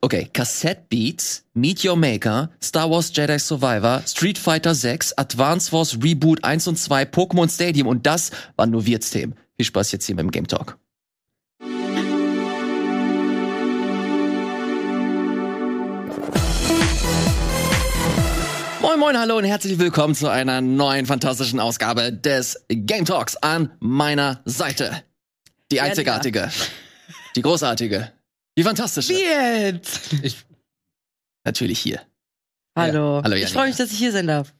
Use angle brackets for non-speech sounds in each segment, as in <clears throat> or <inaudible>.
Okay, Cassette Beats, Meet Your Maker, Star Wars Jedi Survivor, Street Fighter 6, Advance Wars Reboot 1 und 2, Pokémon Stadium und das waren nur Wirtsthemen. Viel Spaß jetzt hier beim Game Talk. Moin moin, hallo und herzlich willkommen zu einer neuen fantastischen Ausgabe des Game Talks an meiner Seite. Die einzigartige, die großartige, die fantastische. Wie jetzt? Ich natürlich hier. Hallo. Hallo, ich freue mich, dass ich hier sein darf.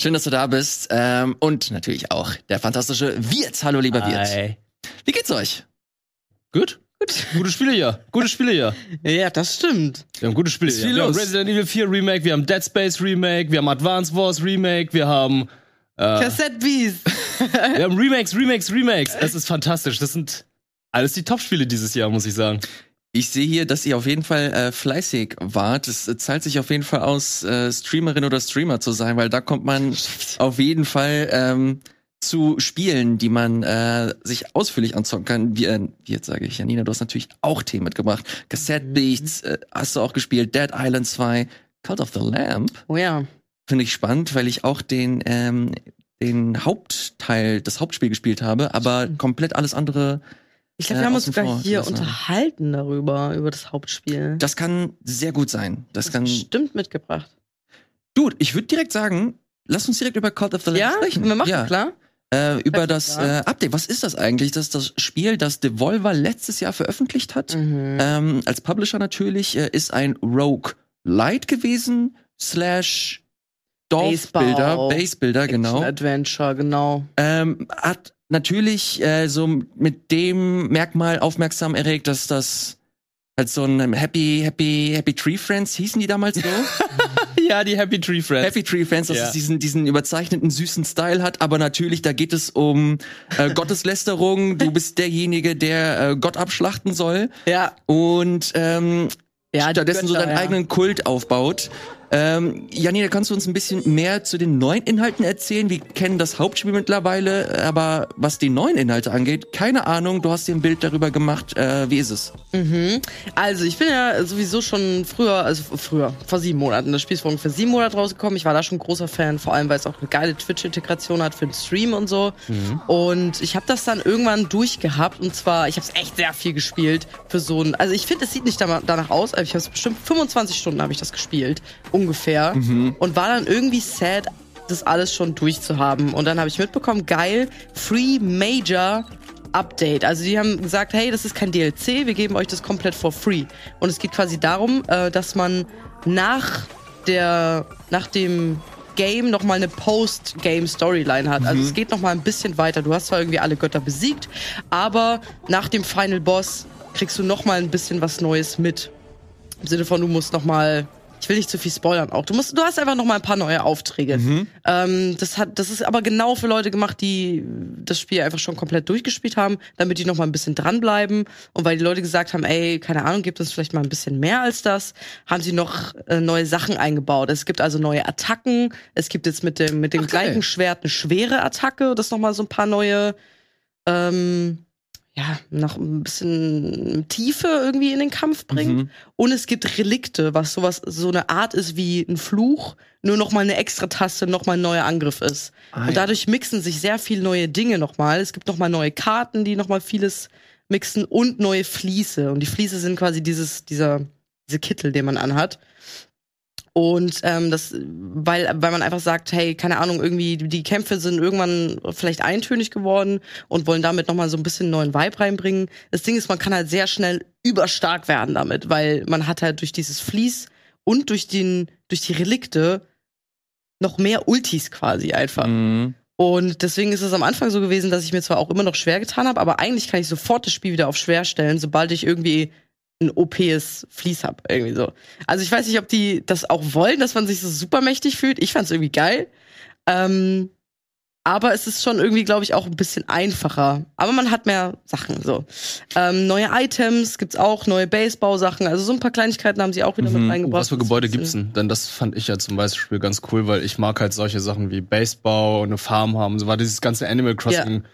Schön, dass du da bist. Ähm, und natürlich auch der fantastische Wirt. Hallo, lieber Wirt. Hi. Wie geht's euch? Gut? Gute Spiele hier. Gute Spiele hier. Ja, das stimmt. Wir haben gute Spiele hier. viel Wir haben los. Resident Evil 4 Remake, wir haben Dead Space Remake, wir haben Advance Wars Remake, wir haben, äh, Cassette Beast. <laughs> wir haben Remakes, Remakes, Remakes. Es ist fantastisch. Das sind alles die Top-Spiele dieses Jahr, muss ich sagen. Ich sehe hier, dass ihr auf jeden Fall äh, fleißig wart. Es äh, zahlt sich auf jeden Fall aus, äh, Streamerin oder Streamer zu sein, weil da kommt man <laughs> auf jeden Fall ähm, zu Spielen, die man äh, sich ausführlich anzocken kann. Wie, äh, wie jetzt sage ich, Janina, du hast natürlich auch Themen mitgebracht. Cassette Beats äh, hast du auch gespielt, Dead Island 2, Cult of the Lamp. Oh ja. Finde ich spannend, weil ich auch den, ähm, den Hauptteil, das Hauptspiel gespielt habe, aber komplett alles andere. Ich glaube, Äh, wir haben uns sogar vor hier unterhalten darüber, über das Hauptspiel. Das kann sehr gut sein. Das Das kann. bestimmt mitgebracht. Dude, ich würde direkt sagen, lass uns direkt über Cult of the Lamb Ja, sprechen. wir machen, ja. klar. Äh, über das äh, Update. Was ist das eigentlich? Das ist das Spiel, das Devolver letztes Jahr veröffentlicht hat. Mhm. Ähm, als Publisher natürlich äh, ist ein Rogue Light gewesen, slash Dorfbilder, Baseball. Basebuilder, genau. Adventure, genau. Ähm, hat natürlich äh, so mit dem Merkmal aufmerksam erregt, dass das halt so ein Happy, Happy, Happy Tree Friends hießen die damals so? <laughs> Ja, die Happy Tree Friends. Happy Tree Friends, dass Ja. es diesen, diesen überzeichneten, süßen Style hat, aber natürlich, da geht es um äh, <laughs> Gotteslästerung. Du bist derjenige, der äh, Gott abschlachten soll Ja. und ähm, Ja, stattdessen so Götter, deinen ja. eigenen Kult aufbaut. Ähm, Janina, kannst du uns ein bisschen mehr zu den neuen Inhalten erzählen? Wir kennen das Hauptspiel mittlerweile, aber was die neuen Inhalte angeht, keine Ahnung. Du hast dir ein Bild darüber gemacht. Äh, wie ist es? Also ich bin ja sowieso schon früher, also früher, vor sieben Monaten. Das Spiel ist vor ungefähr sieben Monaten rausgekommen. Ich war da schon großer Fan, vor allem weil es auch eine geile Twitch-Integration hat für den Stream und so. Und ich habe das dann irgendwann durchgehabt und zwar, ich habe es echt sehr viel gespielt für so ein, also ich finde, es sieht nicht danach aus, aber ich habe es bestimmt 25 Stunden habe ich das gespielt, ungefähr. Und war dann irgendwie sad, das alles schon durchzuhaben. Und dann habe ich mitbekommen, geil, Free Major Update. Also die haben gesagt, hey, das ist kein DLC, wir geben euch das komplett for free. Und es geht quasi darum, äh, dass man nach der, nach dem Game noch mal eine Post-Game-Storyline hat. Also es geht noch mal ein bisschen weiter. Du hast zwar irgendwie alle Götter besiegt, aber nach dem Final Boss kriegst du noch mal ein bisschen was Neues mit. Im Sinne von, du musst noch mal ich will nicht zu viel spoilern auch. Du musst, du hast einfach noch mal ein paar neue Aufträge. Ähm, das hat, das ist aber genau für Leute gemacht, die das Spiel einfach schon komplett durchgespielt haben, damit die noch mal ein bisschen dranbleiben. Und weil die Leute gesagt haben, ey, keine Ahnung, gibt uns vielleicht mal ein bisschen mehr als das, haben sie noch äh, neue Sachen eingebaut. Es gibt also neue Attacken. Es gibt jetzt mit dem mit dem Ach, gleichen Schwert eine schwere Attacke. Das noch mal so ein paar neue. Ähm, ja, noch ein bisschen Tiefe irgendwie in den Kampf bringt. Mhm. Und es gibt Relikte, was sowas, so eine Art ist wie ein Fluch, nur noch mal eine extra Taste, noch mal ein neuer Angriff ist. Ah, und dadurch mixen sich sehr viele neue Dinge noch mal. Es gibt noch mal neue Karten, die noch mal vieles mixen und neue Vliese. Und die Vliese sind quasi dieses, dieser, diese Kittel, den man anhat. Und ähm, das, weil, weil man einfach sagt, hey, keine Ahnung, irgendwie die Kämpfe sind irgendwann vielleicht eintönig geworden und wollen damit nochmal so ein bisschen neuen Vibe reinbringen. Das Ding ist, man kann halt sehr schnell überstark werden damit, weil man hat halt durch dieses Vlies und durch den, durch die Relikte noch mehr Ultis quasi einfach. Mhm. Und deswegen ist es am Anfang so gewesen, dass ich mir zwar auch immer noch schwer getan habe, aber eigentlich kann ich sofort das Spiel wieder auf schwer stellen, sobald ich irgendwie ein OPs Vlies hab, irgendwie so. Also ich weiß nicht, ob die das auch wollen, dass man sich so super mächtig fühlt. Ich fand's irgendwie geil. Ähm, aber es ist schon irgendwie, glaube ich, auch ein bisschen einfacher. Aber man hat mehr Sachen so. Ähm, neue Items gibt's auch, neue Basebau-Sachen. Also so ein paar Kleinigkeiten haben sie auch wieder Mhm. mit reingebracht. was für Gebäude gibt's denn? Denn das fand ich ja zum Beispiel ganz cool, weil ich mag halt solche Sachen wie Baseball und eine Farm haben. So war dieses ganze Animal Crossing.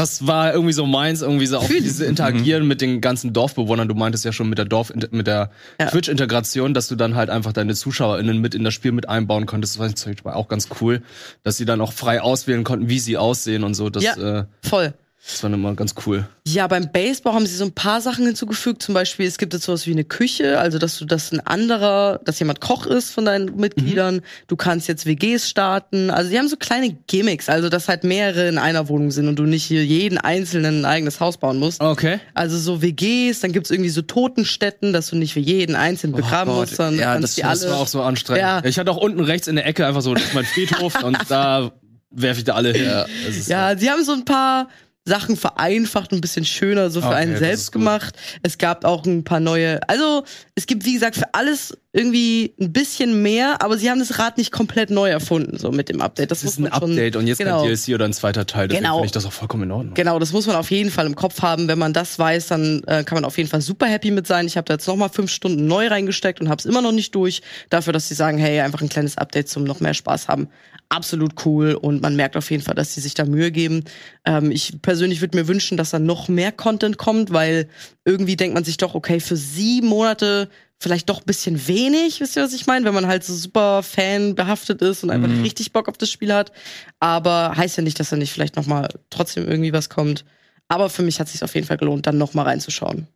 Das war irgendwie so meins, irgendwie so auch diese Interagieren mit den ganzen Dorfbewohnern. Du meintest ja schon mit der Dorf, mit der Ja. Twitch-Integration, dass du dann halt einfach deine ZuschauerInnen mit in das Spiel mit einbauen konntest. Das war auch ganz cool, dass sie dann auch frei auswählen konnten, wie sie aussehen und so. Das, Ja. äh, Voll. Das war immer ganz cool. Ja, beim Baseball haben sie so ein paar Sachen hinzugefügt. Zum Beispiel, es gibt jetzt sowas wie eine Küche, also dass du, dass ein anderer, dass jemand Koch ist von deinen Mitgliedern. Du kannst jetzt WGs starten. Also die haben so kleine Gimmicks, also dass halt mehrere in einer Wohnung sind und du nicht hier jeden einzelnen ein eigenes Haus bauen musst. Okay. Also so WGs, dann gibt's irgendwie so Totenstätten, dass du nicht für jeden einzeln begraben Gott, musst, sondern ja, das- die Das alle. war auch so anstrengend. Ja. Ich hatte auch unten rechts in der Ecke einfach so das ist mein Friedhof <laughs> und da werfe ich da alle. Das ist Ja, sie haben so ein paar Sachen vereinfacht, ein bisschen schöner so für Okay, einen selbst gemacht. Es gab auch ein paar neue, also es gibt wie gesagt für alles irgendwie ein bisschen mehr, aber sie haben das Rad nicht komplett neu erfunden so mit dem Update. Das, Das ist ein man schon, Update und jetzt genau. kein DLC oder ein zweiter Teil. Deswegen Genau. finde ich das auch vollkommen in Ordnung. Genau, das muss man auf jeden Fall im Kopf haben. Wenn man das weiß, dann äh, kann man auf jeden Fall super happy mit sein. Ich habe da jetzt noch mal fünf Stunden neu reingesteckt und habe es immer noch nicht durch. Dafür, dass sie sagen, hey, einfach ein kleines Update zum noch mehr Spaß haben. Absolut cool und man merkt auf jeden Fall, dass sie sich da Mühe geben. Ähm, ich persönlich würde mir wünschen, dass da noch mehr Content kommt, weil irgendwie denkt man sich doch, okay, für sieben Monate vielleicht doch ein bisschen wenig, wisst ihr, was ich meine? Wenn man halt so super Fan behaftet ist und einfach richtig Bock auf das Spiel hat. Aber heißt ja nicht, dass da nicht vielleicht noch mal trotzdem irgendwie was kommt. Aber für mich hat es sich auf jeden Fall gelohnt, dann noch mal reinzuschauen.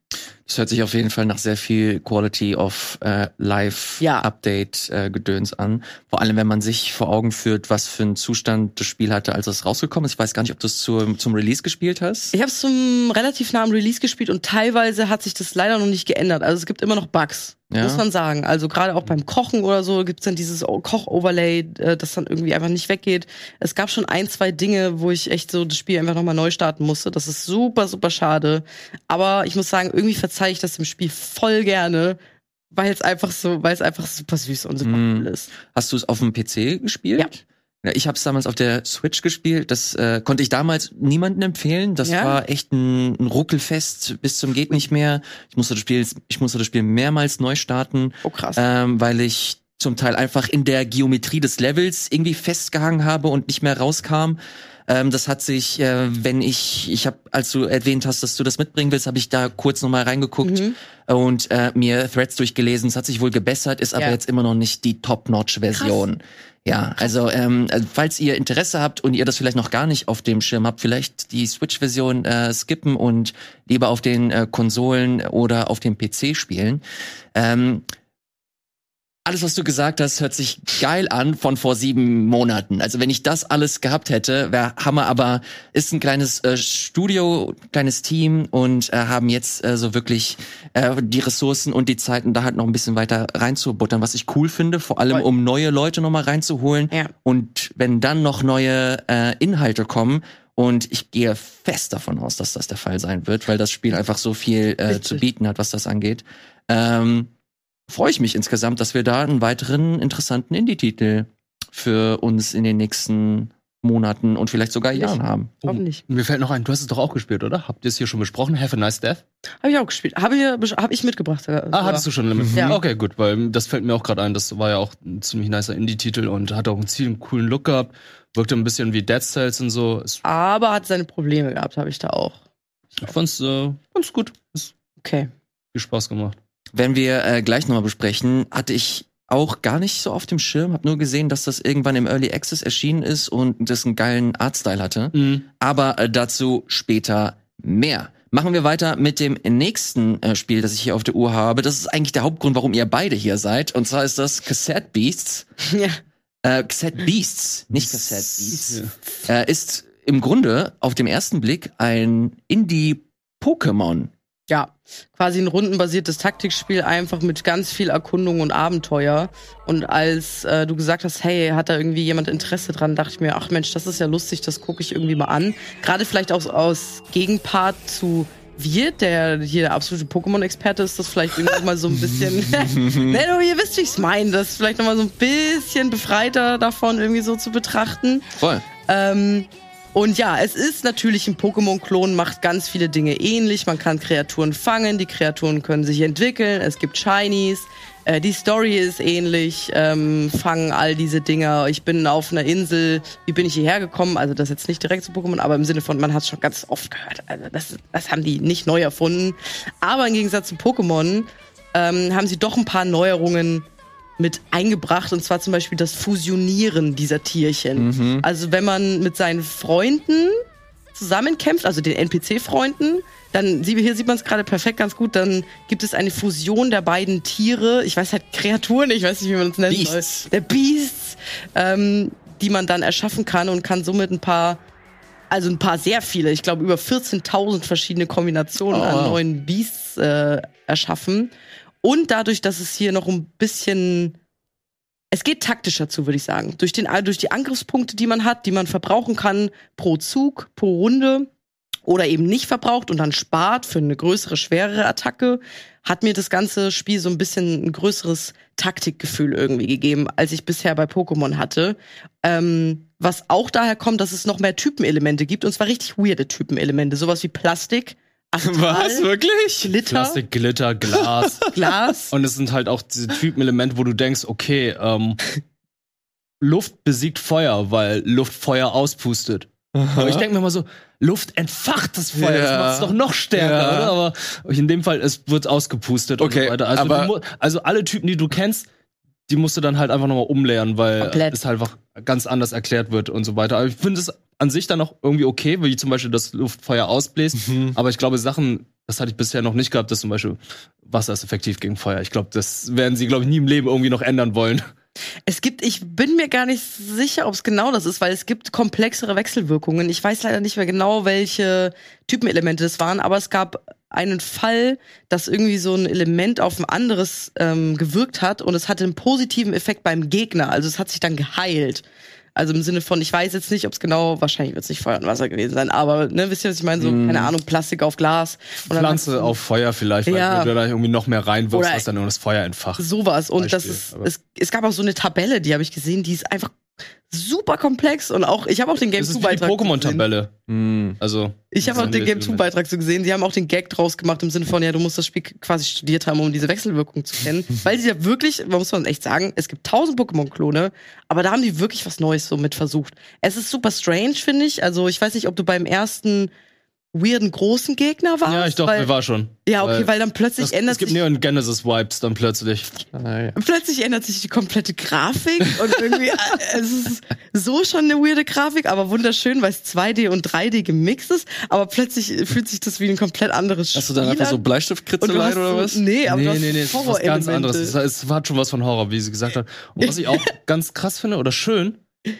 Das hört sich auf jeden Fall nach sehr viel Quality of äh, Live Ja. Update äh, Gedöns an. Vor allem, wenn man sich vor Augen führt, was für einen Zustand das Spiel hatte, als es rausgekommen ist. Ich weiß gar nicht, ob du es zum, zum Release gespielt hast. Ich habe es zum relativ nahen Release gespielt und teilweise hat sich das leider noch nicht geändert. Also es gibt immer noch Bugs, Ja. muss man sagen. Also gerade auch beim Kochen oder so gibt's dann dieses Koch-Overlay, äh, das dann irgendwie einfach nicht weggeht. Es gab schon ein, zwei Dinge, wo ich echt so das Spiel einfach nochmal neu starten musste. Das ist super, super schade. Aber ich muss sagen, irgendwie verzeihe ich das dem Spiel voll gerne, weil es einfach so, weil es einfach super süß und super Mm. cool ist. Hast du es auf dem PC gespielt? Ja. Ja, ich habe es damals auf der Switch gespielt. Das äh, konnte ich damals niemandem empfehlen. Das Ja? war echt ein, ein Ruckelfest bis zum geht nicht mehr. Ich musste das Spiel, ich musste das Spiel mehrmals neu starten, Oh krass. ähm, weil ich zum Teil einfach in der Geometrie des Levels irgendwie festgehangen habe und nicht mehr rauskam. Ähm, das hat sich, äh, wenn ich, ich habe, als du erwähnt hast, dass du das mitbringen willst, habe ich da kurz nochmal reingeguckt Mhm. und äh, mir Threads durchgelesen. Es hat sich wohl gebessert, ist aber Ja. jetzt immer noch nicht die Top-Notch-Version. Ja, also, ähm, also falls ihr Interesse habt und ihr das vielleicht noch gar nicht auf dem Schirm habt, vielleicht die Switch-Version äh, skippen und lieber auf den äh, Konsolen oder auf dem PC spielen. Ähm, alles, was du gesagt hast, hört sich geil an von vor sieben Monaten. Also wenn ich das alles gehabt hätte, wäre Hammer, aber ist ein kleines äh, Studio, kleines Team und äh, haben jetzt äh, so wirklich äh, die Ressourcen und die Zeit, um da halt noch ein bisschen weiter reinzubuttern, was ich cool finde, vor allem um neue Leute nochmal reinzuholen. Ja. Und wenn dann noch neue äh, Inhalte kommen, und ich gehe fest davon aus, dass das der Fall sein wird, weil das Spiel einfach so viel äh, zu bieten hat, was das angeht. Ähm, freue ich mich insgesamt, dass wir da einen weiteren interessanten Indie-Titel für uns in den nächsten Monaten und vielleicht sogar Jahren haben. Hoffentlich. Mir fällt noch ein, du hast es doch auch gespielt, oder? Habt ihr es hier schon besprochen? Have a nice death? Habe ich auch gespielt. Habe ich, hab ich mitgebracht. sogar. Ah, hattest du schon damit? Ja. Okay, gut, weil das fällt mir auch gerade ein. Das war ja auch ein ziemlich nicer Indie-Titel und hat auch einen ziemlich coolen Look gehabt. Wirkte ein bisschen wie Dead Cells und so. Aber hat seine Probleme gehabt, habe ich da auch. Ich fand's äh, ganz gut. Ist Okay. viel Spaß gemacht. Wenn wir äh, gleich nochmal besprechen, hatte ich auch gar nicht so auf dem Schirm, habe nur gesehen, dass das irgendwann im Early Access erschienen ist und das einen geilen Artstyle hatte. Aber äh, dazu später mehr. Machen wir weiter mit dem nächsten äh, Spiel, das ich hier auf der Uhr habe. Das ist eigentlich der Hauptgrund, warum ihr beide hier seid. Und zwar ist das Cassette Beasts. <laughs> Ja. Äh, Cassette Beasts, nicht Cassette Beasts. Äh, ist im Grunde auf dem ersten Blick ein Indie-Pokémon. Ja, quasi ein rundenbasiertes Taktikspiel, einfach mit ganz viel Erkundung und Abenteuer. Und als äh, du gesagt hast, hey, hat da irgendwie jemand Interesse dran, dachte ich mir, ach Mensch, das ist ja lustig, das gucke ich irgendwie mal an. Gerade vielleicht auch aus Gegenpart zu Wirt, der hier der absolute Pokémon-Experte ist, das vielleicht irgendwie mal so ein bisschen. <laughs> <laughs> ne, du, ihr wisst, wie ich's meine, das vielleicht noch mal so ein bisschen befreiter davon irgendwie so zu betrachten. Voll. Ähm, Und ja, es ist natürlich ein Pokémon-Klon, macht ganz viele Dinge ähnlich. Man kann Kreaturen fangen, die Kreaturen können sich entwickeln, es gibt Shinies. Äh, die Story ist ähnlich, ähm, fangen all diese Dinger. Ich bin auf einer Insel, wie bin ich hierher gekommen? Also das jetzt nicht direkt zu Pokémon, aber im Sinne von, man hat es schon ganz oft gehört. Also das, das haben die nicht neu erfunden. Aber im Gegensatz zu Pokémon ähm, haben sie doch ein paar Neuerungen mit eingebracht und zwar zum Beispiel das Fusionieren dieser Tierchen. Mhm. Also wenn man mit seinen Freunden zusammenkämpft, also den NPC-Freunden, dann hier sieht man es gerade perfekt ganz gut, dann gibt es eine Fusion der beiden Tiere, ich weiß halt Kreaturen, ich weiß nicht, wie man es nennen Beasts. der Beasts, ähm, die man dann erschaffen kann und kann somit ein paar also ein paar sehr viele, ich glaube über 14.000 verschiedene Kombinationen Oh, an neuen Beasts äh, erschaffen. Und dadurch, dass es hier noch ein bisschen es geht taktischer zu, würde ich sagen. Durch, den, durch die Angriffspunkte, die man hat, die man verbrauchen kann pro Zug, pro Runde oder eben nicht verbraucht und dann spart für eine größere, schwerere Attacke, hat mir das ganze Spiel so ein bisschen ein größeres Taktikgefühl irgendwie gegeben, als ich bisher bei Pokémon hatte. Ähm, was auch daher kommt, dass es noch mehr Typenelemente gibt und zwar richtig weirde Typenelemente, sowas wie Plastik, Astral, Wirklich? Glitter, Plastik, Glitter, Glas. <laughs> Glas. Und es sind halt auch diese Typenelemente, wo du denkst, okay, ähm, Luft besiegt Feuer, weil Luft Feuer auspustet. Aber ich denke mir mal so, Luft entfacht das Feuer, das Ja. macht es doch noch stärker, Ja. oder? Aber in dem Fall, es wird ausgepustet und Okay, so weiter. Also, aber- also alle Typen, die du kennst, die musst du dann halt einfach nochmal umlehren, weil Komplett. es halt einfach ganz anders erklärt wird und so weiter. Aber ich finde es an sich dann auch irgendwie okay, wie zum Beispiel das Luftfeuer ausbläst. Mhm. Aber ich glaube, Sachen, das hatte ich bisher noch nicht gehabt, dass zum Beispiel Wasser ist effektiv gegen Feuer. Ich glaube, das werden sie, glaube ich, nie im Leben irgendwie noch ändern wollen. Es gibt, ich bin mir gar nicht sicher, ob es genau das ist, weil es gibt komplexere Wechselwirkungen. Ich weiß leider nicht mehr genau, welche Typenelemente das waren, aber es gab einen Fall, dass irgendwie so ein Element auf ein anderes ähm, gewirkt hat und es hatte einen positiven Effekt beim Gegner. Also es hat sich dann geheilt. Also im Sinne von, ich weiß jetzt nicht, ob es genau, wahrscheinlich wird es nicht Feuer und Wasser gewesen sein, aber ne, wisst ihr, was ich meine? So, keine Ahnung, Plastik auf Glas. Pflanze auf Feuer vielleicht, weil Ja. du da irgendwie noch mehr reinwirfst, was dann nur das Feuer entfacht. Sowas. Und das Beispiel, ist, aber- es, es gab auch so eine Tabelle, die habe ich gesehen, die ist einfach super komplex und auch, ich habe auch den Game Das ist 2 wie die Beitrag. gesehen. Pokémon-Tabelle. Mhm. Also. Ich habe auch den Game 2 Beitrag so gesehen. Die haben auch den Gag draus gemacht im Sinne von, ja, du musst das Spiel quasi studiert haben, um diese Wechselwirkung zu kennen. <laughs> Weil sie ja wirklich, man muss man echt sagen, es gibt tausend Pokémon-Klone, aber da haben die wirklich was Neues so mit versucht. Es ist super strange, finde ich. Also ich weiß nicht, ob du beim ersten weirden großen Gegner warst. Ja, ich dachte, weil, wir war schon. Ja, okay, weil dann plötzlich das, ändert es gibt sich Neon Genesis Vibes dann plötzlich. Ah, ja. Plötzlich ändert sich die komplette Grafik und irgendwie, äh, es ist so schon eine weirde Grafik, aber wunderschön, weil es 2D und 3D gemixt ist, aber plötzlich fühlt sich das wie ein komplett anderes Spiel Hast du dann einfach so. Bleistiftkritzeleien oder so- was? Nee, aber nee, nee, nee, es ist was ganz anderes. Es, es hat schon was von Horror, wie sie gesagt hat. Und was ich <laughs> auch ganz krass finde oder schön,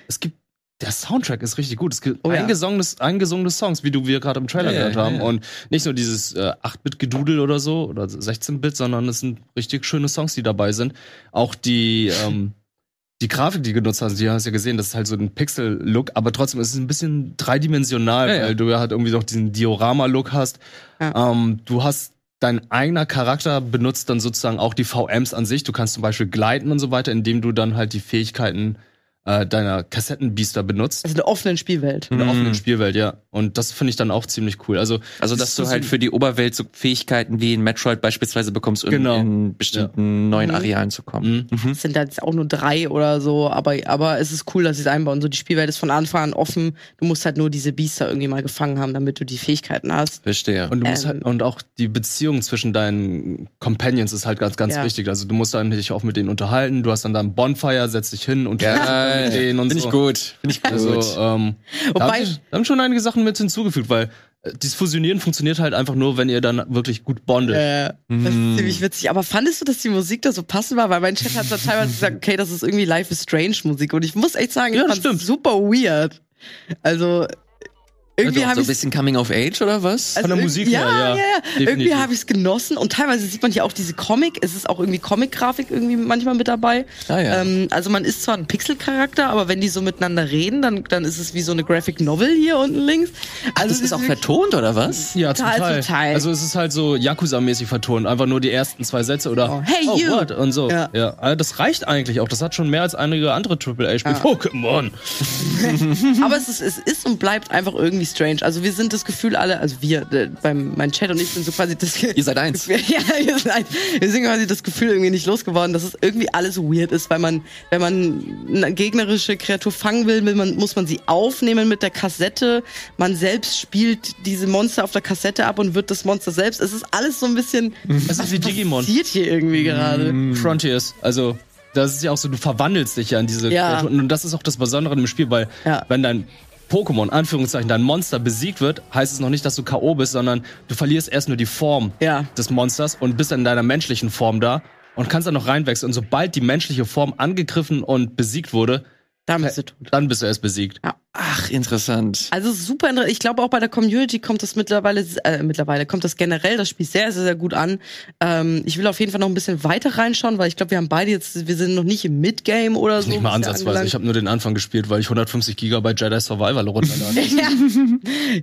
es gibt der Soundtrack ist richtig gut. Es gibt Oh ja. eingesungene, eingesungene Songs, wie du wir gerade im Trailer Ja, gehört haben. ja, ja. Und nicht nur dieses äh, 8-Bit-Gedudel oder so oder 16-Bit, sondern es sind richtig schöne Songs, die dabei sind. Auch die, ähm, <laughs> die Grafik, die genutzt hast, die hast du ja gesehen, das ist halt so ein Pixel-Look, aber trotzdem ist es ein bisschen dreidimensional, weil du ja halt irgendwie noch diesen Diorama-Look hast. Ähm, du hast dein eigener Charakter benutzt dann sozusagen auch die VMs an sich. Du kannst zum Beispiel gleiten und so weiter, indem du dann halt die Fähigkeiten äh, deiner Kassettenbiester benutzt. Also eine offene Spielwelt. In der Mhm. offenen Spielwelt, ja. Und das finde ich dann auch ziemlich cool. Also, Also, dass du halt für die Oberwelt so Fähigkeiten wie in Metroid beispielsweise bekommst, um Genau. in bestimmten neuen Mhm. Arealen zu kommen. Mhm. Mhm. Es sind da jetzt auch nur drei oder so, aber, aber es ist cool, dass sie es einbauen. So, die Spielwelt ist von Anfang an offen. Du musst halt nur diese Biester irgendwie mal gefangen haben, damit du die Fähigkeiten hast. Verstehe. Und du musst Ähm. halt, und auch die Beziehung zwischen deinen Companions ist halt ganz, ganz Ja. wichtig. Also du musst dann dich auch mit denen unterhalten. Du hast dann da ein Bonfire, setzt dich hin und <laughs> Geil. mit denen und Finde so. ich gut. Finde ich gut. Also, ähm, Wobei- da haben schon einige Sachen mit hinzugefügt, weil äh, dieses Fusionieren funktioniert halt einfach nur, wenn ihr dann wirklich gut bondet. Äh, das ist Mhm. ziemlich witzig. Aber fandest du, dass die Musik da so passend war? Weil mein Chat hat da teilweise <laughs> gesagt, okay, das ist irgendwie Life is Strange Musik. Und ich muss echt sagen, ich Ja, das fand's stimmt. super weird. Also, irgendwie so habe ein bisschen Coming of Age oder was? Von der irg- Musik her, ja. ja, ja. Irgendwie habe ich es genossen und teilweise sieht man hier auch diese Comic. Es ist auch irgendwie Comic-Grafik irgendwie manchmal mit dabei. Ah, ja. ähm, also man ist zwar ein Pixel-Charakter, aber wenn die so miteinander reden, dann, dann ist es wie so eine Graphic Novel hier unten links. Also das ist auch wirklich- vertont oder was? Ja, zum Total, Teil. zum Teil. Also es ist halt so Yakuza-mäßig vertont. Einfach nur die ersten zwei Sätze oder Oh, hey, oh, you. what? und so. Ja. Ja. Also das reicht eigentlich auch. Das hat schon mehr als einige andere AAA-Spiele. <laughs> Pokémon. <laughs> Aber es ist, es ist und bleibt einfach irgendwie strange. Also wir sind das Gefühl alle, also wir, äh, beim, mein Chat und ich sind so quasi das Ihr seid eins. <laughs> Ja, wir sind, ein- wir sind quasi das Gefühl irgendwie nicht losgeworden, dass es irgendwie alles weird ist, weil man, wenn man eine gegnerische Kreatur fangen will, will man, muss man sie aufnehmen mit der Kassette. Man selbst spielt diese Monster auf der Kassette ab und wird das Monster selbst. Es ist alles so ein bisschen, Es ist wie Digimon. passiert hier irgendwie gerade. Frontiers. Also, das ist ja auch so, du verwandelst dich ja in diese Ja. Kreaturen. Und das ist auch das Besondere im Spiel, weil Ja. wenn dein Pokémon, Anführungszeichen, dein Monster besiegt wird, heißt es noch nicht, dass du K.O. bist, sondern du verlierst erst nur die Form Ja. des Monsters und bist dann in deiner menschlichen Form da und kannst dann noch reinwechseln. Und sobald die menschliche Form angegriffen und besiegt wurde, Da bist du tot. dann bist du erst besiegt. Ach, interessant. Also super interessant. Ich glaube auch bei der Community kommt das mittlerweile, äh, mittlerweile kommt das generell das Spiel sehr, sehr, sehr gut an. Ähm, ich will auf jeden Fall noch ein bisschen weiter reinschauen, weil ich glaube, wir haben beide jetzt, wir sind noch nicht im Midgame oder so. Nicht mal ansatzweise. Ich habe nur den Anfang gespielt, weil ich 150 Gigabyte Jedi Survival runterlade. <laughs> ja.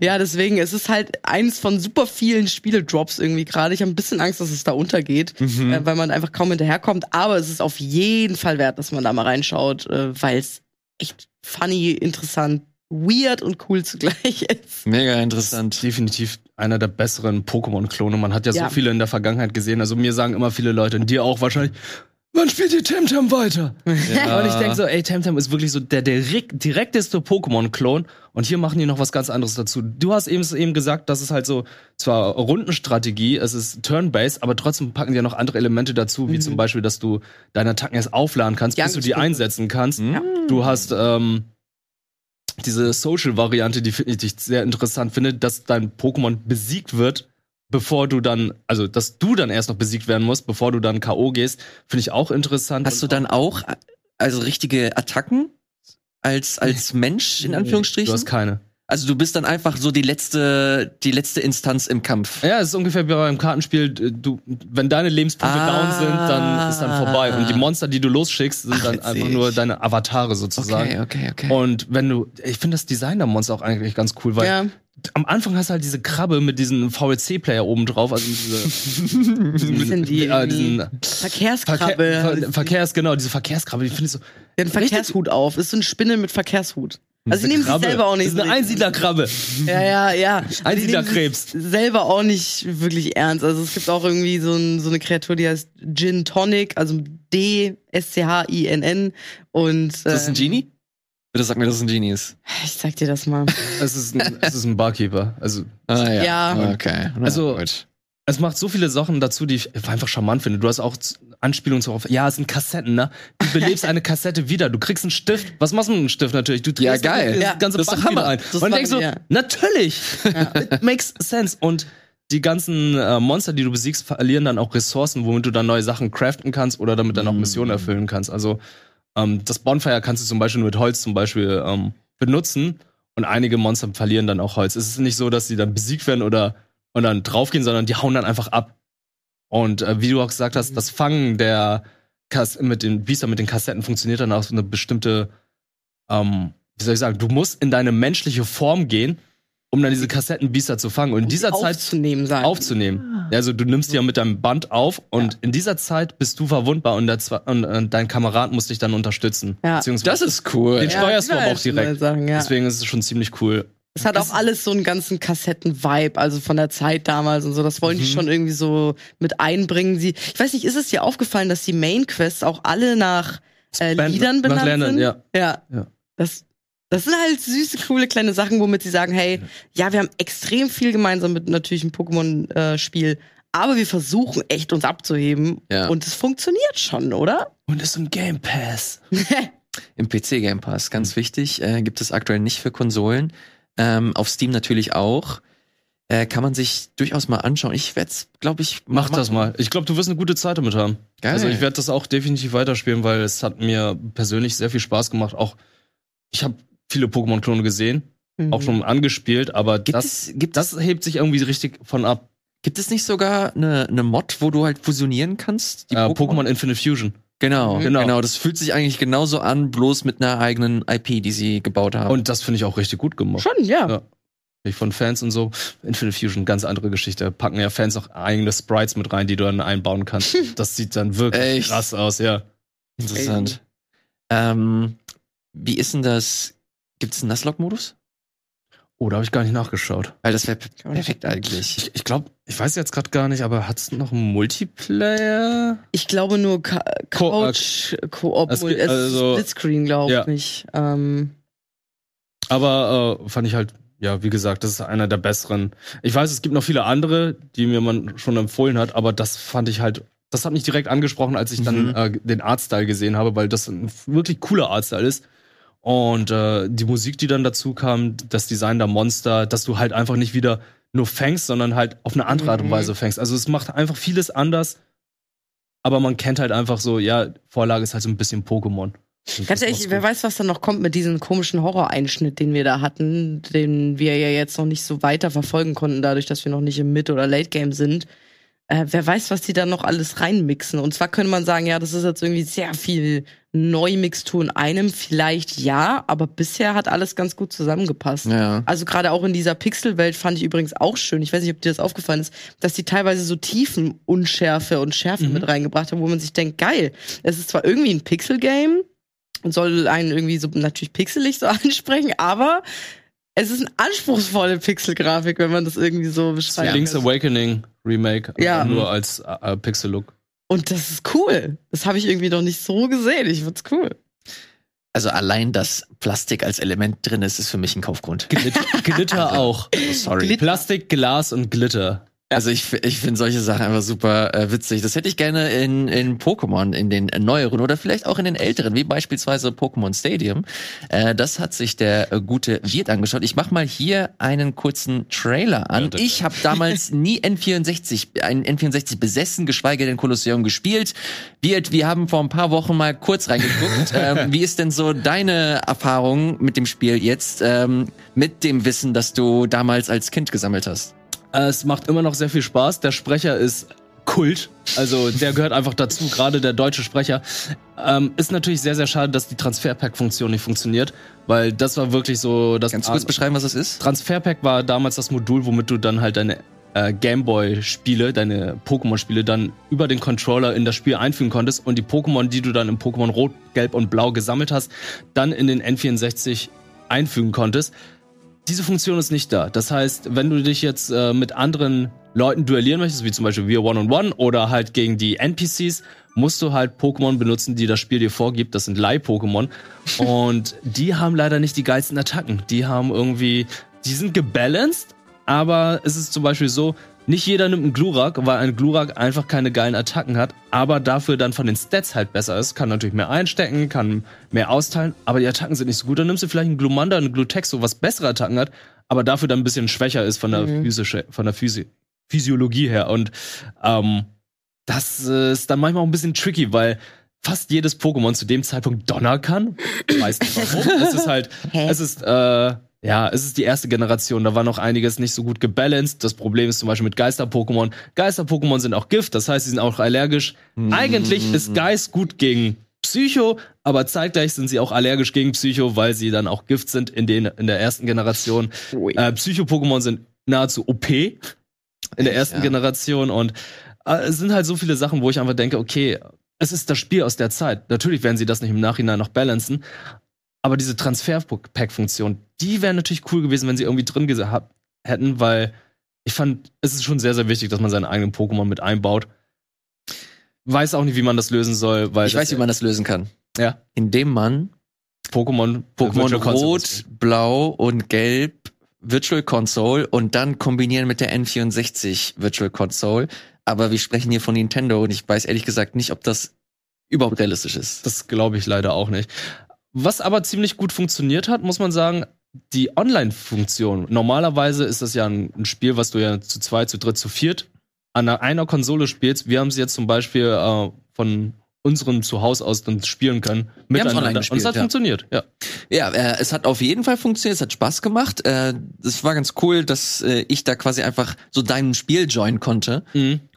ja, deswegen, es ist halt eins von super vielen Spieledrops irgendwie gerade. Ich habe ein bisschen Angst, dass es da untergeht, Mhm. äh, weil man einfach kaum hinterherkommt. Aber es ist auf jeden Fall wert, dass man da mal reinschaut, äh, weil es echt funny, interessant, weird und cool zugleich <laughs> ist. Mega interessant. definitiv einer der besseren Pokémon-Klone. Man hat ja, Ja. so viele in der Vergangenheit gesehen. Also mir sagen immer viele Leute, und dir auch wahrscheinlich, wann spielt ihr Temtem weiter? <laughs> Ja. Und ich denke so, ey, Temtem ist wirklich so der direkt, direkteste Pokémon-Klon. Und hier machen die noch was ganz anderes dazu. Du hast eben, eben gesagt, das ist halt so zwar Rundenstrategie, es ist Turn-Based, aber trotzdem packen die ja noch andere Elemente dazu, wie zum Beispiel, dass du deine Attacken erst aufladen kannst, bis du die einsetzen kannst. Ja. Du hast ähm, diese Social-Variante, die finde ich sehr interessant finde, dass dein Pokémon besiegt wird, bevor du dann, also dass du dann erst noch besiegt werden musst, bevor du dann K.O. gehst, finde ich auch interessant. Hast du dann auch äh, also richtige Attacken als als Mensch in Du Anführungsstrichen? hast keine. Also du bist dann einfach so die letzte die letzte Instanz im Kampf. Ja, es ist ungefähr wie beim Kartenspiel. Du, wenn deine Lebenspunkte Ah. down sind, dann ist dann vorbei. Und die Monster, die du losschickst, sind Ach, dann einfach nur deine Avatare sozusagen. Okay, okay, okay. Und wenn du, ich finde das Design der Monster auch eigentlich ganz cool, weil Ja. am Anfang hast du halt diese Krabbe mit diesem VLC-Player oben drauf, also diese, Bisschen <laughs> die, äh, diesen Verkehrskrabbe. Verkehr, Ver Verkehrs, genau, diese Verkehrskrabbe, die finde ich so. Den Verkehrshut auf. Ist so eine Spinne mit Verkehrshut. Also sie nehmen sich selber auch nicht Das ist so eine Einsiedlerkrabbe. Ja, ja, ja. <laughs> Also sie Einsiedlerkrebs. selber auch nicht wirklich ernst. Also es gibt auch irgendwie so, ein, so eine Kreatur, die heißt Gin Tonic, also D-S-C-H-I-N-N. Und ist das ein äh, Genie? Bitte sag mir, dass es ein Genie ist. ich zeig dir das mal. <laughs> Es ist ein, es ist ein Barkeeper. Also, Ah ja. Ja. Okay. Na, Also- gut. es macht so viele Sachen dazu, die ich einfach charmant finde. Du hast auch Z- Anspielungen darauf. Ja, es sind Kassetten, ne? Du belebst eine Kassette wieder. Du kriegst einen Stift. Was machst du mit einem Stift natürlich? Du Ja, drehst geil. das Ja, ganze das Band doch wieder Hammer. ein. Das Und denkst so, ja. natürlich. <laughs> It makes sense. Und die ganzen äh, Monster, die du besiegst, verlieren dann auch Ressourcen, womit du dann neue Sachen craften kannst oder damit dann auch Missionen erfüllen kannst. Also ähm, das Bonfire kannst du zum Beispiel mit Holz zum Beispiel ähm, benutzen und einige Monster verlieren dann auch Holz. Es ist nicht so, dass sie dann besiegt werden oder und dann draufgehen, sondern die hauen dann einfach ab. Und äh, wie du auch gesagt hast, das Fangen der Kas mit den Biester mit den Kassetten funktioniert dann auch so eine bestimmte, ähm, wie soll ich sagen, du musst in deine menschliche Form gehen, um dann diese Kassettenbiester zu fangen. Und in dieser Zeit aufzunehmen sein. aufzunehmen. Ja, Also du nimmst die ja mit deinem Band auf und in dieser Zeit bist du verwundbar und, und, und dein Kamerad muss dich dann unterstützen. Ja. Beziehungsweise Das ist cool. Den Ja, steuerst du aber auch direkt. Sagen, ja. Deswegen ist es schon ziemlich cool. Es hat auch alles so einen ganzen Kassetten-Vibe, also von der Zeit damals und so. Das wollen die Mhm. schon irgendwie so mit einbringen. Sie, ich weiß nicht, ist es dir aufgefallen, dass die Main-Quests auch alle nach äh, Liedern nach benannt Ländern, sind? ja. ja. Ja. Das, das sind halt süße, coole kleine Sachen, womit sie sagen, hey, ja, wir haben extrem viel gemeinsam mit natürlich einem Pokémon-Spiel, aber wir versuchen echt uns abzuheben Ja. und es funktioniert schon, oder? Und es ist ein Game Pass. <laughs> Im PC Game Pass, ganz wichtig, äh, gibt es aktuell nicht für Konsolen. Ähm, auf Steam natürlich auch. Äh, kann man sich durchaus mal anschauen. Ich werde es, glaube ich, Mach machen. das mal. Ich glaube, du wirst eine gute Zeit damit haben. Geil. Also ich werde das auch definitiv weiterspielen, weil es hat mir persönlich sehr viel Spaß gemacht. Auch ich habe viele Pokémon-Klone gesehen Mhm. auch schon angespielt, aber Gibt das, es, gibt das hebt sich irgendwie richtig von ab. Gibt es nicht sogar eine, eine Mod, wo du halt fusionieren kannst? Die Äh, Pokémon Infinite Fusion. Genau, Mhm. genau, Genau. Das fühlt sich eigentlich genauso an, bloß mit einer eigenen IP, die sie gebaut haben. Und das finde ich auch richtig gut gemacht. Schon, ja. Ja. Nicht Von Fans und so. Infinite Fusion, ganz andere Geschichte. Packen ja Fans auch eigene Sprites mit rein, die du dann einbauen kannst. <laughs> Das sieht dann wirklich Echt? krass aus, ja. Interessant. Ähm, wie ist denn das? Gibt es einen Nuzlocke-Modus? Oh, da habe ich gar nicht nachgeschaut. Weil das wäre perfekt eigentlich. Ich, ich glaube, ich weiß jetzt gerade gar nicht, aber hat es noch einen Multiplayer? Ich glaube nur Ka Co- Couch, Koop, es es gibt- also- Splitscreen, glaube Ja. ich. Ähm, Aber äh, fand ich halt, ja, wie gesagt, das ist einer der besseren. Ich weiß, es gibt noch viele andere, die mir man schon empfohlen hat, aber das fand ich halt, das hat mich direkt angesprochen, als ich dann Mhm. äh, den Artstyle gesehen habe, weil das ein wirklich cooler Artstyle ist. Und äh, die Musik, die dann dazu kam, das Design der Monster, dass du halt einfach nicht wieder nur fängst, sondern halt auf eine andere Art und Mhm. Weise fängst. Also es macht einfach vieles anders, aber man kennt halt einfach so, ja, Vorlage ist halt so ein bisschen Pokémon. Ganz ehrlich, wer weiß, was dann noch kommt mit diesem komischen Horror-Einschnitt, den wir da hatten, den wir ja jetzt noch nicht so weiter verfolgen konnten, dadurch, dass wir noch nicht im Mid- oder Late-Game sind. Äh, wer weiß, was die da noch alles reinmixen. Und zwar könnte man sagen, ja, das ist jetzt irgendwie sehr viel Neumixtur in einem. Vielleicht ja, aber bisher hat alles ganz gut zusammengepasst. Ja. Also gerade auch in dieser Pixelwelt fand ich übrigens auch schön. Ich weiß nicht, ob dir das aufgefallen ist, dass die teilweise so Tiefenunschärfe und Schärfe Mhm. mit reingebracht haben, wo man sich denkt, geil. Es ist zwar irgendwie ein Pixel-Game und soll einen irgendwie so natürlich pixelig so <laughs> ansprechen, aber es ist eine anspruchsvolle Pixelgrafik, wenn man das irgendwie so beschreibt. Link's Awakening Remake, Ja. nur als äh, Pixel-Look. Und das ist cool. Das habe ich irgendwie noch nicht so gesehen. Ich find's cool. Also allein, dass Plastik als Element drin ist, ist für mich ein Kaufgrund. <laughs> Glitter, Glitter auch. Oh, sorry. Glitter. Plastik, Glas und Glitter. Also ich, ich finde solche Sachen einfach super äh, witzig. Das hätte ich gerne in, in Pokémon, in den neueren oder vielleicht auch in den älteren, wie beispielsweise Pokémon Stadium. Äh, das hat sich der äh, gute Wirt angeschaut. Ich mach mal hier einen kurzen Trailer an. Ja, ich habe damals <laughs> nie N64, einen N64 besessen, geschweige denn Kolosseum gespielt. Wirt, wir haben vor ein paar Wochen mal kurz reingeguckt. <laughs> ähm, wie ist denn so deine Erfahrung mit dem Spiel jetzt, ähm, mit dem Wissen, das du damals als Kind gesammelt hast? Äh, Es macht immer noch sehr viel Spaß. Der Sprecher ist Kult. Also der gehört einfach dazu, gerade der deutsche Sprecher. Ähm, ist natürlich sehr, sehr schade, dass die Transferpack-Funktion nicht funktioniert, weil das war wirklich so das Kannst du kurz beschreiben, was das ist? Transferpack war damals das Modul, womit du dann halt deine äh, Gameboy-Spiele, deine Pokémon-Spiele dann über den Controller in das Spiel einfügen konntest und die Pokémon, die du dann im Pokémon Rot, Gelb und Blau gesammelt hast, dann in den N64 einfügen konntest. Diese Funktion ist nicht da. Das heißt, wenn du dich jetzt äh, mit anderen Leuten duellieren möchtest, wie zum Beispiel wir One-on-One oder halt gegen die NPCs, musst du halt Pokémon benutzen, die das Spiel dir vorgibt. Das sind Leih-Pokémon. <laughs> Und die haben leider nicht die geilsten Attacken. Die haben irgendwie, die sind gebalanced, aber es ist zum Beispiel so, nicht jeder nimmt einen Glurak, weil ein Glurak einfach keine geilen Attacken hat, aber dafür dann von den Stats halt besser ist. Kann natürlich mehr einstecken, kann mehr austeilen, aber die Attacken sind nicht so gut. Dann nimmst du vielleicht einen Glumanda, einen Glutexo, was bessere Attacken hat, aber dafür dann ein bisschen schwächer ist von der Mhm. physische, von der Physi Physiologie her. Und ähm, das ist dann manchmal auch ein bisschen tricky, weil fast jedes Pokémon zu dem Zeitpunkt Donner kann. Weiß nicht warum. es ist halt, <laughs> Hä? es ist, äh, ja, es ist die erste Generation. Da war noch einiges nicht so gut gebalanced. Das Problem ist zum Beispiel mit Geister-Pokémon. Geister-Pokémon sind auch Gift, das heißt, sie sind auch allergisch. Eigentlich ist Geist gut gegen Psycho, aber zeitgleich sind sie auch allergisch gegen Psycho, weil sie dann auch Gift sind in, den, in der ersten Generation. Äh, Psycho-Pokémon sind nahezu OP in der ersten ja. Generation und äh, es sind halt so viele Sachen, wo ich einfach denke, okay, es ist das Spiel aus der Zeit. Natürlich werden sie das nicht im Nachhinein noch balancen, aber diese Transfer-Pack-Funktion, die wäre natürlich cool gewesen, wenn sie irgendwie drin gehabt hätten, weil ich fand, es ist schon sehr, sehr wichtig, dass man seine eigenen Pokémon mit einbaut. Weiß auch nicht, wie man das lösen soll, weil Ich weiß, wie man das lösen kann. ja Indem man Pokémon Pokémon Rot, Blau und Gelb Virtual Console und dann kombinieren mit der N64 Virtual Console. Aber wir sprechen hier von Nintendo und ich weiß ehrlich gesagt nicht, ob das überhaupt realistisch ist. Das glaube ich leider auch nicht. Was aber ziemlich gut funktioniert hat, muss man sagen, die Online-Funktion. Normalerweise ist das ja ein, Spiel, was du ja zu zweit, zu dritt, zu viert an einer, Konsole spielst. Wir haben sie jetzt zum Beispiel äh, von unserem Zuhause aus dann spielen können. Wir miteinander. online Und es gespielt, hat ja. funktioniert, ja. Ja, äh, es hat auf jeden Fall funktioniert, es hat Spaß gemacht. Äh, es war ganz cool, dass äh, ich da quasi einfach so deinem Spiel joinen konnte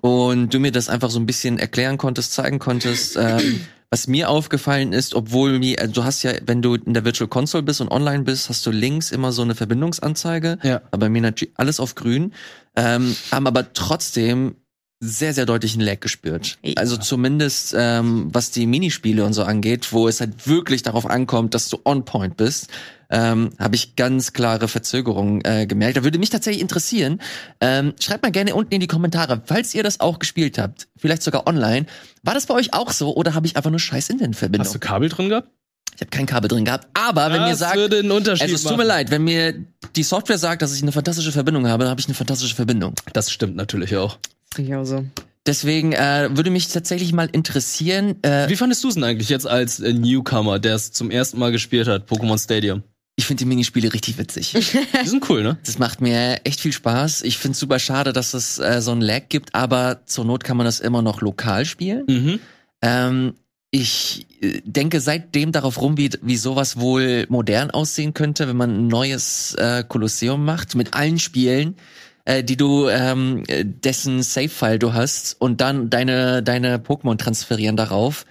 und du mir das einfach so ein bisschen erklären konntest, zeigen konntest. Ähm, was mir aufgefallen ist, obwohl mir, äh, du hast ja, wenn du in der Virtual Console bist und online bist, hast du links immer so eine Verbindungsanzeige. Ja. Aber bei mir natürlich alles auf grün. Ähm, haben aber trotzdem sehr, sehr deutlichen Lag gespürt. Ja. Also zumindest ähm, was die Minispiele und so angeht, wo es halt wirklich darauf ankommt, dass du on point bist, ähm, habe ich ganz klare Verzögerungen äh, gemerkt. Da würde mich tatsächlich interessieren. Ähm, schreibt mal gerne unten in die Kommentare, falls ihr das auch gespielt habt, vielleicht sogar online. War das bei euch auch so oder habe ich einfach nur scheiß Internetverbindung? Hast du Kabel drin gehabt? Ich habe kein Kabel drin gehabt. Aber wenn mir Das sagt, würde einen Unterschied also es tut mir machen. leid, wenn mir die Software sagt, dass ich eine fantastische Verbindung habe, dann habe ich eine fantastische Verbindung. Das stimmt natürlich auch. Finde ich auch so. Deswegen äh, würde mich tatsächlich mal interessieren. Äh, Wie fandest du es denn eigentlich jetzt als äh, Newcomer, der es zum ersten Mal gespielt hat, Pokémon Stadium? ich finde die Minispiele richtig witzig. <laughs> Die sind cool, ne? Das macht mir echt viel Spaß. Ich finde es super schade, dass es äh, so ein Lag gibt, aber zur Not kann man das immer noch lokal spielen. Mhm. Ähm, ich äh, denke seitdem darauf rum, wie, wie sowas wohl modern aussehen könnte, wenn man ein neues äh, Kolosseum macht mit allen Spielen, äh, die du ähm, äh, dessen Save-File du hast und dann deine deine Pokémon transferieren darauf.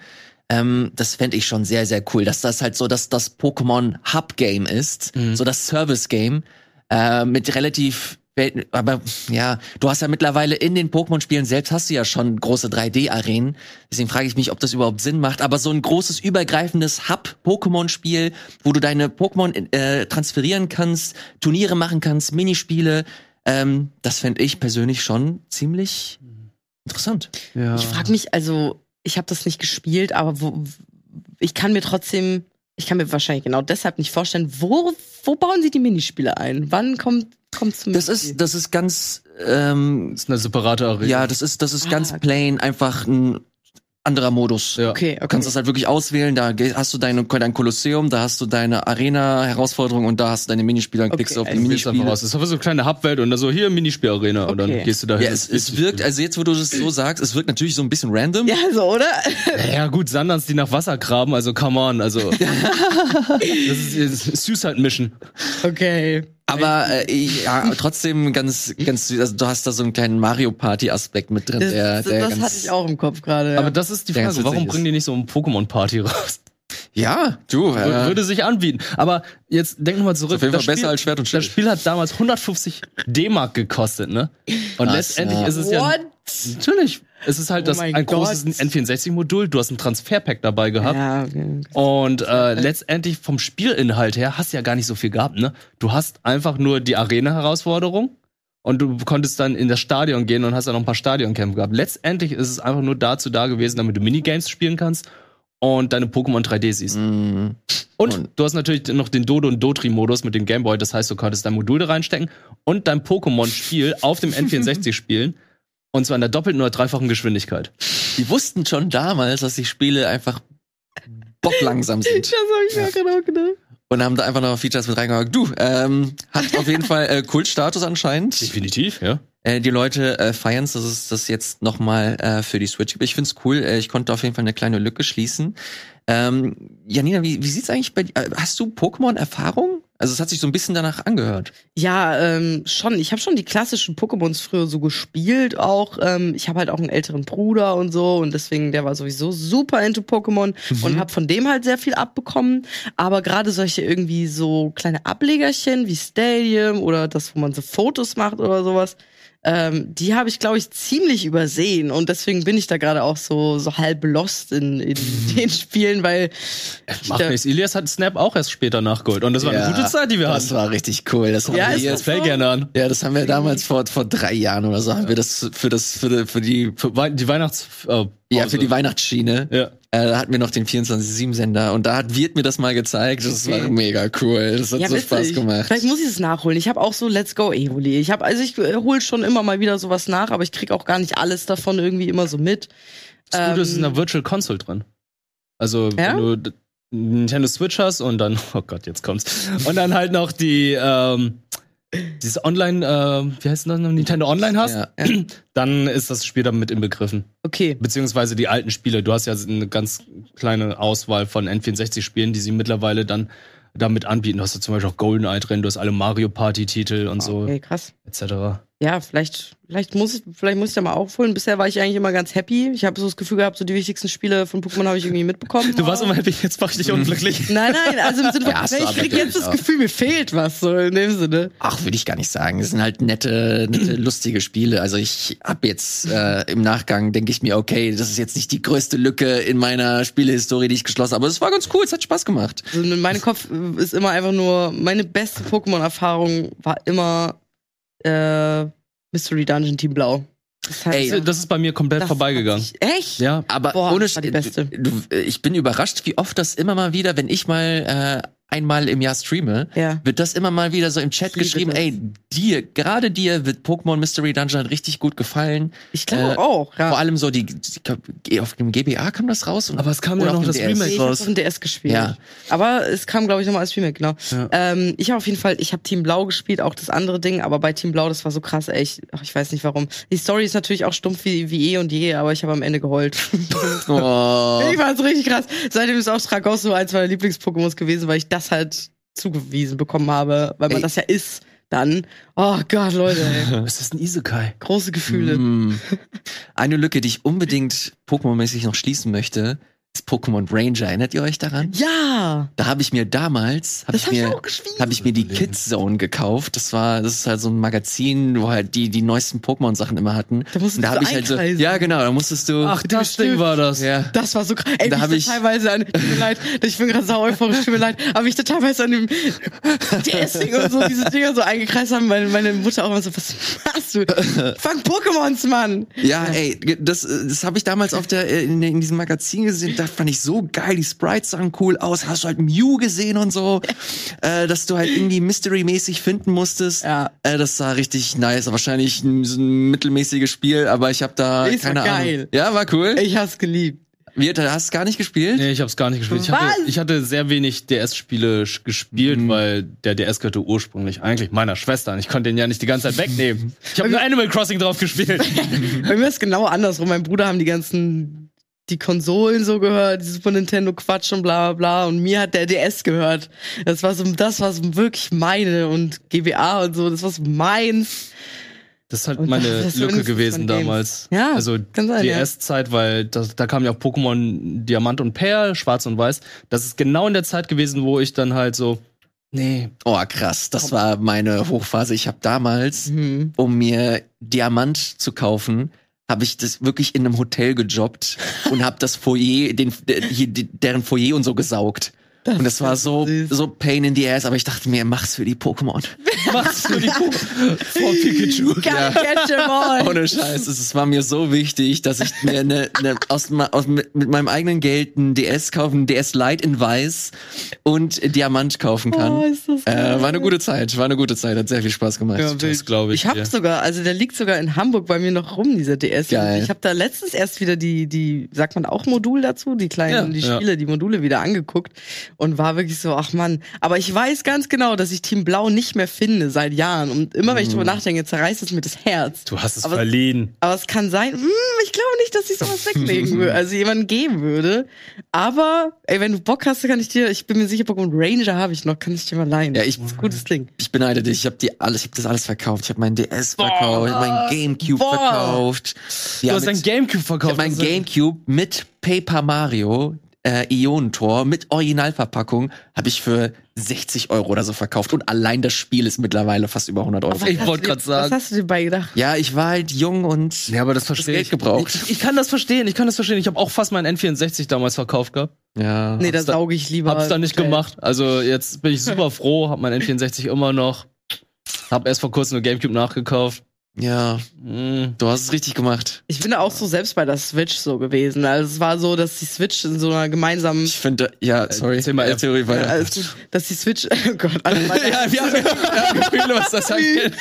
Ähm, das fände ich schon sehr sehr cool, dass das halt so dass das Pokémon Hub Game ist, so das Service Game äh, mit relativ aber ja, du hast ja mittlerweile in den Pokémon-Spielen selbst hast du ja schon große 3D-Arenen. Deswegen frage ich mich, ob das überhaupt Sinn macht. Aber so ein großes, übergreifendes Hub-Pokémon-Spiel, wo du deine Pokémon äh, transferieren kannst, Turniere machen kannst, Minispiele, ähm, das fände ich persönlich schon ziemlich interessant. Ja. Ich frage mich, also, ich habe das nicht gespielt, aber wo, ich kann mir trotzdem, ich kann mir wahrscheinlich genau deshalb nicht vorstellen, wo, wo bauen sie die Minispiele ein? Wann kommt kommt zum Das Minispiel? ist, das ist ganz, ähm, Das ist eine separate Arena. ja, das ist, das ist Ah, ganz plain, einfach ein anderer Modus. Ja. okay, Du okay. kannst das halt wirklich auswählen, da hast du deine, dein Kolosseum, da hast du deine Arena-Herausforderung und da hast du deine Minispiele, dann Okay, klickst du auf die also Du einfach Minispiele. Das ist einfach so eine kleine Hubwelt und dann so hier Minispielarena und dann Okay. gehst du da hin. Ja, es, es wirkt, also jetzt, wo du das so sagst, es wirkt natürlich so ein bisschen random. ja, so, oder? <laughs> Ja, gut, Sandans, die nach Wasser graben, also come on, also. <laughs> das ist, ist Suicide Mission. okay. Aber äh, ja, trotzdem ganz, ganz süß. Also du hast da so einen kleinen Mario Party Aspekt mit drin, Das, der, das, der das ganz, hatte ich auch im Kopf gerade. Ja. Aber das ist die Frage, warum ist. bringen die nicht so ein Pokémon-Party raus? Ja, du. Äh, Würde sich anbieten. Aber jetzt denk nochmal zurück. auf jeden das Fall besser als Schwert und Das Schild. Spiel hat damals 150 D-Mark gekostet, ne? Und Krass, letztendlich ja. ist es ja. What? Natürlich. Es ist halt Oh das, ein Gott. großes N64-Modul. Du hast ein Transferpack dabei gehabt. Ja, okay. Und äh, letztendlich vom Spielinhalt her hast du ja gar nicht so viel gehabt, ne? Du hast einfach nur die Arena-Herausforderung und du konntest dann in das Stadion gehen und hast dann noch ein paar Stadionkämpfe gehabt. Letztendlich ist es einfach nur dazu da gewesen, damit du Minigames spielen kannst und deine Pokémon 3D siehst. mh, Und, Und- du hast natürlich noch den Dodo- und Dotri-Modus mit dem Gameboy. Das heißt, du konntest dein Modul da reinstecken und dein Pokémon-Spiel auf dem N64 spielen. Und zwar in der doppelten oder dreifachen Geschwindigkeit. die wussten schon damals, dass die Spiele einfach bocklangsam <laughs> sind. Das habe ich mir genau gedacht. Und haben da einfach noch Features mit reingehakt. Du, ähm, hat auf jeden Fall äh, Kultstatus anscheinend. Definitiv, ja. Äh, die Leute äh, feiern dass es das jetzt nochmal äh, für die Switch gibt. Ich find's cool. Äh, ich konnte auf jeden Fall eine kleine Lücke schließen. Ähm, Janina, wie, wie sieht's eigentlich bei dir? äh, Hast du Pokémon-Erfahrung? Also es hat sich so ein bisschen danach angehört. Ja, ähm, schon. Ich habe schon die klassischen Pokémons früher so gespielt auch. Ähm, ich habe halt auch einen älteren Bruder und so und deswegen, der war sowieso super into Pokémon und habe von dem halt sehr viel abbekommen. Aber gerade solche irgendwie so kleine Ablegerchen wie Stadium oder das, wo man so Fotos macht oder sowas, ähm, die habe ich, glaube ich, ziemlich übersehen. Und deswegen bin ich da gerade auch so, so halb lost in, in <laughs> den Spielen, weil nichts. Ilias hat Snap auch erst später nachgeholt. Und das war eine gute Zeit, die wir Das hatten. war richtig cool. Das haben Ja, wir Das fällt gerne an. ja, das haben wir damals vor, vor drei Jahren oder so, haben wir das für das, für die, für die, Für die Weihnachts... Äh, ja, für die Weihnachtsschiene. Ja. Äh, da hatten wir noch den 24-7-Sender und da hat Wirt mir das mal gezeigt. Das Okay. war mega cool. Das hat so witzig. Spaß gemacht. Vielleicht muss ich es nachholen. Ich habe auch so Let's Go Evoli. Ich habe also ich äh, hol schon immer mal wieder sowas nach, aber ich krieg auch gar nicht alles davon irgendwie immer so mit. Das Gute ist, es ist Ähm, in der Virtual Console drin. Also, Ja? wenn du Nintendo Switch hast und dann, <laughs> oh Gott, jetzt kommt's. Und dann halt noch die, ähm, dieses Online, äh, wie heißt das noch, Nintendo Online hast, Ja. <clears throat> dann ist das Spiel damit inbegriffen. Okay. Beziehungsweise die alten Spiele. Du hast ja eine ganz kleine Auswahl von N64-Spielen, die sie mittlerweile dann damit anbieten. Du hast ja zum Beispiel auch GoldenEye drin, du hast alle Mario Party-Titel und so, Okay, krass. etc. Ja, vielleicht, vielleicht muss ich, vielleicht muss ich da mal aufholen. Bisher war ich eigentlich immer ganz happy. Ich habe so das Gefühl gehabt, so die wichtigsten Spiele von Pokémon habe ich irgendwie mitbekommen. Du warst immer happy, jetzt mach ich dich unglücklich. <laughs> Nein, nein, also im Sinne von, Ja, ich krieg jetzt das. Gefühl, mir fehlt was, so in dem Sinne. Ach, würde ich gar nicht sagen. Es sind halt nette, nette lustige Spiele. Also ich hab jetzt äh, im Nachgang denke ich mir, okay, das ist jetzt nicht die größte Lücke in meiner Spielehistorie, die ich geschlossen habe. Aber es war ganz cool, es hat Spaß gemacht. Also in meinem Kopf ist immer einfach nur, meine beste Pokémon-Erfahrung war immer äh, Mystery Dungeon Team Blau. Das hat- Ey, Das ist bei mir komplett das vorbeigegangen. hat sich- Echt? Ja, Aber Boah, ohne das war die beste. Du, ich bin überrascht, wie oft das immer mal wieder, wenn ich mal äh, einmal im Jahr streame, Ja. wird das immer mal wieder so im Chat geschrieben, das. ey, dir, gerade dir wird Pokémon Mystery Dungeon halt richtig gut gefallen. Ich glaube Äh, auch, ja. Vor allem so die, ich glaub, auf dem GBA kam das raus. Und, Aber es kam ja noch das DS. Remake Nee, ich raus. auf dem DS gespielt. Ja. Aber es kam, glaube ich, nochmal als Remake, genau. Ja. Ähm, ich habe auf jeden Fall, ich habe Team Blau gespielt, auch das andere Ding, aber bei Team Blau, das war so krass, ey, ich, ach, ich weiß nicht warum. Die Story ist natürlich auch stumpf wie, wie eh und je, aber ich habe am Ende geheult. Oh. <laughs> Ich fand's richtig krass. Seitdem ist auch Stragos so eins meiner Lieblings-Pokémons gewesen, weil ich das halt zugewiesen bekommen habe, weil man Ey. das ja ist dann. Oh Gott, Leute, ey. Es <laughs> ist ein Isekai. Große Gefühle. Mm. <laughs> Eine Lücke, die ich unbedingt Pokémon-mäßig noch schließen möchte, ist Pokémon Ranger. Erinnert ihr euch daran? Ja! Da habe ich mir damals, habe Das ich hab ich mir, habe ich mir die Kids Zone gekauft. Das war, das ist halt so ein Magazin, wo halt die die neuesten Pokémon-Sachen immer hatten. Da musstest Und da du habe ich halt so, einkreisen. ja genau, da musstest du, Ach, das Ding war das. ja. Das war so krass. Ey, Da wie hab ich, teilweise an, tut mir leid, <laughs> ich bin gerade sau euphorisch, tut mir leid, aber ich da teilweise an dem DS-Ding und so, diese Dinger so eingekreist haben, weil meine Mutter auch immer so, was machst du? Fang Pokémons, Mann! Ja, ey, das, das habe ich damals auf der in, in diesem Magazin gesehen. Da fand ich so geil. Die Sprites sahen cool aus. Hast du halt Mew gesehen und so, <laughs> äh, dass du halt irgendwie Mystery-mäßig finden musstest. Ja. Äh, das sah richtig nice. Wahrscheinlich ein, so ein mittelmäßiges Spiel, aber ich habe da Ist keine doch Ahnung. geil. Ja, war cool. Ich hab's geliebt. Wie, du hast gar nicht gespielt? Nee, ich hab's gar nicht gespielt. Ich hatte, ich hatte sehr wenig DS-Spiele gespielt, weil der DS gehörte ursprünglich eigentlich meiner Schwester. Und ich konnte den ja nicht die ganze Zeit wegnehmen. Ich habe nur Animal Crossing drauf gespielt. <laughs> Bei mir ist genau andersrum. Mein Bruder haben die ganzen die Konsolen so gehört, die Super Nintendo Quatsch und bla bla bla und mir hat der DS gehört. Das war so das war so wirklich meine und GBA und so, das war so meins. Das ist halt Und meine <laughs> ist Lücke gewesen damals. Ja, also sein, ja. DS-Zeit, weil das, da kam ja auch Pokémon Diamant und Perl, Schwarz und Weiß. Das ist genau in der Zeit gewesen, wo ich dann halt so, nee, Oh, krass. Das war meine Hochphase. Ich habe damals, Mhm. um mir Diamant zu kaufen, habe ich das wirklich in einem Hotel gejobbt und habe das Foyer, den, deren Foyer und so gesaugt. Und das war so, süß. so pain in the ass, aber ich dachte mir, mach's für die Pokémon. <laughs> machst du die vor Pikachu? Gotta catch 'em all. Ohne Scheiß, es es war mir so wichtig, dass ich mir eine, eine aus, aus mit, mit meinem eigenen Geld ein DS kaufen, ein DS Lite in Weiß und Diamant kaufen kann. Oh, ist das äh, geil. war eine gute Zeit, war eine gute Zeit, hat sehr viel Spaß gemacht. Ja, Das glaube ich. Ich habe dir. sogar, also der liegt sogar in Hamburg bei mir noch rum, dieser DS. Geil. Ich habe da letztens erst wieder die, die, sagt man auch Modul dazu, die kleinen, Ja, die ja. Spiele, die Module wieder angeguckt und war wirklich so, ach Mann. Aber ich weiß ganz genau, dass ich Team Blau nicht mehr finde seit Jahren. Und immer wenn ich Mhm. drüber nachdenke, zerreißt es mir das Herz. Du hast es Aber- verliehen. Aber es kann sein, hm, ich glaube nicht, dass ich sowas weglegen würde, <laughs> also jemanden geben würde. Aber, ey, wenn du Bock hast, kann ich dir, ich bin mir sicher, Pokémon Ranger habe ich noch, kann ich dir mal leihen. Ja, ich- Das ist ein gutes Ding. Ich beneide dich, ich habe die alles, ich habe das alles verkauft. Ich habe meinen DS verkauft, ich hab meinen Gamecube Boah. verkauft. Du Ja, hast dein mit, Gamecube ich verkauft. hab meinen Das ist- Gamecube mit Paper Mario äh, Ionentor mit Originalverpackung habe ich für 60 Euro oder so verkauft und allein das Spiel ist mittlerweile fast über 100 Euro. Ich Was wollte hast du grad dir- Was sagen. hast du dir bei gedacht? Ja, ich war halt jung und Ja, aber das verstehe Geld ich. gebraucht. Ich, ich kann das verstehen, ich kann das verstehen. Ich habe auch fast meinen N64 damals verkauft gehabt. ja. Nee, da Hab's da- sauge ich lieber. Hab's dann nicht Hotel. gemacht. Also jetzt bin ich super froh, hab mein N64 immer noch. Hab erst vor kurzem eine Gamecube nachgekauft. Ja, Hm. du hast es richtig gemacht. Ich bin auch so selbst bei der Switch so gewesen. Also es war so, dass die Switch in so einer gemeinsamen Ich finde, ja, sorry, erzähl mal, äh, Theorie ja, weiter. gut. dass die Switch, <laughs> oh Gott, alles <laughs> weiter. ja, wir haben, <laughs> wir haben Gefühle, was das angeht.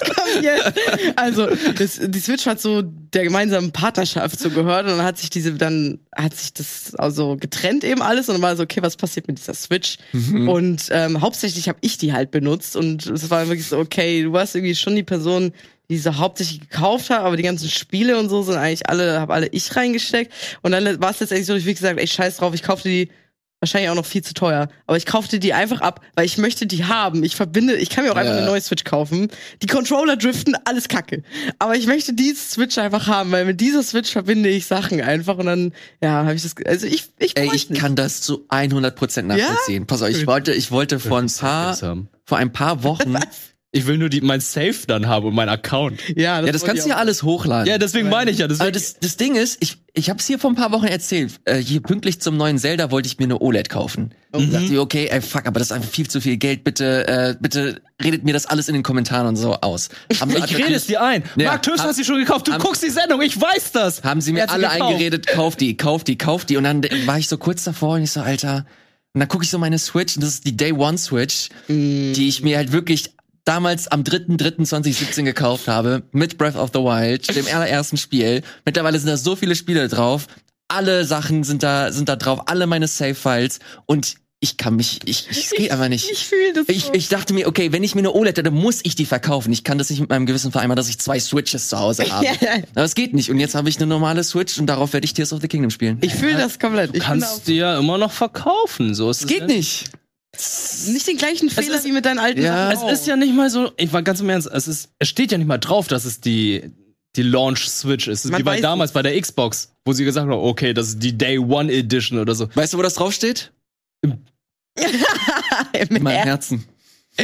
Was kommt jetzt? Also, das, die Switch hat so der gemeinsamen Partnerschaft so gehört und dann hat sich diese, dann hat sich das also getrennt eben alles und dann war so, okay, was passiert mit dieser Switch? Und ähm, hauptsächlich habe ich die halt benutzt und es war wirklich so, okay, du warst irgendwie schon die Person, die sie hauptsächlich gekauft hat, aber die ganzen Spiele und so sind eigentlich alle, habe alle ich reingesteckt und dann war es letztendlich so, ich wie gesagt, ey, scheiß drauf, ich kaufte die wahrscheinlich auch noch viel zu teuer. Aber ich kaufte die einfach ab, weil ich möchte die haben. Ich verbinde, ich kann mir auch einfach Ja. eine neue Switch kaufen. Die Controller driften, alles kacke. Aber ich möchte diese Switch einfach haben, weil mit dieser Switch verbinde ich Sachen einfach und dann, ja, habe ich das, also ich, ich Ey, ich nicht. kann das zu 100% nachvollziehen. Pass auf, ich wollte, ich wollte vor ein paar, vor ein paar <laughs> Wochen, Ich will nur die, mein Safe dann haben und mein Account. Ja, ja, das kannst du ja alles hochladen. Ja, deswegen meine ich ja. Aber Deswegen, das, das Ding ist, ich, ich habe es hier vor ein paar Wochen erzählt. Äh, hier pünktlich zum neuen Zelda wollte ich mir eine OLED kaufen. Und dachte ich, okay, ey, fuck, aber das ist einfach viel zu viel Geld. Bitte, äh, bitte redet mir das alles in den Kommentaren und so aus. Haben ich rede es dir ein. Ja. Marc Hab- hat sie schon gekauft. Du haben- guckst die Sendung. Ich weiß das. haben sie mir alle gekauft. eingeredet, kauf die, kauf die, kauf die. Und dann war ich so kurz davor und ich so, Alter. Und dann gucke ich so meine Switch und das ist die Day One Switch, die ich mir halt wirklich damals am 3.3.2017 gekauft habe, mit Breath of the Wild, dem allerersten Spiel. Mittlerweile sind da so viele Spiele drauf. Alle Sachen sind da, sind da drauf, alle meine Save-Files und ich kann mich, ich, ich, es geht einfach nicht. <laughs> Ich fühle das. Ich, so. ich dachte mir, okay, wenn ich mir eine OLED hätte, dann muss ich die verkaufen. Ich kann das nicht mit meinem Gewissen vereinbaren, dass ich zwei Switches zu Hause <laughs> habe. Ja, ja. Aber es geht nicht. Und jetzt habe ich eine normale Switch und darauf werde ich Tears of the Kingdom spielen. Ich fühle das komplett. Ich bin Kannst die ja immer noch verkaufen. So ist es geht nicht. auch nicht den gleichen Fehler ist- wie mit deinen alten Ja. Sachen. Es ist ja nicht mal so, ich war ganz im Ernst, es ist, es steht ja nicht mal drauf, dass es die, die Launch Switch ist. Man wie bei damals bei der Xbox, wo sie gesagt haben, okay, das ist die Day One Edition oder so. Weißt du, wo das draufsteht? Im <laughs> In meinem. Herzen. <laughs>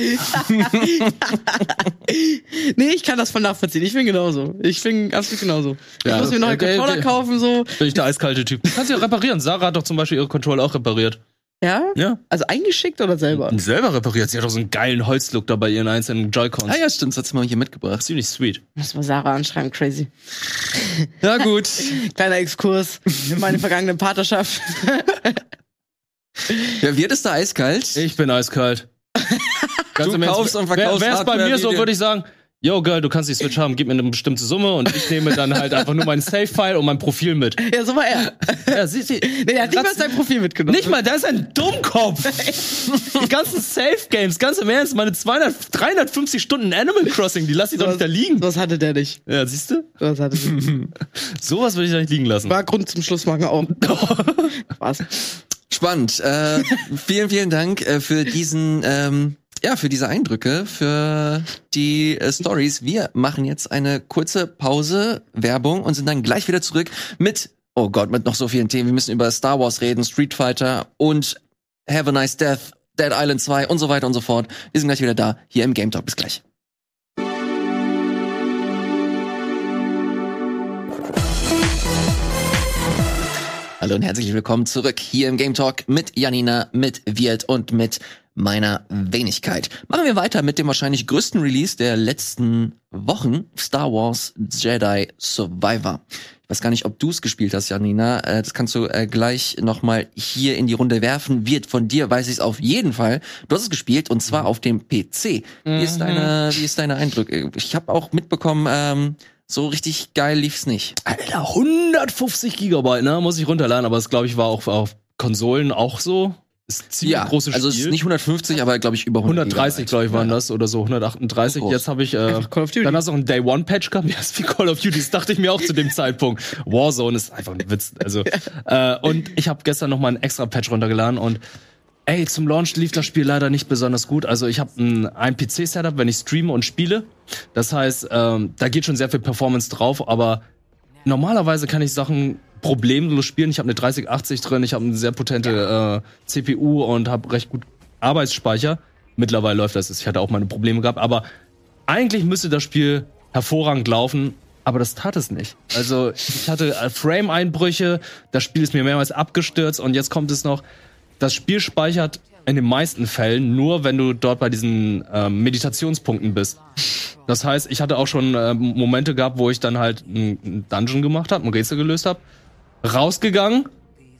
nee, ich kann das voll nachvollziehen. Ich bin genauso. Ich bin absolut genauso. Ja. ich muss mir noch einen Okay, Controller okay. kaufen, so. Bin ich der eiskalte Typ. Du kannst ja reparieren. Sarah hat doch zum Beispiel ihre Controller auch repariert. Ja? Ja. Also eingeschickt oder selber? Selber repariert. Sie hat doch so einen geilen Holzlook da bei ihren einzelnen Joy-Cons. Ah ja, stimmt, das hat's mal hier mitgebracht. Ziemlich sweet. Muss mal Sarah anschreiben, crazy. Ja, gut. <laughs> Kleiner Exkurs in meine vergangene Partnerschaft. ja, wird es da eiskalt? Ich bin eiskalt. Ganz Du kaufst und wär- verkaufst Wär's bei Hardware mir so, würde ich sagen, yo, Girl, du kannst die Switch haben, gib mir eine bestimmte Summe und ich nehme dann halt einfach nur meinen Save-File und mein Profil mit. <laughs> ja, so war er. Ja, sie, sie, Nee, er hat nicht mal sein Profil mitgenommen. nicht mal, der ist ein Dummkopf. die ganzen Save-Games, ganz im Ernst, meine 200, 350 Stunden Animal Crossing, die lass ich doch nicht da liegen. Was hatte der nicht? Ja, siehst du? Was hatte der? <laughs> Sowas würde ich da nicht liegen lassen. War Grund zum Schluss machen auch. <laughs> Was? Spannend. Äh, vielen, vielen Dank äh, für diesen, ähm, ja, für diese Eindrücke, für die äh, Stories. Wir machen jetzt eine kurze Pause, Werbung und sind dann gleich wieder zurück mit, oh Gott, mit noch so vielen Themen. Wir müssen über Star Wars reden, Street Fighter und Have a Nice Death, Dead Island 2 und so weiter und so fort. Wir sind gleich wieder da, hier im Game Talk. Bis gleich. Hallo und herzlich willkommen zurück hier im Game Talk mit Janina, mit Wirt und mit meiner Wenigkeit. Machen wir weiter mit dem wahrscheinlich größten Release der letzten Wochen, Star Wars Jedi Survivor. Ich weiß gar nicht, ob du es gespielt hast, Janina. Äh, das kannst du äh, gleich nochmal hier in die Runde werfen. Wirt, von dir weiß ich es auf jeden Fall. Du hast es gespielt und zwar auf dem PC. Wie ist deine, wie ist deine Eindrücke? Ich habe auch mitbekommen, ähm, so richtig geil lief's nicht. Alter, 150 Gigabyte, ne? Muss ich runterladen, aber das glaube ich war auch auf Konsolen auch so. Ist ziemlich Ja, großes also es Spiel. ist nicht 150, aber glaube ich über 100 130, glaube ich, waren Ja. das oder so, 138. Groß. Jetzt habe ich äh, Call of Duty. dann hast du auch einen Day One Patch gehabt, <laughs> ja, ist wie Call of Duty, das dachte ich mir auch zu dem Zeitpunkt. Warzone ist einfach ein Witz, also <laughs> äh, und ich habe gestern noch mal einen extra Patch runtergeladen und ey, zum Launch lief das Spiel leider nicht besonders gut. Also ich habe ein, ein PC Setup, wenn ich streame und spiele. Das heißt, ähm, da geht schon sehr viel Performance drauf, aber normalerweise kann ich Sachen problemlos spielen. Ich habe eine 3080 drin, ich habe eine sehr potente äh, CPU und habe recht gut Arbeitsspeicher. Mittlerweile läuft das. Ich hatte auch meine Probleme gehabt, aber eigentlich müsste das Spiel hervorragend laufen, aber das tat es nicht. Also ich hatte äh, Frame-Einbrüche, das Spiel ist mir mehrmals abgestürzt und jetzt kommt es noch, das Spiel speichert in den meisten Fällen nur, wenn du dort bei diesen ähm, Meditationspunkten bist. Das heißt, ich hatte auch schon äh, Momente gehabt, wo ich dann halt einen Dungeon gemacht habe, ein Rätsel gelöst habe, rausgegangen,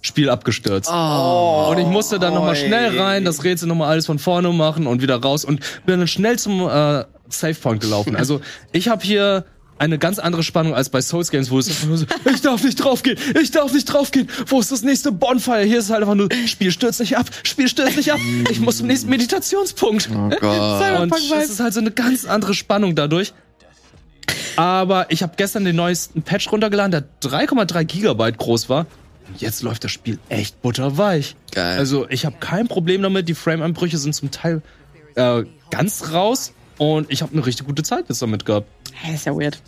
Spiel abgestürzt. Und ich musste dann nochmal schnell rein, das Rätsel nochmal alles von vorne machen und wieder raus und bin dann schnell zum äh, Save Point gelaufen. Also ich habe hier eine ganz andere Spannung als bei Souls Games, wo es einfach nur so, <laughs> ich darf nicht draufgehen, ich darf nicht draufgehen. Wo ist das nächste Bonfire? Hier ist es halt einfach nur, Spiel stürzt nicht ab, Spiel stürzt nicht ab. Ich muss zum nächsten Meditationspunkt. Oh Gott. <laughs> Und das ist halt so eine ganz andere Spannung dadurch. Aber ich habe gestern den neuesten Patch runtergeladen, der 3,3 Gigabyte groß war. Und jetzt läuft das Spiel echt butterweich. Geil. Also ich habe kein Problem damit. Die Frame-Einbrüche sind zum Teil äh, ganz raus und ich habe eine richtig gute Zeit jetzt damit gehabt. Hä, ist ja weird.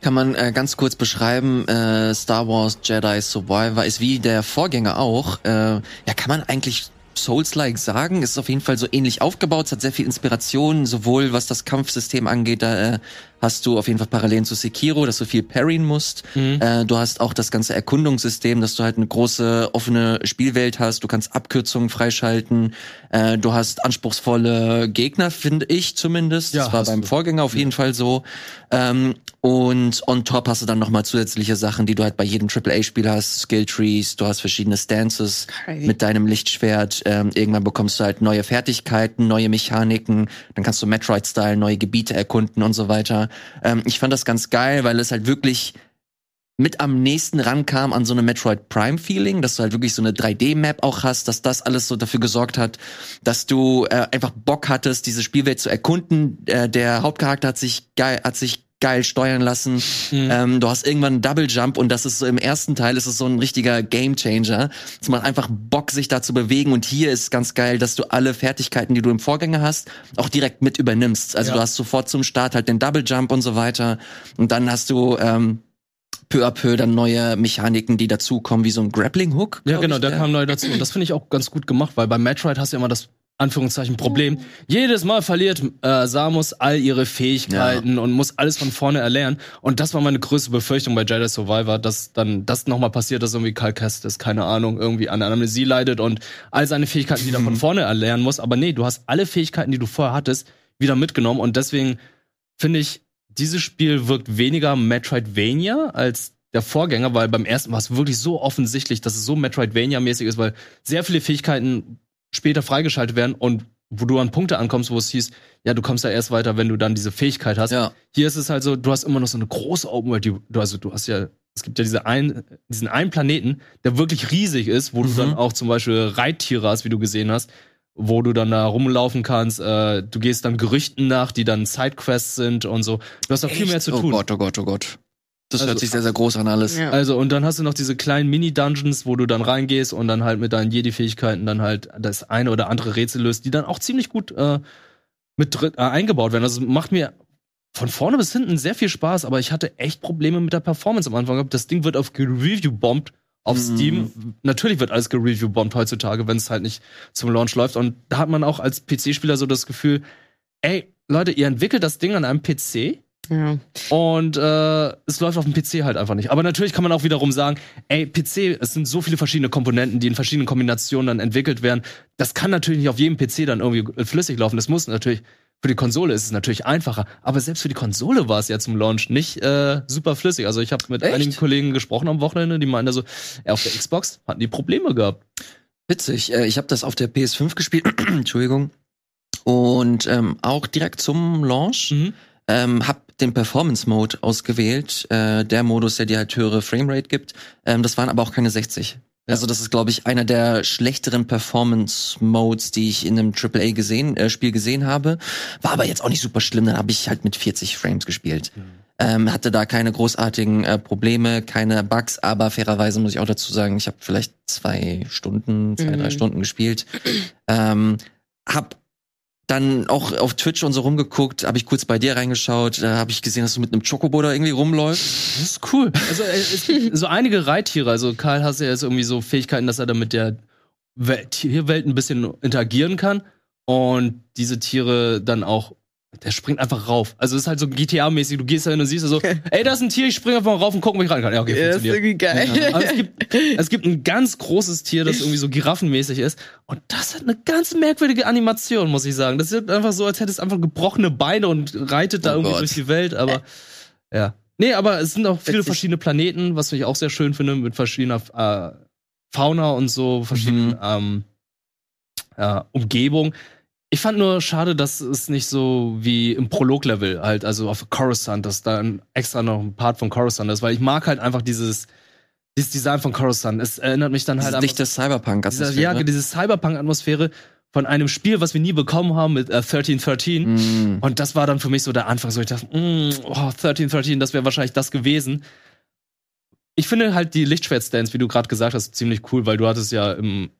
Kann man äh, ganz kurz beschreiben, äh, Star Wars Jedi Survivor ist wie der Vorgänger auch. Äh, ja, kann man eigentlich Souls-like sagen. Ist auf jeden Fall so ähnlich aufgebaut. Es hat sehr viel Inspiration, sowohl was das Kampfsystem angeht, da äh, hast du auf jeden Fall Parallelen zu Sekiro, dass du viel parryen musst. Mhm. Äh, du hast auch das ganze Erkundungssystem, dass du halt eine große offene Spielwelt hast. Du kannst Abkürzungen freischalten. Äh, du hast anspruchsvolle Gegner, finde ich zumindest. Ja, das war beim du. Vorgänger auf jeden Fall so. Ähm, und on top hast du dann nochmal zusätzliche Sachen, die du halt bei jedem AAA-Spiel hast. Skill-Trees, du hast verschiedene Stances Crazy. mit deinem Lichtschwert. Ähm, irgendwann bekommst du halt neue Fertigkeiten, neue Mechaniken. Dann kannst du Metroid-Style neue Gebiete erkunden und so weiter. Ähm, ich fand das ganz geil, weil es halt wirklich mit am nächsten rankam an so eine Metroid Prime Feeling, dass du halt wirklich so eine 3D-Map auch hast, dass das alles so dafür gesorgt hat, dass du äh, einfach Bock hattest, diese Spielwelt zu erkunden. Äh, der Hauptcharakter hat sich geil, hat sich geil steuern lassen. Ähm, du hast irgendwann einen Double Jump und das ist so im ersten Teil ist es so ein richtiger Game Changer. Es macht einfach Bock, sich da zu bewegen und hier ist ganz geil, dass du alle Fertigkeiten, die du im Vorgänger hast, auch direkt mit übernimmst. Also Ja. du hast sofort zum Start halt den Double Jump und so weiter und dann hast du ähm, peu à peu dann neue Mechaniken, die dazukommen, wie so ein Grappling Hook. Ja, genau, der kam neu dazu. Und das finde ich auch ganz gut gemacht, weil bei Metroid hast du ja immer das Anführungszeichen Problem. Jedes Mal verliert äh, Samus all ihre Fähigkeiten und muss alles von vorne erlernen. Und das war meine größte Befürchtung bei Jedi Survivor, dass dann das nochmal passiert, dass irgendwie Cal Kestis, keine Ahnung, irgendwie an Amnesie leidet und all seine Fähigkeiten wieder von <laughs> vorne erlernen muss. Aber nee, du hast alle Fähigkeiten, die du vorher hattest, wieder mitgenommen. Und deswegen finde ich, dieses Spiel wirkt weniger Metroidvania als der Vorgänger, weil beim ersten war es wirklich so offensichtlich, dass es so Metroidvania-mäßig ist, weil sehr viele Fähigkeiten später freigeschaltet werden und wo du an Punkte ankommst, wo es hieß, ja, du kommst ja erst weiter, wenn du dann diese Fähigkeit hast. Ja. Hier ist es halt so, du hast immer noch so eine große Open World, die, du, also du hast ja, es gibt ja diese ein, diesen einen Planeten, der wirklich riesig ist, wo du Mhm. dann auch zum Beispiel Reittiere hast, wie du gesehen hast, wo du dann da rumlaufen kannst. Äh, du gehst dann Gerüchten nach, die dann Sidequests sind und so. Du hast da viel mehr zu Oh tun. Gott, oh Gott, oh Gott. Das Also- hört sich sehr, sehr groß an alles. Ja. Also, und dann hast du noch diese kleinen Mini-Dungeons, wo du dann reingehst und dann halt mit deinen Jedi-Fähigkeiten dann halt das eine oder andere Rätsel löst, die dann auch ziemlich gut äh, mit drin, äh, eingebaut werden. Also macht mir von vorne bis hinten sehr viel Spaß, aber ich hatte echt Probleme mit der Performance am Anfang. gehabt. Das Ding wird auf Review-bombt auf Mhm. Steam. Natürlich wird alles gereview-bombt heutzutage, wenn es halt nicht zum Launch läuft. Und da hat man auch als PC-Spieler so das Gefühl, ey, Leute, ihr entwickelt das Ding an einem PC Ja. und äh, es läuft auf dem PC halt einfach nicht. Aber natürlich kann man auch wiederum sagen, ey, PC, es sind so viele verschiedene Komponenten, die in verschiedenen Kombinationen dann entwickelt werden. Das kann natürlich nicht auf jedem PC dann irgendwie flüssig laufen. Das muss natürlich, für die Konsole ist es natürlich einfacher. Aber selbst für die Konsole war es ja zum Launch nicht äh, super flüssig. Also ich habe mit Echt? einigen Kollegen gesprochen am Wochenende, die meinten so, ja, auf der Xbox hatten die Probleme gehabt. Witzig. Äh, ich habe das auf der PS5 gespielt. <clears throat> Entschuldigung. Und ähm, auch direkt zum Launch. Mhm. Ähm, hab den Performance Mode ausgewählt, äh, der Modus, der dir halt höhere Framerate gibt. Ähm, das waren aber auch keine 60. Also das ist, glaube ich, einer der schlechteren Performance Modes, die ich in einem AAA gesehen, äh, Spiel gesehen habe. War aber jetzt auch nicht super schlimm. Dann habe ich halt mit 40 Frames gespielt. Ähm, hatte da keine großartigen äh, Probleme, keine Bugs, aber fairerweise muss ich auch dazu sagen, ich habe vielleicht zwei Stunden, zwei, Mhm. drei Stunden gespielt. Ähm, hab dann auch auf Twitch und so rumgeguckt, habe ich kurz bei dir reingeschaut, da habe ich gesehen, dass du mit einem Chocobo da irgendwie rumläufst. Das ist cool. Also äh, es gibt so einige Reittiere. Also Karl hat ja jetzt irgendwie so Fähigkeiten, dass er dann mit der We- Tierwelt ein bisschen interagieren kann und diese Tiere dann auch. Der springt einfach rauf. Also es ist halt so GTA-mäßig. Du gehst da hin und siehst so, <laughs> ey, da ist ein Tier, ich springe einfach mal rauf und guck, ob ich rein kann. Ja, okay, Ja, ist irgendwie geil. Aber es gibt, <laughs> es gibt ein ganz großes Tier, das irgendwie so giraffenmäßig ist. Und das hat eine ganz merkwürdige Animation, muss ich sagen. Das sieht einfach so, als hätte es einfach gebrochene Beine und reitet da Oh irgendwie Gott. durch die Welt. Aber <laughs> ja. Nee, aber es sind auch viele Witzig. verschiedene Planeten, was ich auch sehr schön finde, mit verschiedener äh, Fauna und so, verschiedenen Mhm. ähm, äh, Umgebung. Ich fand nur schade, dass es nicht so wie im Prolog-Level halt, also auf Coruscant, dass da extra noch ein Part von Coruscant ist, weil ich mag halt einfach dieses, dieses Design von Coruscant. Es erinnert mich dann halt an dichte cyberpunk dieser, ja, diese Cyberpunk-Atmosphäre von einem Spiel, was wir nie bekommen haben mit äh, 1313. Mm. Und das war dann für mich so der Anfang. So ich dachte, mm, oh, 1313, das wäre wahrscheinlich das gewesen. Ich finde halt die Lichtschwert-Stands, wie du gerade gesagt hast, ziemlich cool, weil du hattest ja im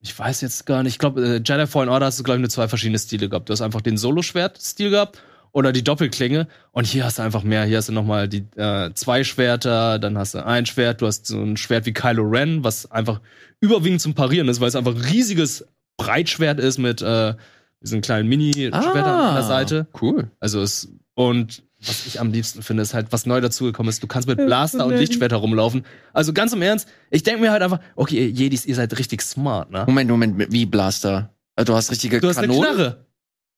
ich weiß jetzt gar nicht, ich glaube, äh, Jedi Fallen Order hast du, glaube ich, nur zwei verschiedene Stile gehabt. Du hast einfach den Solo-Schwert-Stil gehabt oder die Doppelklinge. Und hier hast du einfach mehr. Hier hast du nochmal die äh, zwei Schwerter, dann hast du ein Schwert, du hast so ein Schwert wie Kylo Ren, was einfach überwiegend zum Parieren ist, weil es einfach ein riesiges Breitschwert ist mit äh, diesen kleinen Mini-Schwertern Ah. an der Seite. Cool. Also es und was ich am liebsten finde, ist halt, was neu dazugekommen ist. Du kannst mit Blaster und Lichtschwerter rumlaufen. Also ganz im Ernst, ich denke mir halt einfach, okay, ihr Jedis, ihr seid richtig smart, ne? Moment, Moment, wie Blaster? Äh, Du hast richtige Du hast eine Kanonen? Knarre.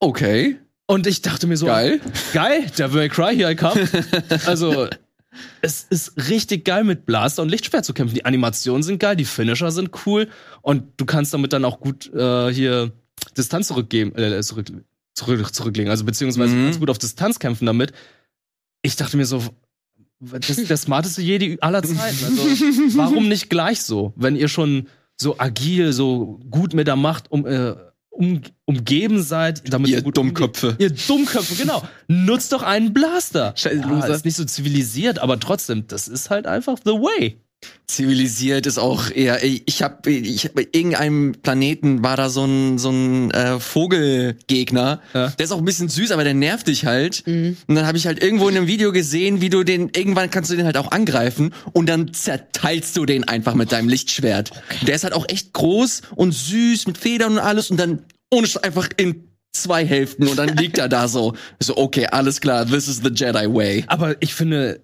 Okay, Und ich dachte mir so, geil. geil, der May Cry, here I come. <laughs> also, es ist richtig geil, mit Blaster und Lichtschwert zu kämpfen. Die Animationen sind geil, die Finisher sind cool und du kannst damit dann auch gut äh, hier Distanz zurückgeben, äh, zurück, zurück, zurücklegen. Also beziehungsweise Mhm. kannst gut auf Distanz kämpfen damit. Ich dachte mir so, das ist der smarteste Jedi aller Zeiten. Also, <laughs> warum nicht gleich so? Wenn ihr schon so agil, so gut mit der Macht um, äh, um, umgeben seid, damit Ihr ihr Dummköpfe. Ihr Dummköpfe, genau. Nutzt doch einen Blaster. Scheiß Ja, ist nicht so zivilisiert, aber trotzdem, das ist halt einfach the way. Zivilisiert ist auch eher. Ich habe, ich hab, bei irgendeinem Planeten war da so ein so ein äh, Vogelgegner. Ja. Der ist auch ein bisschen süß, aber der nervt dich halt. Mhm. Und dann habe ich halt irgendwo in einem Video gesehen, wie du den irgendwann kannst du den halt auch angreifen und dann zerteilst du den einfach mit deinem Lichtschwert. Der ist halt auch echt groß und süß mit Federn und alles und dann ohne einfach in zwei Hälften und dann liegt er da so. <laughs> So okay, alles klar, this is the Jedi way. Aber ich finde,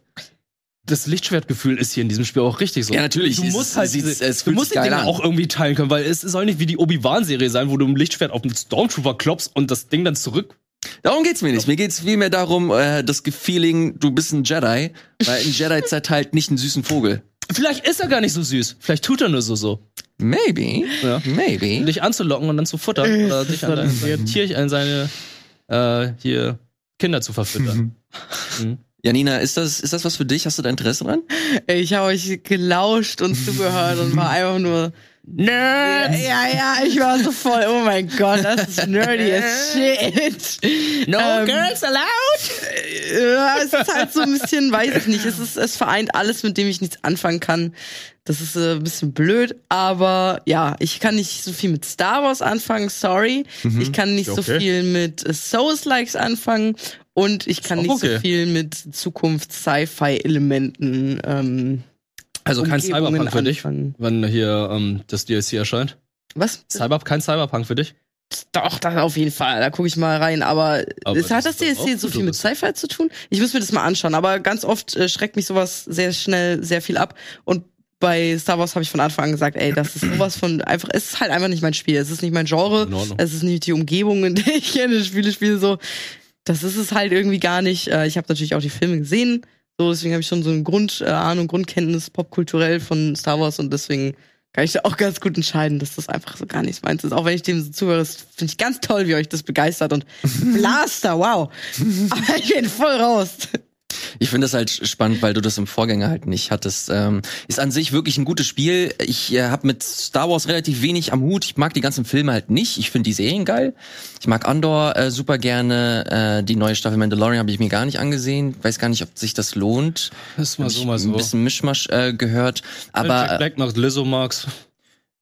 das Lichtschwertgefühl ist hier in diesem Spiel auch richtig so. Ja, natürlich. Du Es- musst halt diese, es du fühlt musst sich die geil Dinge an. auch irgendwie teilen können, weil es soll nicht wie die Obi-Wan-Serie sein, wo du ein Lichtschwert auf einen Stormtrooper klopfst und das Ding dann zurück. Darum geht's mir nicht. Mir geht's vielmehr darum, äh, das Feeling, du bist ein Jedi, weil ein Jedi <laughs> zerteilt nicht einen süßen Vogel. Vielleicht ist er gar nicht so süß. Vielleicht tut er nur so so. Maybe, Ja. maybe. Dich anzulocken und dann zu futtern Äh, oder dich an weird. Tier, an seine äh, hier Kinder zu verfüttern. Mhm. Janina, ist das, ist das was für dich? Hast du da Interesse dran? Ich habe euch gelauscht und zugehört und war einfach nur. Ja, ja, ich war so voll, oh mein Gott, das ist nerdy as shit. No Ähm, girls allowed? Ja, es ist halt so ein bisschen, weiß ich nicht, es, ist, es vereint alles, mit dem ich nichts anfangen kann. Das ist äh, ein bisschen blöd, aber ja, ich kann nicht so viel mit Star Wars anfangen, sorry. Ich kann nicht so Okay. viel mit äh, Souls-Likes anfangen und ich kann nicht okay. so viel mit Zukunfts-Sci-Fi-Elementen. Ähm, Also kein Umgebungen Cyberpunk für dich, anfangen. wenn hier ähm, das DLC erscheint. Was? Cyber, kein Cyberpunk für dich? Doch, das auf jeden Fall. Da gucke ich mal rein. Aber, Aber es hat das DLC so viel mit Sci-Fi zu tun? Ich muss mir das mal anschauen. Aber ganz oft äh, schreckt mich sowas sehr schnell sehr viel ab. Und bei Star Wars habe ich von Anfang an gesagt, ey, das ist sowas von einfach, es ist halt einfach nicht mein Spiel. Es ist nicht mein Genre. In Ordnung. Es ist nicht die Umgebung, in der ich gerne Spiele spiele. So, das ist es halt irgendwie gar nicht. Äh, ich habe natürlich auch die Filme gesehen. So, deswegen habe ich schon so eine Grundahnung, äh, Ahnung, Grundkenntnis popkulturell von Star Wars und deswegen kann ich da auch ganz gut entscheiden, dass das einfach so gar nichts meins ist. Auch wenn ich dem so zuhöre, das finde ich ganz toll, wie euch das begeistert und <laughs> Blaster, wow. Aber ich bin voll raus. Ich finde das halt spannend, weil du das im Vorgänger halt nicht hattest. Ähm, ist an sich wirklich ein gutes Spiel. Ich äh, habe mit Star Wars relativ wenig am Hut. Ich mag die ganzen Filme halt nicht. Ich finde die Serien geil. Ich mag Andor äh, super gerne. Äh, die neue Staffel Mandalorian habe ich mir gar nicht angesehen. Weiß gar nicht, ob sich das lohnt. Das ist mal so, ich mal so. Ein bisschen Mischmasch äh, gehört. Aber Jack Black macht Lizzo Marks.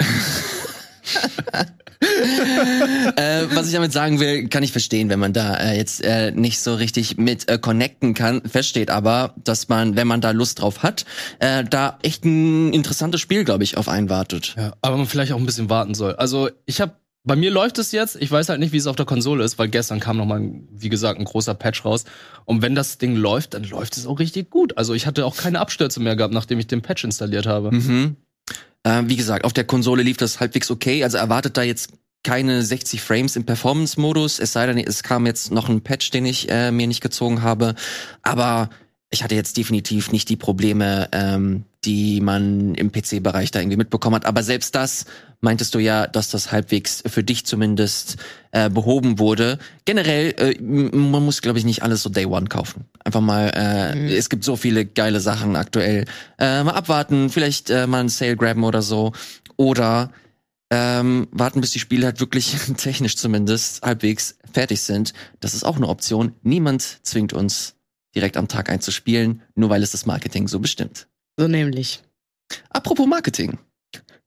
<laughs> <laughs> äh, was ich damit sagen will, kann ich verstehen, wenn man da äh, jetzt äh, nicht so richtig mit äh, connecten kann. Versteht aber, dass man, wenn man da Lust drauf hat, äh, da echt ein interessantes Spiel, glaube ich, auf einen wartet. Ja, aber man vielleicht auch ein bisschen warten soll. Also ich habe bei mir läuft es jetzt. Ich weiß halt nicht, wie es auf der Konsole ist, weil gestern kam noch mal, wie gesagt, ein großer Patch raus. Und wenn das Ding läuft, dann läuft es auch richtig gut. Also ich hatte auch keine Abstürze mehr gehabt, nachdem ich den Patch installiert habe. Mhm. Äh, wie gesagt, auf der Konsole lief das halbwegs okay. Also erwartet da jetzt keine 60 Frames im Performance-Modus. Es sei denn, es kam jetzt noch ein Patch, den ich äh, mir nicht gezogen habe. Aber ich hatte jetzt definitiv nicht die Probleme, ähm, die man im PC-Bereich da irgendwie mitbekommen hat. Aber selbst das meintest du ja, dass das halbwegs für dich zumindest äh, behoben wurde. Generell, äh, man muss, glaube ich, nicht alles so Day One kaufen. Einfach mal, äh, es gibt so viele geile Sachen aktuell. Äh, mal abwarten, vielleicht äh, mal einen Sale graben oder so. Oder ähm, warten, bis die Spiele halt wirklich <laughs> technisch zumindest halbwegs fertig sind. Das ist auch eine Option. Niemand zwingt uns direkt am Tag einzuspielen, nur weil es das Marketing so bestimmt. So nämlich. Apropos Marketing.